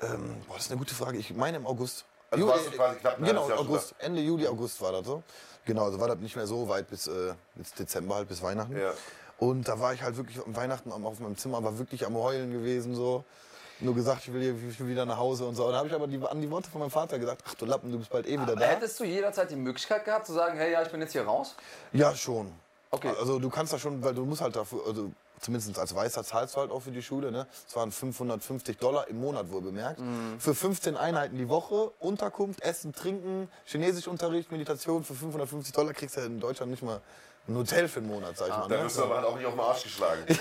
Speaker 4: Ähm, boah, das ist eine gute Frage. Ich meine im August.
Speaker 1: Also warst du quasi knapp
Speaker 4: Genau, August. Ende Juli, August war das so. Genau, also war das nicht mehr so weit bis, äh, bis Dezember, halt bis Weihnachten.
Speaker 1: Ja.
Speaker 4: Und da war ich halt wirklich am Weihnachten auf meinem Zimmer, war wirklich am Heulen gewesen so. Nur gesagt, ich will, hier, ich will wieder nach Hause und so. Und da habe ich aber die, an die Worte von meinem Vater gesagt, ach du Lappen, du bist bald eh wieder da.
Speaker 3: Hättest du jederzeit die Möglichkeit gehabt zu sagen, hey, ja, ich bin jetzt hier raus?
Speaker 4: Ja, schon.
Speaker 3: Okay.
Speaker 4: Also du kannst da schon, weil du musst halt dafür, also zumindest als Weißer zahlst du halt auch für die Schule, ne? Es waren 550 Dollar im Monat wohl bemerkt.
Speaker 3: Mhm.
Speaker 4: Für 15 Einheiten die Woche, Unterkunft, Essen, Trinken, Chinesischunterricht, Meditation für 550 Dollar kriegst du ja in Deutschland nicht mal ein Hotel für einen Monat, sag ich mal.
Speaker 1: Da
Speaker 4: Ne?
Speaker 1: wirst du aber halt auch nicht auf den Arsch geschlagen.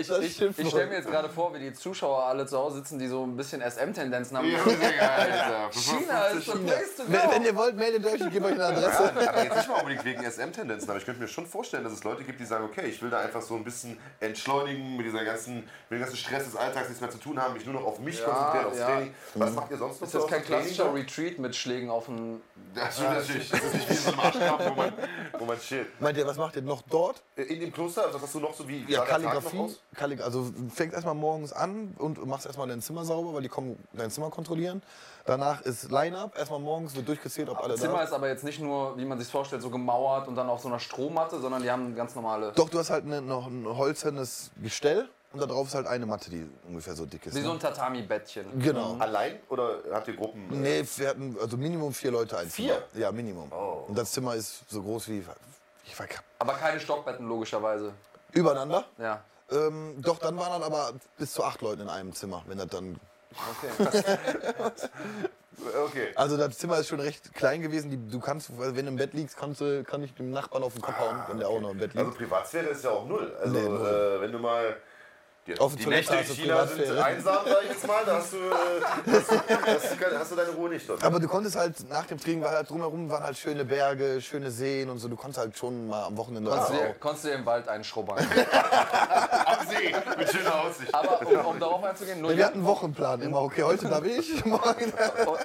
Speaker 3: Ich,
Speaker 4: Das
Speaker 3: ich, ich stelle mir jetzt gerade vor, wie die Zuschauer alle zu Hause sitzen, die so ein bisschen SM-Tendenzen haben.
Speaker 1: Alter.
Speaker 3: China ist to go.
Speaker 4: Wenn, wenn ihr wollt, meldet euch, ich gebe euch eine Adresse.
Speaker 1: Aber jetzt nicht mal unbedingt wegen SM-Tendenzen, aber ich könnte mir schon vorstellen, dass es Leute gibt, die sagen, okay, ich will da einfach so ein bisschen entschleunigen, mit, dieser ganzen, mit dem ganzen Stress des Alltags nichts mehr zu tun haben, mich nur noch auf mich
Speaker 3: Ja,
Speaker 1: konzentrieren, aufs
Speaker 3: ja.
Speaker 1: Training. Was macht ihr sonst noch
Speaker 3: Ist das kein klassischer? Retreat mit Schlägen auf den...
Speaker 1: Das stimmt natürlich. Das ist nicht wie so einem Arschgraben, wo man, wo man chillt.
Speaker 4: Meint ihr, was macht ihr noch dort?
Speaker 1: In dem Kloster, also was hast du noch so wie
Speaker 4: Ja, Kalligrafie. Kallig also du fängst erstmal morgens an und machst erstmal dein Zimmer sauber, weil die kommen dein Zimmer kontrollieren. Danach ist Line-Up, erstmal morgens wird durchgezählt, ob alle
Speaker 3: Das Zimmer
Speaker 4: da
Speaker 3: ist aber jetzt nicht nur, wie man sich vorstellt, so gemauert und dann auf so einer Strohmatte, sondern die haben ganz normale...
Speaker 4: Doch, du hast halt noch ein holzernes Gestell und da drauf ist halt eine Matte, die ungefähr so dick ist.
Speaker 3: Wie so
Speaker 4: ne?
Speaker 3: ein Tatami-Bettchen.
Speaker 4: Genau.
Speaker 1: Allein oder habt ihr Gruppen?
Speaker 4: Nee, wir hatten also Minimum vier Leute ein
Speaker 1: Vier?
Speaker 4: Zimmer. Ja, Minimum.
Speaker 1: Oh.
Speaker 4: Und das Zimmer ist so groß wie ich weiß,
Speaker 3: Aber keine Stockbetten, logischerweise.
Speaker 4: übereinander.
Speaker 3: Ja.
Speaker 4: Ähm, doch, dann waren dann aber bis zu acht Leute in einem Zimmer, wenn das dann
Speaker 3: Okay.
Speaker 1: Okay.
Speaker 4: Also das Zimmer ist schon recht klein gewesen. Die, du kannst, also wenn du im Bett liegst, kannst du, kann ich dem Nachbarn auf den Kopf hauen, wenn der auch noch im Bett liegt.
Speaker 1: Also Privatsphäre ist ja auch null. Also
Speaker 4: Nee, null.
Speaker 1: Äh, wenn du mal. Die,
Speaker 4: Auf
Speaker 1: die
Speaker 4: Toilette
Speaker 1: Nächte in
Speaker 4: du
Speaker 1: China sind einsam, sag ich jetzt mal. Da hast du, hast, du- hast, du, hast du deine Ruhe nicht dort.
Speaker 4: Aber du konntest halt nach dem Training, weil halt drumherum waren halt schöne Berge, schöne Seen und so. Du konntest halt schon mal am Wochenende
Speaker 3: Konntest,
Speaker 4: auch.
Speaker 3: du konntest du dir im Wald einschrubbern.
Speaker 1: Am See mit schöner Aussicht.
Speaker 3: Aber um, um darauf einzugehen, nur,
Speaker 4: Wir hatten einen Wochenplan immer. Okay, heute darf ich, morgen.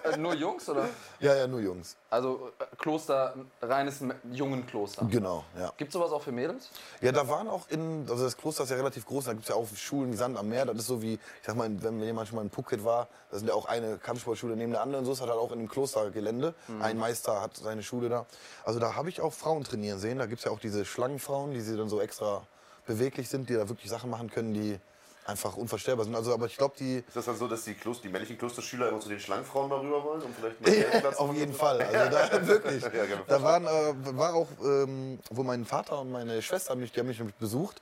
Speaker 3: äh, nur Jungs oder?
Speaker 4: Ja, ja, nur Jungs.
Speaker 3: Also äh, Kloster, reines Jungenkloster.
Speaker 4: Genau, ja.
Speaker 3: Gibt sowas auch für Mädels?
Speaker 4: Ja, da waren auch in, also das Kloster ist ja relativ groß, da gibt es ja auch Schulen, Sand am Meer. Das ist so wie, ich sag mal, wenn jemand schon mal in Phuket war, da sind ja auch eine Kampfsportschule neben der anderen. So ist das halt auch in dem Klostergelände. Ein Meister hat seine Schule da. Also da habe ich auch Frauen trainieren sehen. Da gibt es ja auch diese Schlangenfrauen, die sie dann so extra beweglich sind, die da wirklich Sachen machen können, die einfach unvorstellbar sind. Also, aber ich glaube, die.
Speaker 1: Ist das dann so, dass die, Kloster, die männlichen Klosterschüler immer zu den Schlangenfrauen mal rüber wollen? Um vielleicht mal Geldplatz
Speaker 4: Auf jeden Fall. Also da, wirklich.
Speaker 1: Ja, genau.
Speaker 4: Da waren, äh, war auch, ähm, wo mein Vater und meine Schwester mich, die haben mich besucht.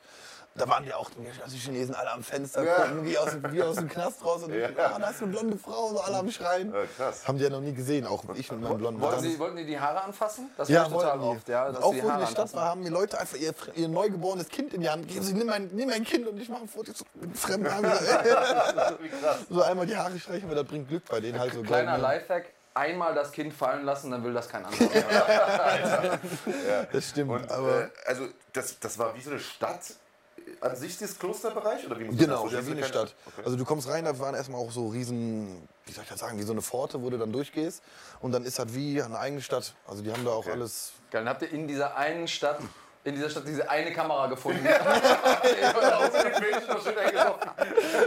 Speaker 4: Da waren die auch also die Chinesen alle am Fenster
Speaker 1: Ja.
Speaker 4: gucken, wie aus, wie aus dem Knast raus. Und
Speaker 1: Ja.
Speaker 4: ah, da ist eine blonde Frau, so alle am Schreien.
Speaker 1: Ja, krass.
Speaker 4: Haben die ja noch nie gesehen, auch ich mit meinem blonden
Speaker 3: Wollten. Sie, wollten die die Haare anfassen? Das
Speaker 4: Ja,
Speaker 3: total
Speaker 4: wollten die.
Speaker 3: oft, ja. Dass
Speaker 4: auch
Speaker 3: die
Speaker 4: wo ich in der Stadt war, haben die Leute einfach ihr, ihr neugeborenes Kind in die Hand gegeben. Sie nimm mein, nimm mein Kind und ich mache ein Foto so mit fremden Armen.
Speaker 1: Wie krass.
Speaker 4: so einmal die Haare streichen, weil das bringt Glück bei denen halt so.
Speaker 3: Kleiner
Speaker 4: goldene-
Speaker 3: Lifehack, einmal das Kind fallen lassen, dann will das kein anderer.
Speaker 4: Das stimmt.
Speaker 1: Und,
Speaker 4: aber
Speaker 1: äh, also, das, das war wie so eine Stadt an sich, das Klosterbereich? Oder wie muss man
Speaker 4: Genau,
Speaker 1: das
Speaker 4: ja,
Speaker 1: vorstellen?
Speaker 4: wie eine
Speaker 1: Keine-
Speaker 4: Stadt. Also du kommst rein, da waren erstmal auch so riesen, wie soll ich das sagen, wie so eine Pforte, wo du dann durchgehst. Und dann ist das wie eine eigene Stadt. Also die haben da auch alles.
Speaker 3: Geil, dann habt ihr in dieser einen Stadt, in dieser Stadt diese eine Kamera gefunden.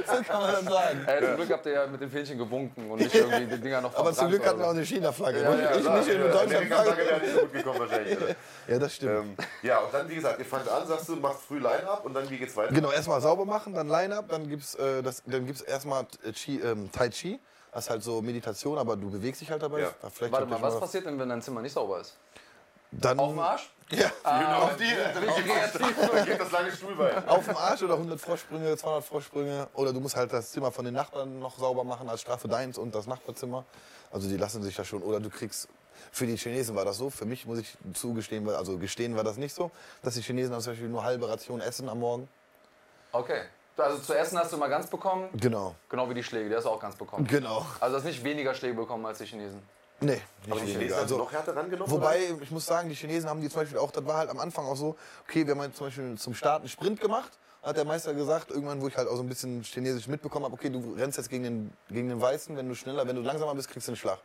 Speaker 4: So kann man dann sagen.
Speaker 3: äh, zum Glück habt ihr ja mit dem Fähnchen gewunken und nicht irgendwie die Dinger noch
Speaker 4: Aber zum Glück hatten wir auch eine China-Flagge.
Speaker 3: Ja, ja,
Speaker 4: ich
Speaker 3: klar.
Speaker 4: nicht in eine
Speaker 1: Amerika-Flagge wäre
Speaker 4: Deutschland-Flagge.
Speaker 1: nicht so gut gekommen wahrscheinlich. oder?
Speaker 4: Ja, das stimmt.
Speaker 1: Ähm, ja, und dann, wie gesagt, ihr fangt an, sagst du, machst früh Line-Up und dann, wie geht's weiter?
Speaker 4: Genau, erstmal sauber machen, dann Line-Up, dann gibt's äh, das, dann gibt's erstmal äh, Chi, ähm, Tai Chi. Das ist halt so Meditation, aber du bewegst dich halt dabei.
Speaker 1: Ja.
Speaker 4: Vielleicht
Speaker 3: Warte mal, was passiert denn, wenn dein Zimmer nicht sauber ist?
Speaker 4: Dann
Speaker 3: Auf dem Arsch?
Speaker 4: Ja,
Speaker 1: auf die,
Speaker 3: Richtig kreativ.
Speaker 1: dann geht das lange Stuhlbein.
Speaker 4: auf dem Arsch oder 100 Vorsprünge, 200 Vorsprünge. Oder du musst halt das Zimmer von den Nachbarn noch sauber machen als Strafe deins und das Nachbarzimmer. Also die lassen sich da schon. Oder du kriegst, für die Chinesen war das so, für mich muss ich zugestehen, weil- also gestehen war das nicht so, dass die Chinesen zum Beispiel nur halbe Ration essen am Morgen.
Speaker 3: Okay. Also zu essen hast du mal ganz bekommen,
Speaker 4: Genau.
Speaker 3: genau wie die Schläge, der hast du auch ganz bekommen.
Speaker 4: Genau.
Speaker 3: Also du hast nicht weniger Schläge bekommen als die Chinesen.
Speaker 4: Nee, nicht
Speaker 1: Aber die. Chinesen haben
Speaker 4: Also,
Speaker 1: noch härter rangenommen?
Speaker 4: Wobei, ich muss sagen, die Chinesen haben die zum Beispiel auch, das war halt am Anfang auch so, okay, wir haben halt zum Beispiel zum Start einen Sprint gemacht hat der Meister gesagt, irgendwann, wo ich halt auch so ein bisschen Chinesisch mitbekommen habe, okay, du rennst jetzt gegen den, gegen den Weißen, wenn du schneller, wenn du langsamer bist, kriegst du einen Schlag.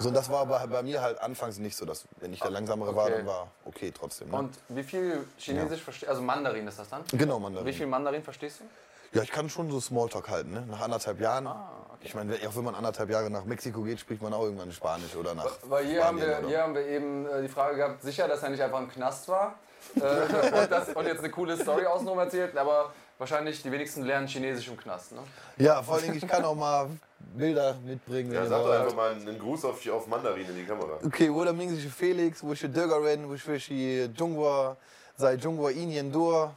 Speaker 4: So, und das war bei, bei mir halt anfangs nicht so, dass wenn ich der Langsamere war,
Speaker 3: Okay.
Speaker 4: dann war okay trotzdem. Ne?
Speaker 3: Und wie viel Chinesisch verstehst Also Mandarin ist das dann?
Speaker 4: genau, Mandarin.
Speaker 3: Wie viel Mandarin verstehst du?
Speaker 4: Ja, ich kann schon so Smalltalk halten, ne? Nach anderthalb Jahren.
Speaker 3: Ah,
Speaker 4: Ich meine, wenn- auch wenn man anderthalb Jahre nach Mexiko geht, spricht man auch irgendwann Spanisch oder nach
Speaker 3: Weil hier haben,
Speaker 4: Spanien
Speaker 3: wir,
Speaker 4: oder-
Speaker 3: hier haben wir eben äh, die Frage gehabt, sicher, dass er nicht einfach im Knast war äh, und, das, und jetzt eine coole Story außenrum erzählt, aber wahrscheinlich die wenigsten lernen Chinesisch im Knast. Ne?
Speaker 4: Ja, vor allen Dingen, ich kann auch mal Bilder mitbringen.
Speaker 1: Ja, sag doch einfach mal einen Gruß auf, auf Mandarin in die Kamera.
Speaker 4: Okay, wo der Felix, wo ich Dögeren, wo ich Jungwa, sei Jungwa Inien Dur,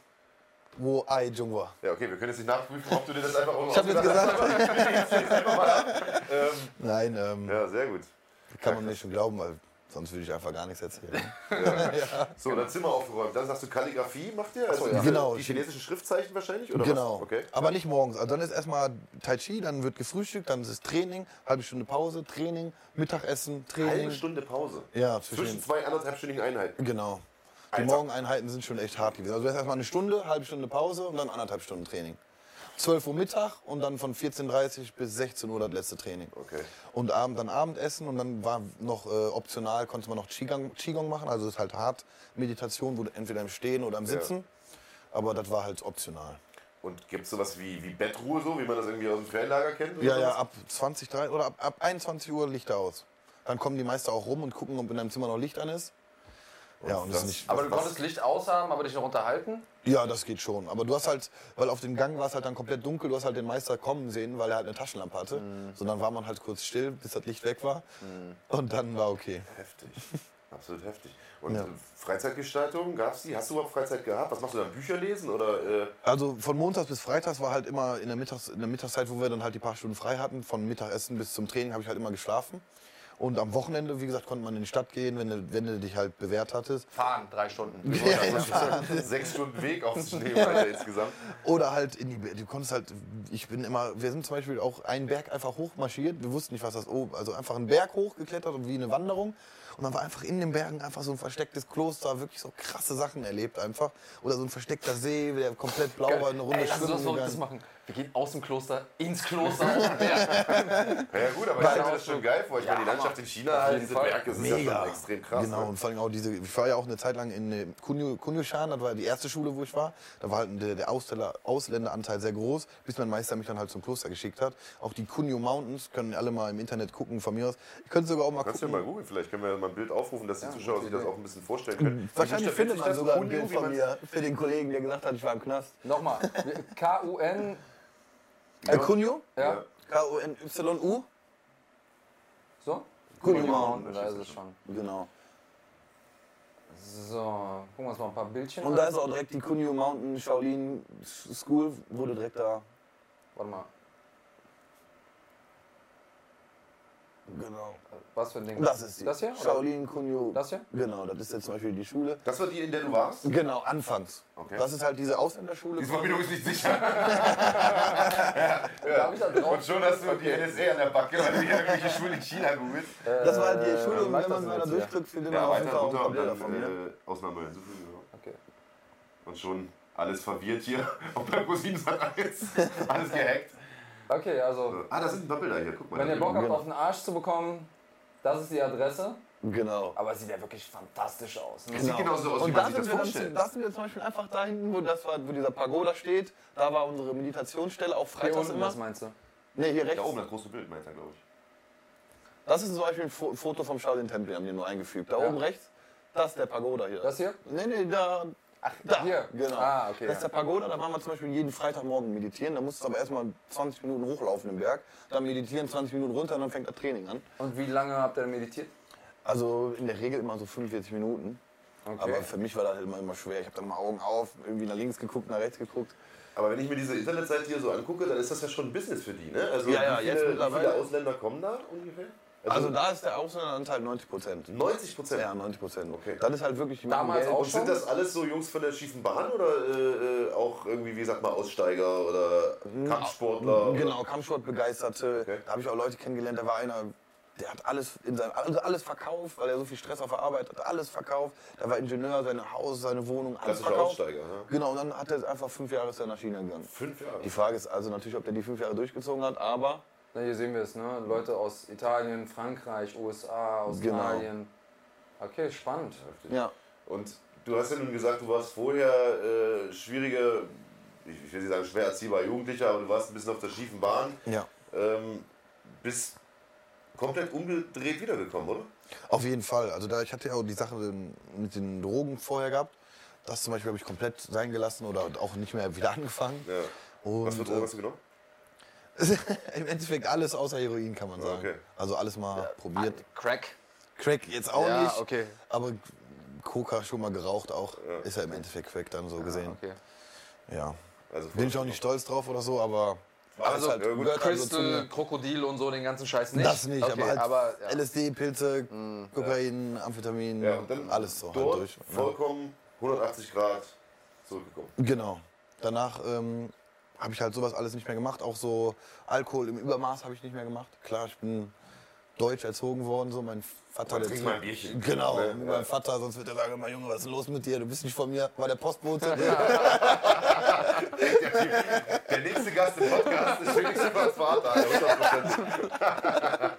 Speaker 4: wo Ai Jungwa.
Speaker 1: Ja, okay, wir können jetzt nicht nachprüfen, ob du dir das einfach auch
Speaker 4: Ich habe jetzt gesagt.
Speaker 1: Ähm,
Speaker 4: Nein, ähm,
Speaker 1: ja, sehr gut.
Speaker 4: kann man mir schon glauben, weil sonst würde ich einfach gar nichts erzählen.
Speaker 1: So, dann Zimmer aufgeräumt. Dann sagst du Kalligrafie macht ihr? Also
Speaker 3: so, ja.
Speaker 4: Genau.
Speaker 1: Die chinesischen Schriftzeichen wahrscheinlich? Oder
Speaker 4: Genau.
Speaker 1: Was? Okay.
Speaker 4: Aber nicht morgens. Also dann ist erstmal Tai Chi, dann wird gefrühstückt, dann ist es Training, halbe Stunde Pause, Training, Mittagessen, Training.
Speaker 1: Halbe Stunde Pause.
Speaker 4: Ja,
Speaker 1: Zwischen
Speaker 4: zwischen.
Speaker 1: zwei anderthalbstündigen Einheiten.
Speaker 4: Genau. Die
Speaker 1: Alter.
Speaker 4: Morgeneinheiten sind schon echt hart gewesen. Also erstmal eine Stunde, halbe Stunde Pause und dann anderthalb Stunden Training. 12 Uhr Mittag und dann von 14.30 bis 16 Uhr das letzte Training.
Speaker 1: Okay.
Speaker 4: Und Abend dann Abendessen und dann war noch äh, optional, konnte man noch Qigong, Qigong machen. Also das ist halt hart Meditation, wo du entweder im Stehen oder im Sitzen. Aber das war halt optional.
Speaker 1: Und gibt es sowas wie, wie Bettruhe, so wie man das irgendwie aus dem Ferienlager kennt?
Speaker 4: Ja, ja, ab 20, 3, oder ab, ab 21 Uhr Lichter aus. Dann kommen die Meister auch rum und gucken, ob in deinem Zimmer noch Licht an ist. Ja, und das, ist nicht.
Speaker 3: Aber du konntest Licht aushaben, aber dich noch unterhalten?
Speaker 4: Ja, das geht schon. Aber du hast halt, weil auf dem Gang war es halt dann komplett dunkel, du hast halt den Meister kommen sehen, weil er halt eine Taschenlampe hatte. So dann war man halt kurz still, bis das Licht weg war. Und dann war okay.
Speaker 1: Heftig. Absolut heftig. Und
Speaker 4: Ja.
Speaker 1: Freizeitgestaltung, gab es die? Hast du überhaupt Freizeit gehabt? Was machst du dann? Bücher lesen? Oder, äh,
Speaker 4: Also von Montags bis Freitags war halt immer in der, Mittags-, in der Mittagszeit, wo wir dann halt die paar Stunden frei hatten, von Mittagessen bis zum Training habe ich halt immer geschlafen. Und am Wochenende, wie gesagt, konnte man in die Stadt gehen, wenn du, wenn du dich halt bewährt hattest.
Speaker 3: Fahren, drei Stunden.
Speaker 1: sechs Stunden Weg aufs Schneeweiter insgesamt?
Speaker 4: Oder halt in die, du konntest halt, ich bin immer, wir sind zum Beispiel auch einen Berg einfach hochmarschiert. Wir wussten nicht, was das oben, also einfach einen Berg hochgeklettert und wie eine Wanderung. Und dann war einfach in den Bergen einfach so ein verstecktes Kloster, wirklich so krasse Sachen erlebt einfach. Oder so ein versteckter See, der komplett blau war, eine Runde
Speaker 3: Ey, lass uns was
Speaker 4: schwimmen
Speaker 3: Verrücktes
Speaker 4: gegangen.
Speaker 3: machen. Wir gehen aus dem Kloster ins Kloster.
Speaker 1: Ja, ja gut, aber ich stelle mir das schon geil vor. Ich
Speaker 3: Ja,
Speaker 1: meine, die. Landschaft in China, halt, diese. Berge, das ist ja schon extrem krass.
Speaker 4: Genau,
Speaker 1: Ne?
Speaker 4: und vor allem auch diese, ich war ja auch eine Zeit lang in äh, Kunyu- Kunyushan, das war die erste Schule, wo ich war. Da war halt der, der Ausländer, Ausländeranteil sehr groß, bis mein Meister mich dann halt zum Kloster geschickt hat. Auch die Kunyu Mountains, können alle mal im Internet gucken von mir aus. Ich könnte sogar auch mal
Speaker 1: Kannst du ja
Speaker 4: gucken.
Speaker 1: mal googeln, vielleicht können wir mal ein Bild aufrufen, dass die Zuschauer sich das auch ein bisschen vorstellen können.
Speaker 4: Wahrscheinlich findet man
Speaker 1: das?
Speaker 4: sogar ein Bild von mir für den Kollegen, der gesagt hat, ich war im Knast.
Speaker 3: Nochmal. K-U-N.
Speaker 4: Äh, Kunyu?
Speaker 3: Ja.
Speaker 4: K-U-N-Y-U?
Speaker 3: So?
Speaker 4: Kunyu
Speaker 3: Mountain, da ist es schon.
Speaker 4: Genau.
Speaker 3: So, gucken wir uns mal ein paar Bildchen
Speaker 4: Und
Speaker 3: an.
Speaker 4: da ist auch direkt die Kunyu Mountain Shaolin School, wurde direkt da.
Speaker 3: Warte mal,
Speaker 4: Genau.
Speaker 3: was für ein Ding?
Speaker 4: Das ist die.
Speaker 3: Das hier? Oder?
Speaker 4: Shaolin Kunyu.
Speaker 3: Das hier?
Speaker 4: Genau, das ist jetzt zum Beispiel die Schule.
Speaker 1: Das war die, in der du warst?
Speaker 4: Genau, anfangs.
Speaker 1: Okay.
Speaker 4: Das ist halt diese Ausländerschule.
Speaker 1: Verbindung ist nicht sicher.
Speaker 3: Da drauf?
Speaker 1: Und schon hast du die NSA an der Backe, weil du hier irgendwelche Schulen in China googelst.
Speaker 4: Das war halt die Schule und wenn man mal da durchklickt, findet
Speaker 1: Ja,
Speaker 4: man auf jeden
Speaker 1: weiter
Speaker 4: Fall auch ein Bilder
Speaker 1: dann
Speaker 4: von mir.
Speaker 1: äh, Ausnahme hinzufügen. ja.
Speaker 3: Okay.
Speaker 1: Und schon alles verwirrt hier. Auf der Cousine alles. Alles gehackt.
Speaker 3: Okay, also,
Speaker 1: Ah, da sind ein paar Bilder hier. Guck mal.
Speaker 3: wenn
Speaker 1: da
Speaker 3: ihr Bock habt, auf den Arsch zu bekommen, das ist die Adresse.
Speaker 4: Genau.
Speaker 3: Aber es sieht ja wirklich fantastisch aus. Ne?
Speaker 1: Sieht genauso aus, wie
Speaker 4: Und
Speaker 1: man
Speaker 4: da
Speaker 1: sich
Speaker 4: sind,
Speaker 1: das
Speaker 4: wir dann,
Speaker 1: vorstellt.
Speaker 4: da sind wir zum Beispiel einfach da hinten, wo, das war, wo dieser Pagoda steht. Da war unsere Meditationsstelle, auch
Speaker 3: Hier
Speaker 4: freitags
Speaker 3: unten,
Speaker 4: immer.
Speaker 3: was meinst du?
Speaker 4: Ne, hier
Speaker 1: Da
Speaker 4: rechts.
Speaker 1: oben das große Bild, meint er, glaube ich.
Speaker 4: Das ist zum Beispiel ein Fo- Foto vom Shaolin-Tempel, haben die nur eingefügt. Da
Speaker 3: Ja.
Speaker 4: oben rechts, das ist der Pagoda hier.
Speaker 3: Das hier?
Speaker 4: Nee, nee, da.
Speaker 3: Ach,
Speaker 4: Da,
Speaker 3: hier.
Speaker 4: genau.
Speaker 3: Ah, okay.
Speaker 4: Das ist der Pagoda, da waren wir zum Beispiel jeden Freitagmorgen meditieren. Da musst du aber erstmal 20 Minuten hochlaufen im Berg, dann meditieren, 20 Minuten runter und dann fängt das Training an.
Speaker 3: Und wie lange habt ihr denn meditiert?
Speaker 4: Also in der Regel immer so 45 Minuten.
Speaker 3: Okay.
Speaker 4: Aber für mich war das halt immer, immer schwer. Ich habe dann mal Augen auf, irgendwie nach links geguckt, nach rechts geguckt.
Speaker 1: Aber wenn ich mir diese Internetseite hier so angucke, dann ist das ja schon ein Business für die, ne? Also
Speaker 4: Ja, ja,
Speaker 1: wie,
Speaker 4: jetzt
Speaker 1: viele, wie viele Ausländer kommen da ungefähr?
Speaker 4: Also da ist der Ausländeranteil 90 Prozent.
Speaker 1: 90 Prozent.
Speaker 4: Ja, 90 Prozent.
Speaker 1: Okay.
Speaker 4: Das ist halt wirklich
Speaker 3: Damals
Speaker 4: Geld.
Speaker 3: auch
Speaker 1: Und sind
Speaker 3: schon?
Speaker 1: das alles so Jungs von der schiefen Bahn oder äh, auch irgendwie, wie sagt man, Aussteiger oder Kampfsportler?
Speaker 4: Genau, Kampfsport begeisterte.
Speaker 1: Okay.
Speaker 4: Da habe ich auch Leute kennengelernt. Da war einer, der hat alles, in seinem, also alles verkauft, weil er so viel Stress auf der Arbeit hat, alles verkauft. Er war Ingenieur, sein Haus, seine Wohnung, alles
Speaker 1: Klassischer
Speaker 4: verkauft.
Speaker 1: Aussteiger, ne?
Speaker 4: Genau, und dann hat er einfach fünf Jahre ist er nach China gegangen.
Speaker 1: Fünf Jahre.
Speaker 4: Die Frage ist also natürlich, ob der die fünf Jahre durchgezogen hat, aber
Speaker 3: Na, hier sehen wir es, ne? Leute aus Italien, Frankreich, USA,
Speaker 4: Genau.
Speaker 3: Australien. Okay, spannend.
Speaker 4: ja.
Speaker 1: Und du hast ja nun gesagt, du warst vorher äh, schwierige, ich, ich will nicht sagen schwer erziehbar Jugendlicher, aber du warst ein bisschen auf der schiefen Bahn.
Speaker 4: Ja.
Speaker 1: Ähm, bist komplett umgedreht wiedergekommen, oder?
Speaker 4: Auf jeden Fall. Also da ich hatte ja auch die Sache mit den Drogen vorher gehabt. Das zum Beispiel habe ich komplett sein gelassen oder auch nicht mehr wieder angefangen.
Speaker 1: Ja.
Speaker 4: Und,
Speaker 1: Was für Drogen hast du genommen?
Speaker 4: Im Endeffekt alles außer Heroin kann man sagen.
Speaker 1: Okay.
Speaker 4: Also alles mal probiert.
Speaker 3: Crack.
Speaker 4: Crack jetzt auch
Speaker 3: Ja,
Speaker 4: nicht.
Speaker 3: okay.
Speaker 4: Aber Coca schon mal geraucht auch. Ist ja im Endeffekt Crack dann so gesehen.
Speaker 3: Okay.
Speaker 4: Ja.
Speaker 1: Also
Speaker 4: Bin ich auch nicht stolz drauf oder so, aber.
Speaker 3: Also
Speaker 4: halt-
Speaker 1: ja,
Speaker 4: halt
Speaker 3: Crystal. Krokodil und so den ganzen Scheiß nicht.
Speaker 4: Das nicht,
Speaker 3: okay,
Speaker 4: aber halt
Speaker 3: aber, ja.
Speaker 4: LSD, Pilze, Kokain, Amphetamin,
Speaker 1: ja,
Speaker 4: alles so halt
Speaker 1: dort
Speaker 4: durch. Ja.
Speaker 1: vollkommen 180 Grad zurückgekommen.
Speaker 4: Genau. Danach ähm, habe ich halt sowas alles nicht mehr gemacht. Auch so Alkohol im Übermaß habe ich nicht mehr gemacht. Klar, ich bin deutsch erzogen worden. So mein Vater.
Speaker 1: Trink mal ein Bierchen.
Speaker 4: Genau, mit meinem Vater. Sonst wird er sagen, mein Junge, was ist los mit dir? Du bist nicht von mir. War der Postbote.
Speaker 1: Der nächste Gast im Podcast ist Felix Schiffers Vater. 100%.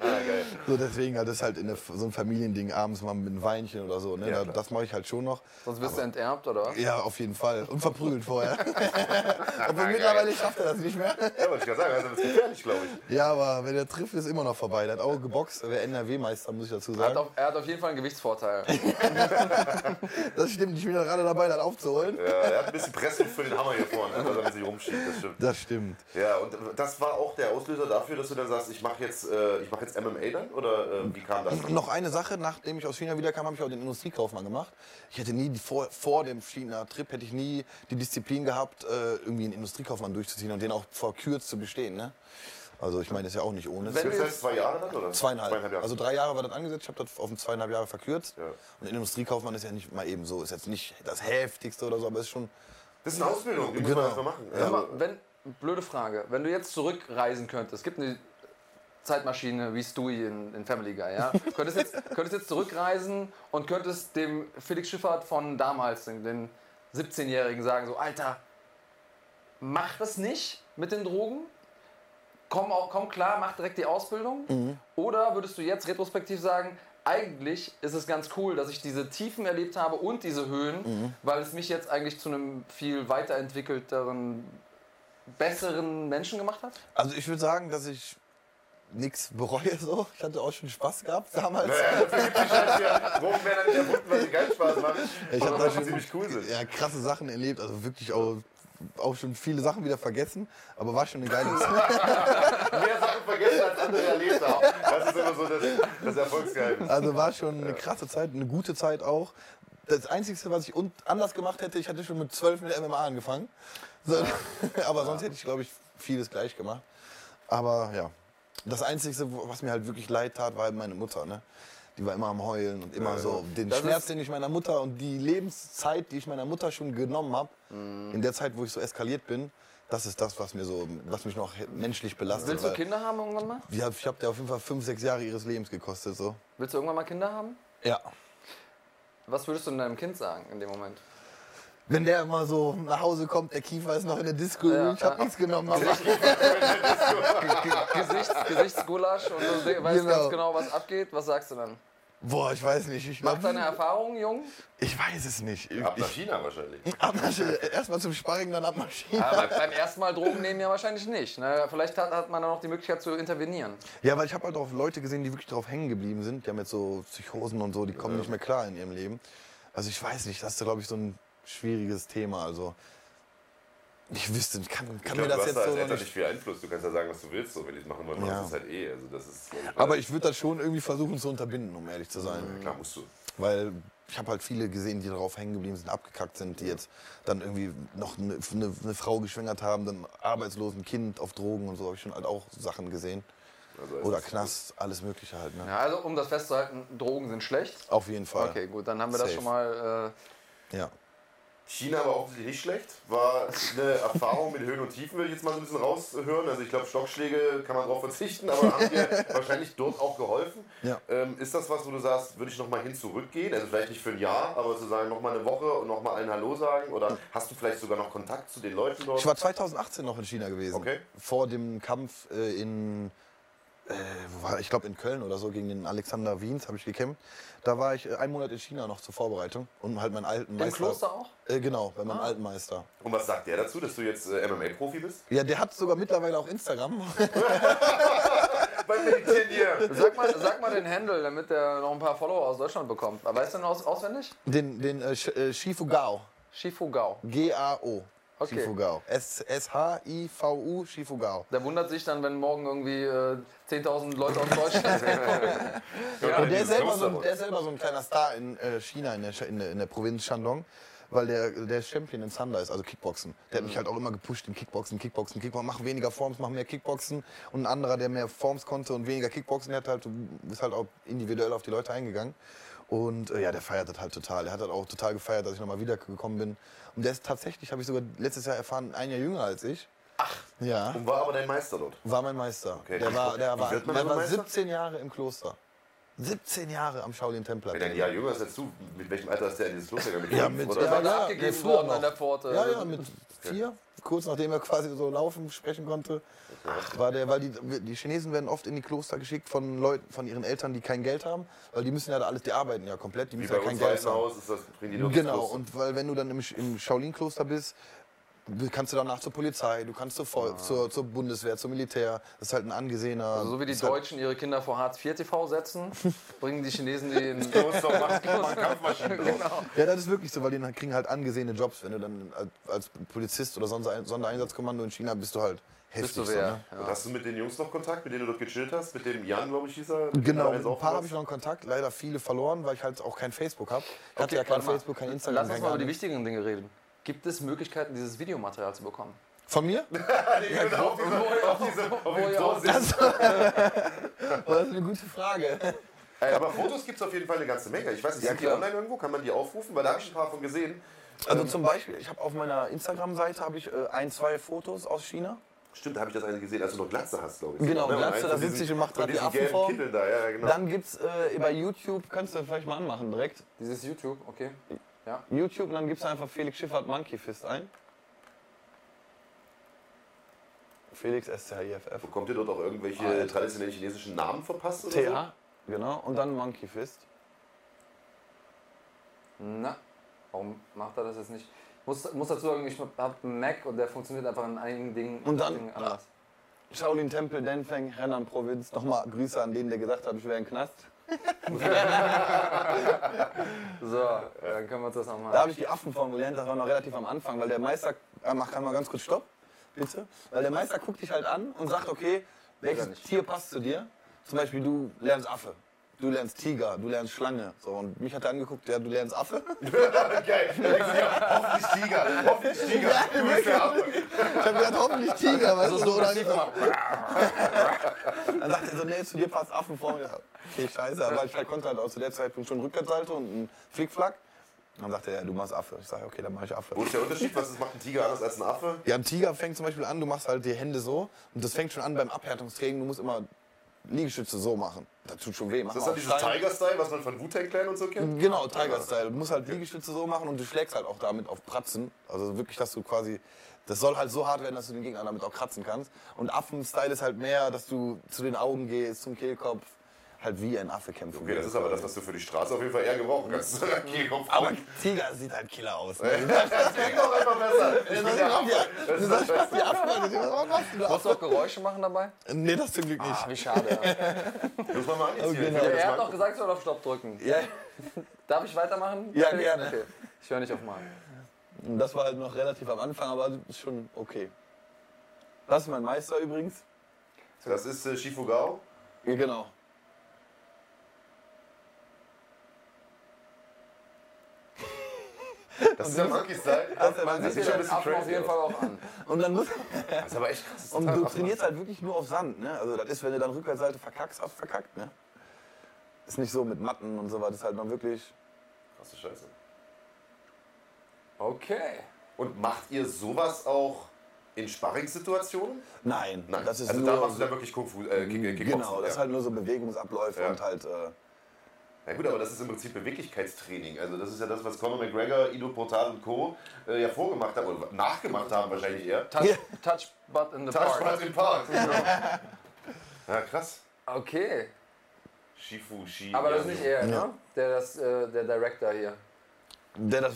Speaker 1: Geil.
Speaker 4: so deswegen halt das ist halt in der, so ein Familiending abends mal mit einem Weinchen oder so. Ne?
Speaker 1: Ja,
Speaker 4: Da- das mache ich halt schon noch.
Speaker 3: Sonst wirst du enterbt, oder?
Speaker 4: Ja, auf jeden Fall. Und verprügelt vorher. Obwohl mittlerweile schafft er das nicht mehr.
Speaker 1: Ja, wollte ich gerade sagen, also das ist gefährlich, glaube ich.
Speaker 4: Ja, aber wenn er trifft, ist immer noch vorbei. Der hat auch geboxt, er wäre NRW-Meister, muss ich dazu
Speaker 3: Er hat,
Speaker 4: sagen.
Speaker 3: auf, er hat auf jeden Fall einen Gewichtsvorteil.
Speaker 4: Das stimmt, ich bin ja gerade dabei, das aufzuholen.
Speaker 1: Ja, er hat ein bisschen Pressluft für den Hammer hier vorne, dass er mit sich rumschiebt, das stimmt.
Speaker 4: Das stimmt.
Speaker 1: Ja, und das war auch der Auslöser dafür, dass du dann sagst, ich mache jetzt, äh, ich mach jetzt MMA dann? Oder äh, wie kam das?
Speaker 4: Und noch eine Sache, nachdem ich aus China wiederkam, habe ich auch den Industriekaufmann gemacht. Ich hätte nie, vor, vor dem China-Trip hätte ich nie die Disziplin gehabt, äh, irgendwie einen Industriekaufmann durchzuziehen und den auch verkürzt zu bestehen. Ne? Also ich meine, das ist ja auch nicht ohne.
Speaker 3: Wenn
Speaker 1: Das heißt zwei Jahre dann, oder?
Speaker 4: Zweieinhalb.
Speaker 1: Jahre.
Speaker 4: Also drei Jahre war das angesetzt, ich habe das auf zweieinhalb Jahre verkürzt.
Speaker 1: Ja.
Speaker 4: Und Industriekaufmann ist ja nicht mal eben so, ist jetzt nicht das heftigste oder so, aber ist schon.
Speaker 1: Das ist eine Ausbildung, die muss
Speaker 4: Genau.
Speaker 1: man erstmal machen. Also,
Speaker 3: mal, wenn, blöde Frage, wenn du jetzt zurückreisen könntest, es gibt eine Zeitmaschine wie Stewie in, in Family Guy, ja? könntest, jetzt, könntest jetzt zurückreisen und könntest dem Felix Schiffert von damals, den, den 17-Jährigen, sagen so, Alter, mach das nicht mit den Drogen, komm, auch, komm klar, mach direkt die Ausbildung. Oder würdest du jetzt retrospektiv sagen, eigentlich ist es ganz cool, dass ich diese Tiefen erlebt habe und diese Höhen, weil es mich jetzt eigentlich zu einem viel weiterentwickelteren, besseren Menschen gemacht hat?
Speaker 4: Also ich würde sagen, dass ich nichts bereue so. Ich hatte auch schon Spaß gehabt damals.
Speaker 1: ja, dafür gibt es hier Drogen werden dann erfunden, weil sie keinen Spaß machen.
Speaker 4: Ich
Speaker 1: aber
Speaker 4: habe da schon
Speaker 1: ziemlich cool sind.
Speaker 4: Ja, krasse Sachen erlebt, also wirklich auch, auch schon viele Sachen wieder vergessen, aber war schon eine geile Zeit.
Speaker 1: Mehr Sachen vergessen als andere erlebt haben. Das ist immer so das, das Erfolgsgeheimnis.
Speaker 4: Also war schon eine krasse Zeit, eine gute Zeit auch. Das Einzige, was ich anders gemacht hätte, ich hatte schon mit 12 mit MMA angefangen. So, aber sonst hätte ich, glaube ich, vieles gleich gemacht. Aber ja, das Einzige, was mir halt wirklich leid tat, war meine Mutter. Ne? Die war immer am Heulen und immer so den
Speaker 3: Das
Speaker 4: Schmerz, den ich meiner Mutter und die Lebenszeit, die ich meiner Mutter schon genommen habe,
Speaker 3: Mhm.
Speaker 4: in der Zeit, wo ich so eskaliert bin, das ist das, was mir so, was mich noch menschlich belastet.
Speaker 3: Willst du Kinder haben irgendwann mal?
Speaker 4: Ja, ich habe der auf jeden Fall fünf, sechs Jahre ihres Lebens gekostet. So.
Speaker 3: Willst du irgendwann mal Kinder haben?
Speaker 4: Ja.
Speaker 3: Was würdest du deinem Kind sagen in dem Moment?
Speaker 4: Wenn der immer so nach Hause kommt, der Kiefer ist noch in der Disco,
Speaker 3: Ja,
Speaker 4: ich habe
Speaker 3: ja.
Speaker 4: nichts genommen. Aber
Speaker 3: Gesichts, Gesichtsgulasch und du weißt
Speaker 4: Genau.
Speaker 3: ganz genau, was abgeht. Was sagst du dann?
Speaker 4: boah, ich weiß nicht. Ich,
Speaker 3: Mach
Speaker 4: glaub,
Speaker 3: deine Erfahrungen, Jung.
Speaker 4: ich weiß es nicht. Ich,
Speaker 1: Ab nach China wahrscheinlich.
Speaker 4: abmarschieren. Erstmal zum Sparring, dann abmarschieren.
Speaker 3: Aber beim ersten Mal Drogen nehmen ja wahrscheinlich nicht. Ne? Vielleicht hat, hat man dann noch die Möglichkeit zu intervenieren.
Speaker 4: Ja, weil ich habe halt auch Leute gesehen, die wirklich drauf hängen geblieben sind. Die haben jetzt so Psychosen und so, die kommen nicht mehr klar in ihrem Leben. Also ich weiß nicht, das ist, glaube ich, so ein schwieriges Thema. Also ich wüsste, ich kann, kann
Speaker 1: Ich
Speaker 4: mir
Speaker 1: glaub,
Speaker 4: das
Speaker 1: du hast
Speaker 4: jetzt
Speaker 1: da
Speaker 4: so noch
Speaker 1: Eltern
Speaker 4: nicht
Speaker 1: nicht viel Einfluss. Du kannst ja sagen, was du willst, so, wenn die es machen wollen.
Speaker 4: Ja.
Speaker 1: Das ist halt eh. Also das ist,
Speaker 4: Aber ich würde das schon irgendwie versuchen zu unterbinden, um ehrlich zu sein.
Speaker 1: Klar musst du.
Speaker 4: Weil ich habe halt viele gesehen, die darauf hängen geblieben sind, abgekackt sind, die jetzt dann irgendwie noch eine, eine, eine Frau geschwängert haben, dann arbeitslos, ein Kind auf Drogen und so habe ich schon halt auch Sachen gesehen.
Speaker 1: Also
Speaker 4: Oder Knast, alles Mögliche halt. Ne?
Speaker 3: Ja, also um das festzuhalten, Drogen sind schlecht.
Speaker 4: Auf jeden Fall.
Speaker 3: Okay, gut, dann haben wir das
Speaker 4: Safe.
Speaker 3: schon mal.
Speaker 4: Ja.
Speaker 1: China war offensichtlich nicht schlecht. War eine Erfahrung mit Höhen und Tiefen, will ich jetzt mal so ein bisschen raushören. Also ich glaube, Stockschläge kann man drauf verzichten, aber haben dir wahrscheinlich dort auch geholfen.
Speaker 4: Ja.
Speaker 1: Ähm, ist das was, wo du sagst, würde ich nochmal hin zurückgehen? Also vielleicht nicht für ein Jahr, aber zu sagen, nochmal eine Woche und nochmal allen Hallo sagen? Oder hast du vielleicht sogar noch Kontakt zu den Leuten dort?
Speaker 4: Ich war 2018 noch in China gewesen.
Speaker 1: Okay.
Speaker 4: Vor dem Kampf äh, in, äh, wo war, ich glaube in Köln oder so, gegen den Alexander Wiens habe ich gekämpft. Da war ich äh, einen Monat in China noch zur Vorbereitung und halt meinen alten
Speaker 3: Im
Speaker 4: Meister.
Speaker 3: Kloster auch?
Speaker 4: Äh, genau, bei meinem alten Meister.
Speaker 1: Und was sagt der dazu, dass du jetzt äh, MMA-Profi bist?
Speaker 4: Ja, der hat sogar mittlerweile auch Instagram.
Speaker 1: Beim Meditieren hier.
Speaker 3: Sag mal, sag mal den Handle, damit der noch ein paar Follower aus Deutschland bekommt. Weißt du den aus, auswendig?
Speaker 4: Den, den äh, Sch- äh, Shifu Gao.
Speaker 3: Shifu Gao.
Speaker 4: G-A-O.
Speaker 3: Okay.
Speaker 4: Shifu Gao. S- S-H-I-V-U Shifu Gao.
Speaker 3: Der wundert sich dann, wenn morgen irgendwie äh, 10.000 Leute aus Deutschland kommen.
Speaker 1: Ja,
Speaker 4: Und der, ist selber so ein, der ist selber so ein kleiner Star in äh, China, in der, in, der, in der Provinz Shandong. Weil der, der Champion in Thunder ist, also Kickboxen. Der hat mich halt auch immer gepusht im Kickboxen, Kickboxen, Kickboxen. Mach weniger Forms, mach mehr Kickboxen. Und ein anderer, der mehr Forms konnte und weniger Kickboxen, der hat halt, ist halt auch individuell auf die Leute eingegangen. Und äh, ja, der feiert das halt total. Der hat halt auch total gefeiert, dass ich nochmal wiedergekommen bin. Und der ist tatsächlich, habe ich sogar letztes Jahr erfahren, ein Jahr jünger als ich. Ach. Ja.
Speaker 1: Und war aber dein Meister dort.
Speaker 4: War mein Meister.
Speaker 1: Okay.
Speaker 4: Der war, der war, der war
Speaker 1: Meister?
Speaker 4: 17 Jahre im Kloster. 17 Jahre am Shaolin-Tempel.
Speaker 1: Wenn er ein Jahr jünger ist als du, mit welchem Alter ist der in dieses Kloster gegangen?
Speaker 4: Ja, mit-
Speaker 1: Oder?
Speaker 4: Ja, ja,
Speaker 3: abgegeben worden an der Pforte.
Speaker 4: Ja, ja, mit vier, kurz nachdem er quasi so laufen, sprechen konnte, war der, weil die, die Chinesen werden oft in die Kloster geschickt von Leuten, von ihren Eltern, die kein Geld haben, weil die müssen ja da alles, die arbeiten ja komplett, die müssen ja kein Geld haben.
Speaker 1: Das,
Speaker 4: Genau,
Speaker 1: Kloster.
Speaker 4: und weil wenn du dann im, im Shaolin-Kloster bist, kannst du danach zur Polizei, du kannst zur, Vol zur, zur Bundeswehr, zum Militär, das ist halt ein angesehener...
Speaker 3: Also so wie die Deutschen ihre Kinder vor Hartz IV TV setzen, bringen die Chinesen die in
Speaker 1: Kloster macht, macht Kampfmaschinen
Speaker 3: genau.
Speaker 4: Ja, das ist wirklich so, weil die kriegen halt angesehene Jobs. Wenn du dann als, Polizist oder Sonder- Sondereinsatzkommando in China bist du halt heftig.
Speaker 3: Bist du
Speaker 4: so, ne?
Speaker 1: Und hast du mit den Jungs noch Kontakt, mit denen du dort gechillt hast? Mit dem Jan, glaube ich, hieß er?
Speaker 4: Genau, ein paar habe ich noch in Kontakt, leider viele verloren, weil ich halt auch kein Facebook habe. Ich hatte ja kein. Facebook, kein Instagram,
Speaker 3: Lass uns mal über die wichtigen Dinge reden. Gibt es Möglichkeiten, dieses Videomaterial zu bekommen?
Speaker 4: Von mir?
Speaker 1: auf diese, auf diese, auf sitzt.
Speaker 4: Das ist eine gute Frage.
Speaker 1: Aber Fotos gibt es auf jeden Fall eine ganze Menge. Ich weiß nicht, sind die online irgendwo? Kann man die aufrufen? Weil da habe ich ein paar von gesehen.
Speaker 4: Also zum Beispiel, ich habe auf meiner Instagram-Seite habe ich äh, ein, zwei Fotos aus China.
Speaker 1: Stimmt, da habe ich das eine gesehen, als du noch Glatze hast, glaube ich.
Speaker 4: Genau,
Speaker 1: Und
Speaker 4: Glatze, da
Speaker 1: diesen-
Speaker 4: ich und mach
Speaker 1: von
Speaker 4: grad die Affenform.
Speaker 1: Da, ja, genau.
Speaker 4: Dann gibt's äh, bei YouTube, kannst du vielleicht mal anmachen direkt.
Speaker 3: Dieses YouTube, okay. Ja.
Speaker 4: YouTube und dann gibst du einfach Felix Schiffert Monkey Fist ein. Felix S-C-H-I-F-F.
Speaker 1: Bekommt ihr dort auch irgendwelche
Speaker 4: Alter.
Speaker 1: traditionellen chinesischen Namen verpasst oder
Speaker 4: TH, genau. Und dann Monkey Fist.
Speaker 3: Na, warum macht er das jetzt nicht? Ich muss, muss dazu sagen, ich habe einen Mac und der funktioniert einfach in einigen Dingen,
Speaker 4: Und dann-
Speaker 3: Dingen anders.
Speaker 4: Shaolin Tempel, Denfeng, Henan Provinz. Nochmal Grüße an den, der gesagt hat, ich wäre ein Knast.
Speaker 3: So, dann können wir uns das nochmal.
Speaker 4: Da habe ich die Affenform gelernt, das war noch relativ am Anfang, weil der Meister, äh, mach kann mal ganz kurz Stopp, bitte. Weil der Meister guckt dich halt an und sagt, okay, welches. Tier passt zu dir? Zum Beispiel, du lernst Affe. Du lernst Tiger, du lernst Schlange. So, und mich hat er angeguckt, ja, du lernst Affe.
Speaker 1: Geil. Hoffentlich Tiger. Hoffentlich Tiger. Du bist der Affe.
Speaker 4: Ich habe gesagt, hoffentlich Tiger, weißt du, so, oder nicht? Dann sagt er so, nee, zu dir passt Affenform. Ja, okay, scheiße, aber ich konnte halt auch zu der Zeitpunkt schon Rückwärtssalto und einen Flickflack. Dann sagt er, ja, du machst Affe. Ich sage, okay, dann mache ich Affe.
Speaker 1: Wo ist der Unterschied? Was macht ein Tiger anders als ein Affe?
Speaker 4: Ja, ein Tiger fängt zum Beispiel an, du machst halt die Hände so und das fängt schon an beim Abhärtungstraining, du musst immer Liegestütze so machen. Das tut schon weh. Mach
Speaker 1: Das ist
Speaker 4: auf
Speaker 1: dieses. Tiger-Style, was man von Wu-Tang Clan und so kennt?
Speaker 4: Genau, Tiger-Style. Du musst halt Liegestütze so machen und du schlägst halt auch damit auf Pratzen. Also wirklich, dass du quasi, das soll halt so hart werden, dass du den Gegner damit auch kratzen kannst. Und Affen-Style ist halt mehr, dass du zu den Augen gehst, zum Kehlkopf, halt wie ein Affe kämpfen
Speaker 1: Okay, das ist aber das, was du für die Straße auf jeden Fall eher gebrauchen kannst.
Speaker 4: Aber Tiger sieht halt killer aus. Ne?
Speaker 1: das klingt doch einfach besser. Ich bin der Affe.
Speaker 4: Du sagst, was die?
Speaker 3: Musst du auch Geräusche machen dabei?
Speaker 4: Nee, das zum Glück nicht.
Speaker 3: Ah, wie schade. Ja.
Speaker 1: Muss man mal anziehen.
Speaker 4: genau.
Speaker 1: Ich will
Speaker 3: er
Speaker 1: das
Speaker 3: hat doch gesagt, ich soll auf Stopp drücken.
Speaker 4: Ja,
Speaker 3: Darf ich weitermachen?
Speaker 4: Ja, gerne.
Speaker 3: Okay. Ich höre nicht auf mal.
Speaker 4: Das war halt noch relativ am Anfang, aber ist schon okay. Das ist mein Meister übrigens.
Speaker 1: Das ist äh, Shifugao.
Speaker 4: Ja, genau.
Speaker 1: Das ist der Monkey-Style.
Speaker 4: Also,
Speaker 3: Man sieht dir
Speaker 1: schon ein bisschen
Speaker 3: auf jeden. Fall auch an.
Speaker 4: Und dann muss,
Speaker 1: Das ist aber echt krass.
Speaker 4: Und du trainierst halt wirklich nur auf Sand, ne? Also das ist, wenn du dann Rückwärtsseite verkackst, hast verkackt, ne? Ist nicht so mit Matten und so was, das ist halt noch wirklich.
Speaker 1: Krasse Scheiße.
Speaker 3: Okay.
Speaker 1: Und macht ihr sowas auch in Sparringssituationen?
Speaker 4: Nein,
Speaker 1: Nein.
Speaker 4: das ist
Speaker 1: also da machst du dann wirklich Kung Fu, äh, Kick, Kickboxen.
Speaker 4: Genau, das
Speaker 1: ja.
Speaker 4: ist halt nur so Bewegungsabläufe
Speaker 1: Ja.
Speaker 4: und halt. Äh,
Speaker 1: Ja gut, aber das ist im Prinzip Beweglichkeitstraining. Also das ist ja das, was Conor McGregor, Ido Portal und Co. Äh, ja vorgemacht haben oder nachgemacht haben wahrscheinlich eher.
Speaker 3: Touch, touch butt in the
Speaker 1: Touch
Speaker 3: park.
Speaker 1: Butt im Park. Genau. ja, krass.
Speaker 3: Okay.
Speaker 1: Shifu, Shi.
Speaker 3: Aber das ist nicht er,
Speaker 4: Ja.
Speaker 3: ne? Der, das, äh, der Director hier.
Speaker 4: der, das,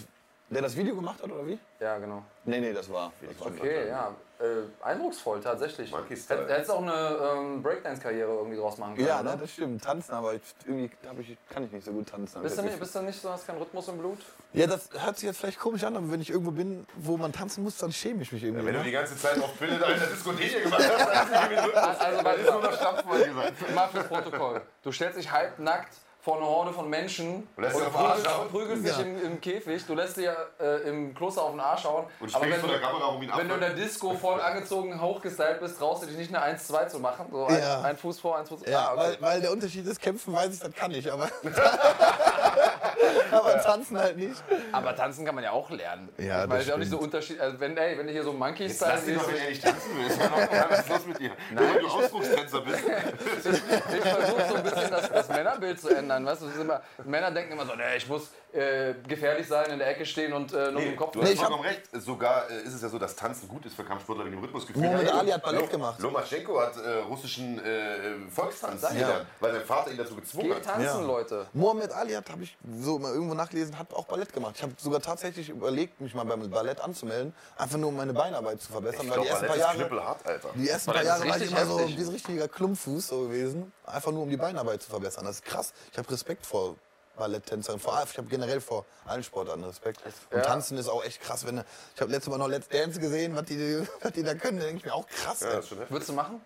Speaker 4: der das Video gemacht hat, oder wie?
Speaker 3: Ja, genau.
Speaker 4: Nee, nee, das war. Das war
Speaker 3: Okay, ja. Äh, eindrucksvoll, tatsächlich.
Speaker 1: Monkey Style.
Speaker 3: Hätt- Hättest auch eine ähm, Breakdance-Karriere irgendwie draus machen können.
Speaker 4: Ja,
Speaker 3: ne?
Speaker 4: das stimmt. Tanzen, aber ich, irgendwie ich, kann ich nicht so gut tanzen.
Speaker 3: Bist du,
Speaker 4: das
Speaker 3: nicht, bist du nicht so, hast keinen Rhythmus im Blut?
Speaker 4: Ja, das hört sich jetzt vielleicht komisch an, aber wenn ich irgendwo bin, wo man tanzen muss, dann schäme ich mich irgendwie.
Speaker 1: Wenn du
Speaker 4: ne?
Speaker 1: die ganze Zeit auf da in der Diskothek gemacht hast, dann ist nicht mit Rhythmus.
Speaker 3: Also,
Speaker 1: dann ist nur
Speaker 3: mal.
Speaker 1: noch Stampfen angesagt.
Speaker 3: Mal fürs Protokoll. Du stellst dich halbnackt vor eine Horde von Menschen und,
Speaker 1: lässt Arsch
Speaker 3: prügelst, prügelst dich
Speaker 4: Ja.
Speaker 3: im, im Käfig. Du lässt dir äh, im Kloster auf den Arsch hauen.
Speaker 1: Und
Speaker 3: Aber wenn,
Speaker 1: vor
Speaker 3: du,
Speaker 1: der Kamera um ihn ab.
Speaker 3: wenn du in der Disco voll angezogen, hochgestylt bist, traust du dich nicht eine 1-2 zu machen. So ein,
Speaker 4: Ja.
Speaker 3: ein Fuß vor, ein Fuß
Speaker 4: Ja,
Speaker 3: Ah, okay.
Speaker 4: weil, weil der Unterschied ist, kämpfen weiß ich, das kann ich, aber, aber tanzen halt nicht.
Speaker 3: Aber tanzen kann man ja auch lernen.
Speaker 4: Ja,
Speaker 3: ich meine,
Speaker 4: das
Speaker 3: ist ja auch nicht so
Speaker 4: stimmt.
Speaker 3: unterschiedlich. Also wenn, ey, wenn du hier so Monkey
Speaker 1: Jetzt
Speaker 3: Style
Speaker 1: lass dich
Speaker 3: siehst,
Speaker 1: doch, wenn er nicht tanzen will. Das war doch- Was ist los mit dir? Nur weil du Ausdruckstänzer bist.
Speaker 3: ich versuche so ein bisschen das, das Männerbild zu ändern. Weißt du, immer, Männer denken immer so, nee, ich muss äh, gefährlich sein, in der Ecke stehen und äh, nur mit dem Kopf.
Speaker 1: Du hast
Speaker 4: Nee,
Speaker 1: vollkommen recht. Sogar äh, ist es ja so, dass Tanzen gut ist für Kampfsportler wegen dem Rhythmusgefühl.
Speaker 4: Muhammad
Speaker 1: Ja,
Speaker 4: Ali hat Ballett
Speaker 1: Lo-
Speaker 4: gemacht.
Speaker 1: Lomaschenko hat äh, russischen äh, Volkstanz
Speaker 3: Ja.
Speaker 1: gelernt, weil sein Vater ihn dazu gezwungen
Speaker 3: Geht
Speaker 1: hat.
Speaker 3: tanzen,
Speaker 4: Ja.
Speaker 3: Leute.
Speaker 4: Muhammad Ali hat, habe ich so mal irgendwo nachgelesen, hat auch Ballett gemacht. Ich habe sogar tatsächlich überlegt, mich mal beim Ballett anzumelden, einfach nur um meine Beinarbeit zu verbessern.
Speaker 1: Ich
Speaker 4: weil die
Speaker 1: glaube,
Speaker 4: ersten
Speaker 1: Ballett
Speaker 4: paar
Speaker 1: ist
Speaker 4: Jahre,
Speaker 1: knüppelhart, Alter.
Speaker 4: die ersten paar Jahre war ich immer so
Speaker 3: heftig.
Speaker 4: wie so ein richtiger Klumpfuß so gewesen, einfach nur um die Beinarbeit zu verbessern. Das ist krass. Ich habe Respekt vor Balletttänzern, vor allem, ich habe generell vor allen Sportarten Respekt. Und
Speaker 3: Ja.
Speaker 4: Tanzen ist auch echt krass. Wenn, ich habe letztes Mal noch Let's Dance gesehen, was die, was die da können, da denke ich mir auch krass.
Speaker 1: Ja.
Speaker 3: Würdest du machen?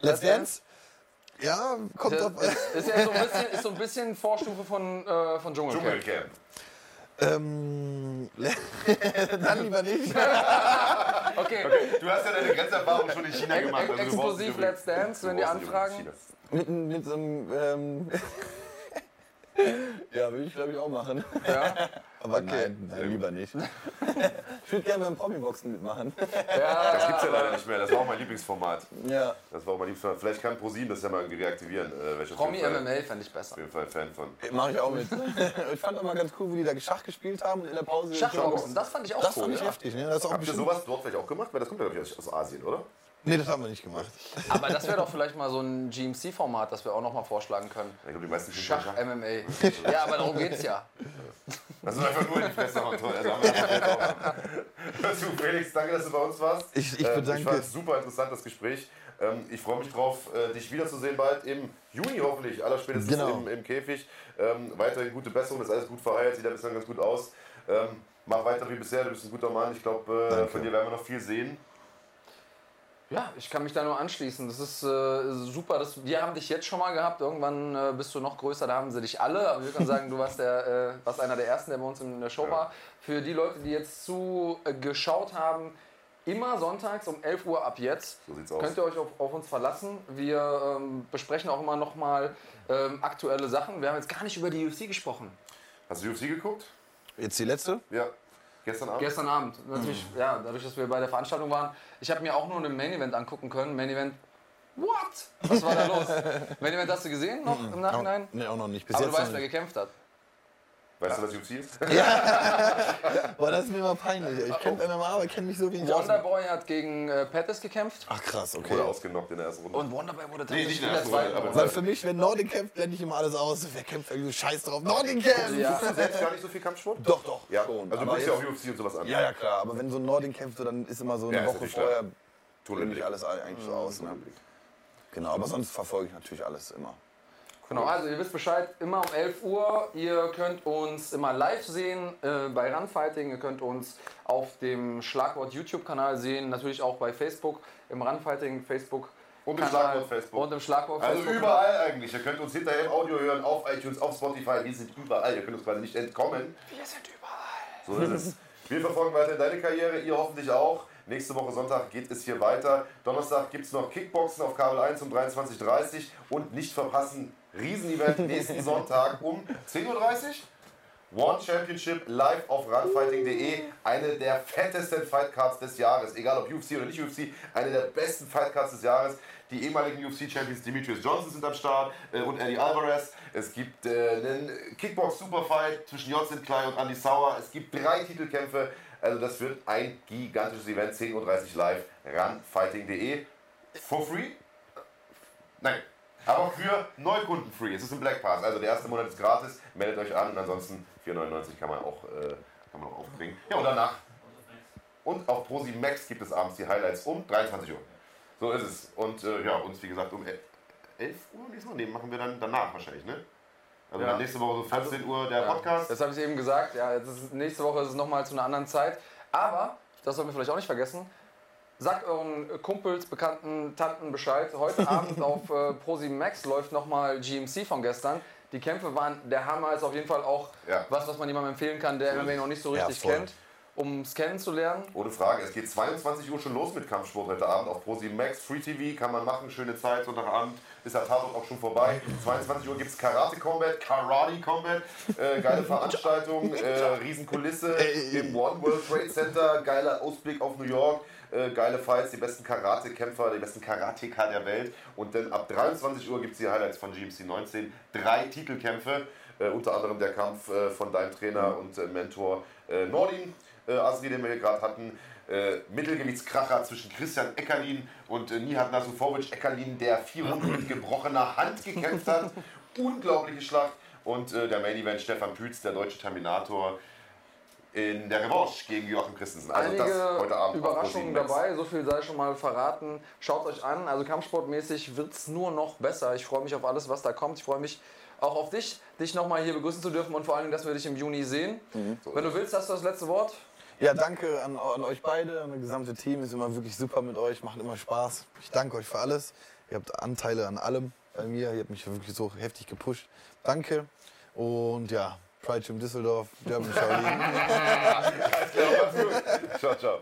Speaker 4: Let's
Speaker 3: Let's
Speaker 4: Dance? Ja, kommt
Speaker 3: Das
Speaker 4: drauf
Speaker 3: ist, ist ja so ein bisschen, ist so ein bisschen Vorstufe von, äh, von Dschungelcamp.
Speaker 1: Dschungelcamp.
Speaker 4: Ähm, dann lieber nicht.
Speaker 3: Okay,
Speaker 1: Du hast ja deine Grenzerfahrung schon in China gemacht. also
Speaker 3: exklusiv Let's Dance, wenn die anfragen.
Speaker 4: Mit, mit so einem. Ähm, ja, würde ich glaube ich auch machen.
Speaker 3: ja.
Speaker 4: Aber nein, nein, lieber nicht. ich würde gerne beim Promi-Boxen mitmachen.
Speaker 1: Das gibt's ja leider nicht mehr. Das war auch mein Lieblingsformat.
Speaker 4: Ja.
Speaker 1: Das war auch mein Lieblingsformat. Vielleicht kann ProSieben das ja mal irgendwie reaktivieren. Äh, welches
Speaker 3: Promi
Speaker 1: auf jeden Fall-
Speaker 3: MMA fände ich besser.
Speaker 1: Auf jeden Fall Fan von.
Speaker 4: Mache ich auch mit. Ich fand auch mal ganz cool, wie die da Schach gespielt haben und in der Pause.
Speaker 3: Schachboxen, das fand ich auch
Speaker 4: Das
Speaker 3: cool.
Speaker 4: fand ich
Speaker 3: ja.
Speaker 4: heftig. Ne? Das ist auch
Speaker 1: Habt ihr sowas dort vielleicht auch gemacht? Weil das kommt ja, glaube ich, aus Asien, oder?
Speaker 4: Nee, das haben wir nicht gemacht.
Speaker 3: Aber das wäre doch vielleicht mal so ein GMC-Format, das wir auch noch mal vorschlagen können.
Speaker 1: Ich glaube, die meisten spielen
Speaker 3: Schach,
Speaker 1: Schach.
Speaker 3: MMA. Ja, aber darum geht's ja.
Speaker 1: Das ist einfach nur die Fresse hauen. Also Felix, danke, dass du bei uns warst.
Speaker 4: Ich- ich
Speaker 1: Ähm,
Speaker 4: bedanke-
Speaker 1: Ich fand es super interessant, das Gespräch. Ähm, Ich freue mich drauf, äh, dich wiederzusehen bald im Juni hoffentlich, allerspätestens
Speaker 4: Genau.
Speaker 1: im, im Käfig. Ähm, Weiterhin gute Besserung, ist alles gut verheilt, sieht ja bislang ganz gut aus. Ähm, Mach weiter wie bisher, du bist ein guter Mann. Ich glaube, äh, von dir werden wir noch viel sehen.
Speaker 3: Ja, ich kann mich da nur anschließen. Das ist äh, super. Das, die haben dich jetzt schon mal gehabt. Irgendwann äh, bist du noch größer, da haben sie dich alle. Aber wir können sagen, du warst, der, äh, warst einer der Ersten, der bei uns in der Show
Speaker 1: Ja.
Speaker 3: war. Für die Leute, die jetzt zugeschaut haben, immer sonntags um 11 Uhr ab jetzt
Speaker 1: So sieht's aus.
Speaker 3: könnt ihr euch auf, auf uns verlassen. Wir ähm, besprechen auch immer noch mal ähm, aktuelle Sachen. Wir haben jetzt gar nicht über die UFC gesprochen.
Speaker 1: Hast du UFC geguckt?
Speaker 4: Jetzt die letzte?
Speaker 1: Ja. Gestern Abend?
Speaker 3: Gestern Abend. Natürlich, ja, dadurch, dass wir bei der Veranstaltung waren. Ich habe mir auch nur einen Main Event angucken können. Main Event. What? Was war da los? Main Event hast du gesehen noch im Nachhinein?
Speaker 4: Nee, auch noch nicht. Bis
Speaker 3: Aber du weißt, wer gekämpft hat.
Speaker 1: Weißt du, was UFC ist?
Speaker 4: Boah, das ist mir immer peinlich. Ich kenne MMA, aber kenne mich so wenig aus.
Speaker 3: Wonderboy hat gegen äh, Pettis gekämpft.
Speaker 4: Ach krass, okay.
Speaker 1: Wurde ausgenockt in der ersten Runde.
Speaker 3: Und Wonderboy wurde
Speaker 1: Nee,
Speaker 3: tatsächlich
Speaker 1: nicht
Speaker 3: in der zweiten
Speaker 1: Runde.
Speaker 4: Weil für mich, wenn Nordin kämpft, blende ich immer alles aus. Wer kämpft, irgendwie scheiß drauf. Nordin kämpft!
Speaker 3: Ja.
Speaker 1: Hast du selbst gar nicht so viel Kampfsport?
Speaker 4: Doch, doch,
Speaker 1: Ja,
Speaker 4: schon.
Speaker 1: also du guckst ja auch UFC und sowas an.
Speaker 4: Ja, ja, klar. Aber wenn so ein Nordin kämpft, dann ist immer so eine
Speaker 1: Ja,
Speaker 4: Woche vorher,
Speaker 1: Tun
Speaker 4: blende
Speaker 1: wir
Speaker 4: ich alles eigentlich so aus. Ne? Genau, aber sonst verfolge ich natürlich alles immer.
Speaker 3: Genau, also ihr wisst Bescheid, immer um 11 Uhr. Ihr könnt uns immer live sehen äh, bei Runfighting. Ihr könnt uns auf dem Schlagwort YouTube-Kanal sehen. Natürlich auch bei Facebook, im Runfighting Facebook.
Speaker 1: Und im Schlagwort Facebook.
Speaker 3: Und im Schlagwort
Speaker 1: Also
Speaker 3: Facebook.
Speaker 1: überall eigentlich. Ihr könnt uns hinterher im Audio hören, auf iTunes, auf Spotify. Wir sind überall. Ihr könnt uns quasi nicht entkommen.
Speaker 3: Wir sind überall.
Speaker 1: So ist es. Wir verfolgen weiter deine Karriere, ihr hoffentlich auch. Nächste Woche Sonntag geht es hier weiter. Donnerstag gibt es noch Kickboxen auf Kabel 1 um 23.30 Uhr und nicht verpassen, Riesenevent nächsten Sonntag um 10.30 Uhr. One Championship live auf runfighting.de. Eine der fettesten Fightcards des Jahres. Egal ob UFC oder nicht UFC, eine der besten Fightcards des Jahres. Die ehemaligen UFC-Champions Demetrius Johnson sind am Start äh, und Eddie Alvarez. Es gibt äh, einen Kickbox-Superfight zwischen Jocelyn Klein und Andy Sauer. Es gibt drei Titelkämpfe. Also das wird ein gigantisches Event, 10.30 Uhr live, runfighting.de. For free? Nein. Aber für Neukunden free. Es ist ein Black Pass. Also der erste Monat ist gratis. Meldet euch an und ansonsten 4,99 kann man auch, äh, kann man auch aufbringen. Ja, und danach. Und auf Prosi Max gibt es abends die Highlights um 23 Uhr. So ist es. Und äh, ja, uns wie gesagt um 11 Uhr diesmal. Nee, machen wir dann danach wahrscheinlich, ne? Also
Speaker 3: Ja.
Speaker 1: nächste Woche so 14 Uhr der
Speaker 3: Ja,
Speaker 1: Podcast.
Speaker 3: Das habe ich eben gesagt. Ja, ist, nächste Woche ist es nochmal zu einer anderen Zeit. Aber, das sollten wir vielleicht auch nicht vergessen, sagt euren Kumpels, Bekannten, Tanten Bescheid. Heute Abend auf äh, Pro7 Max läuft nochmal GMC von gestern. Die Kämpfe waren der Hammer, ist auf jeden Fall auch
Speaker 1: Ja.
Speaker 3: was, was man jemandem empfehlen kann, der MMA noch nicht so
Speaker 4: Ja,
Speaker 3: richtig
Speaker 4: voll.
Speaker 3: kennt, um es kennenzulernen.
Speaker 1: Ohne Frage. Es geht 22 Uhr schon los mit Kampfsport heute Abend auf Pro7 Max. Free TV kann man machen. Schöne Zeit. Sonntagabend ist der Tatort auch schon vorbei. 22 Uhr gibt es Karate Combat, Karate Combat. Äh, geile Veranstaltung, äh, Riesenkulisse im One World Trade Center. Geiler Ausblick auf New York. Äh, geile Fights, die besten Karate-Kämpfer, die besten Karateka der Welt. Und dann ab 23 Uhr gibt es die Highlights von GMC 19. Drei Titelkämpfe. Äh, unter anderem der Kampf äh, von deinem Trainer und äh, Mentor äh, Nordin äh, Asri, den wir hier gerade hatten. Äh, Mittelgewichtskracher zwischen Christian Eckerlin und äh, Nihat Nasufovic Eckerlin, der vier Runden mit gebrochener Hand gekämpft hat. Unglaubliche Schlacht. Und äh, der Main Event Stefan Pütz, der deutsche Terminator, in der Revanche gegen Joachim Christensen. Also
Speaker 3: Einige
Speaker 1: das heute Abend
Speaker 3: Überraschungen dabei, so viel sei schon mal verraten. Schaut euch an, also kampfsportmäßig wird es nur noch besser. Ich freue mich auf alles, was da kommt. Ich freue mich auch auf dich, dich nochmal hier begrüßen zu dürfen und vor allem, dass wir dich im Juni sehen.
Speaker 1: Mhm.
Speaker 3: Wenn du willst, hast du das letzte Wort.
Speaker 4: Ja, danke an, an euch beide, an das gesamte Team. Ist immer wirklich super mit euch, macht immer Spaß. Ich danke euch für alles. Ihr habt Anteile an allem bei mir. Ihr habt mich wirklich so heftig gepusht. Danke. Und ja, Pride Gym Düsseldorf, German Shaolin. Alles klar, mach's gut.
Speaker 1: Ciao, ciao.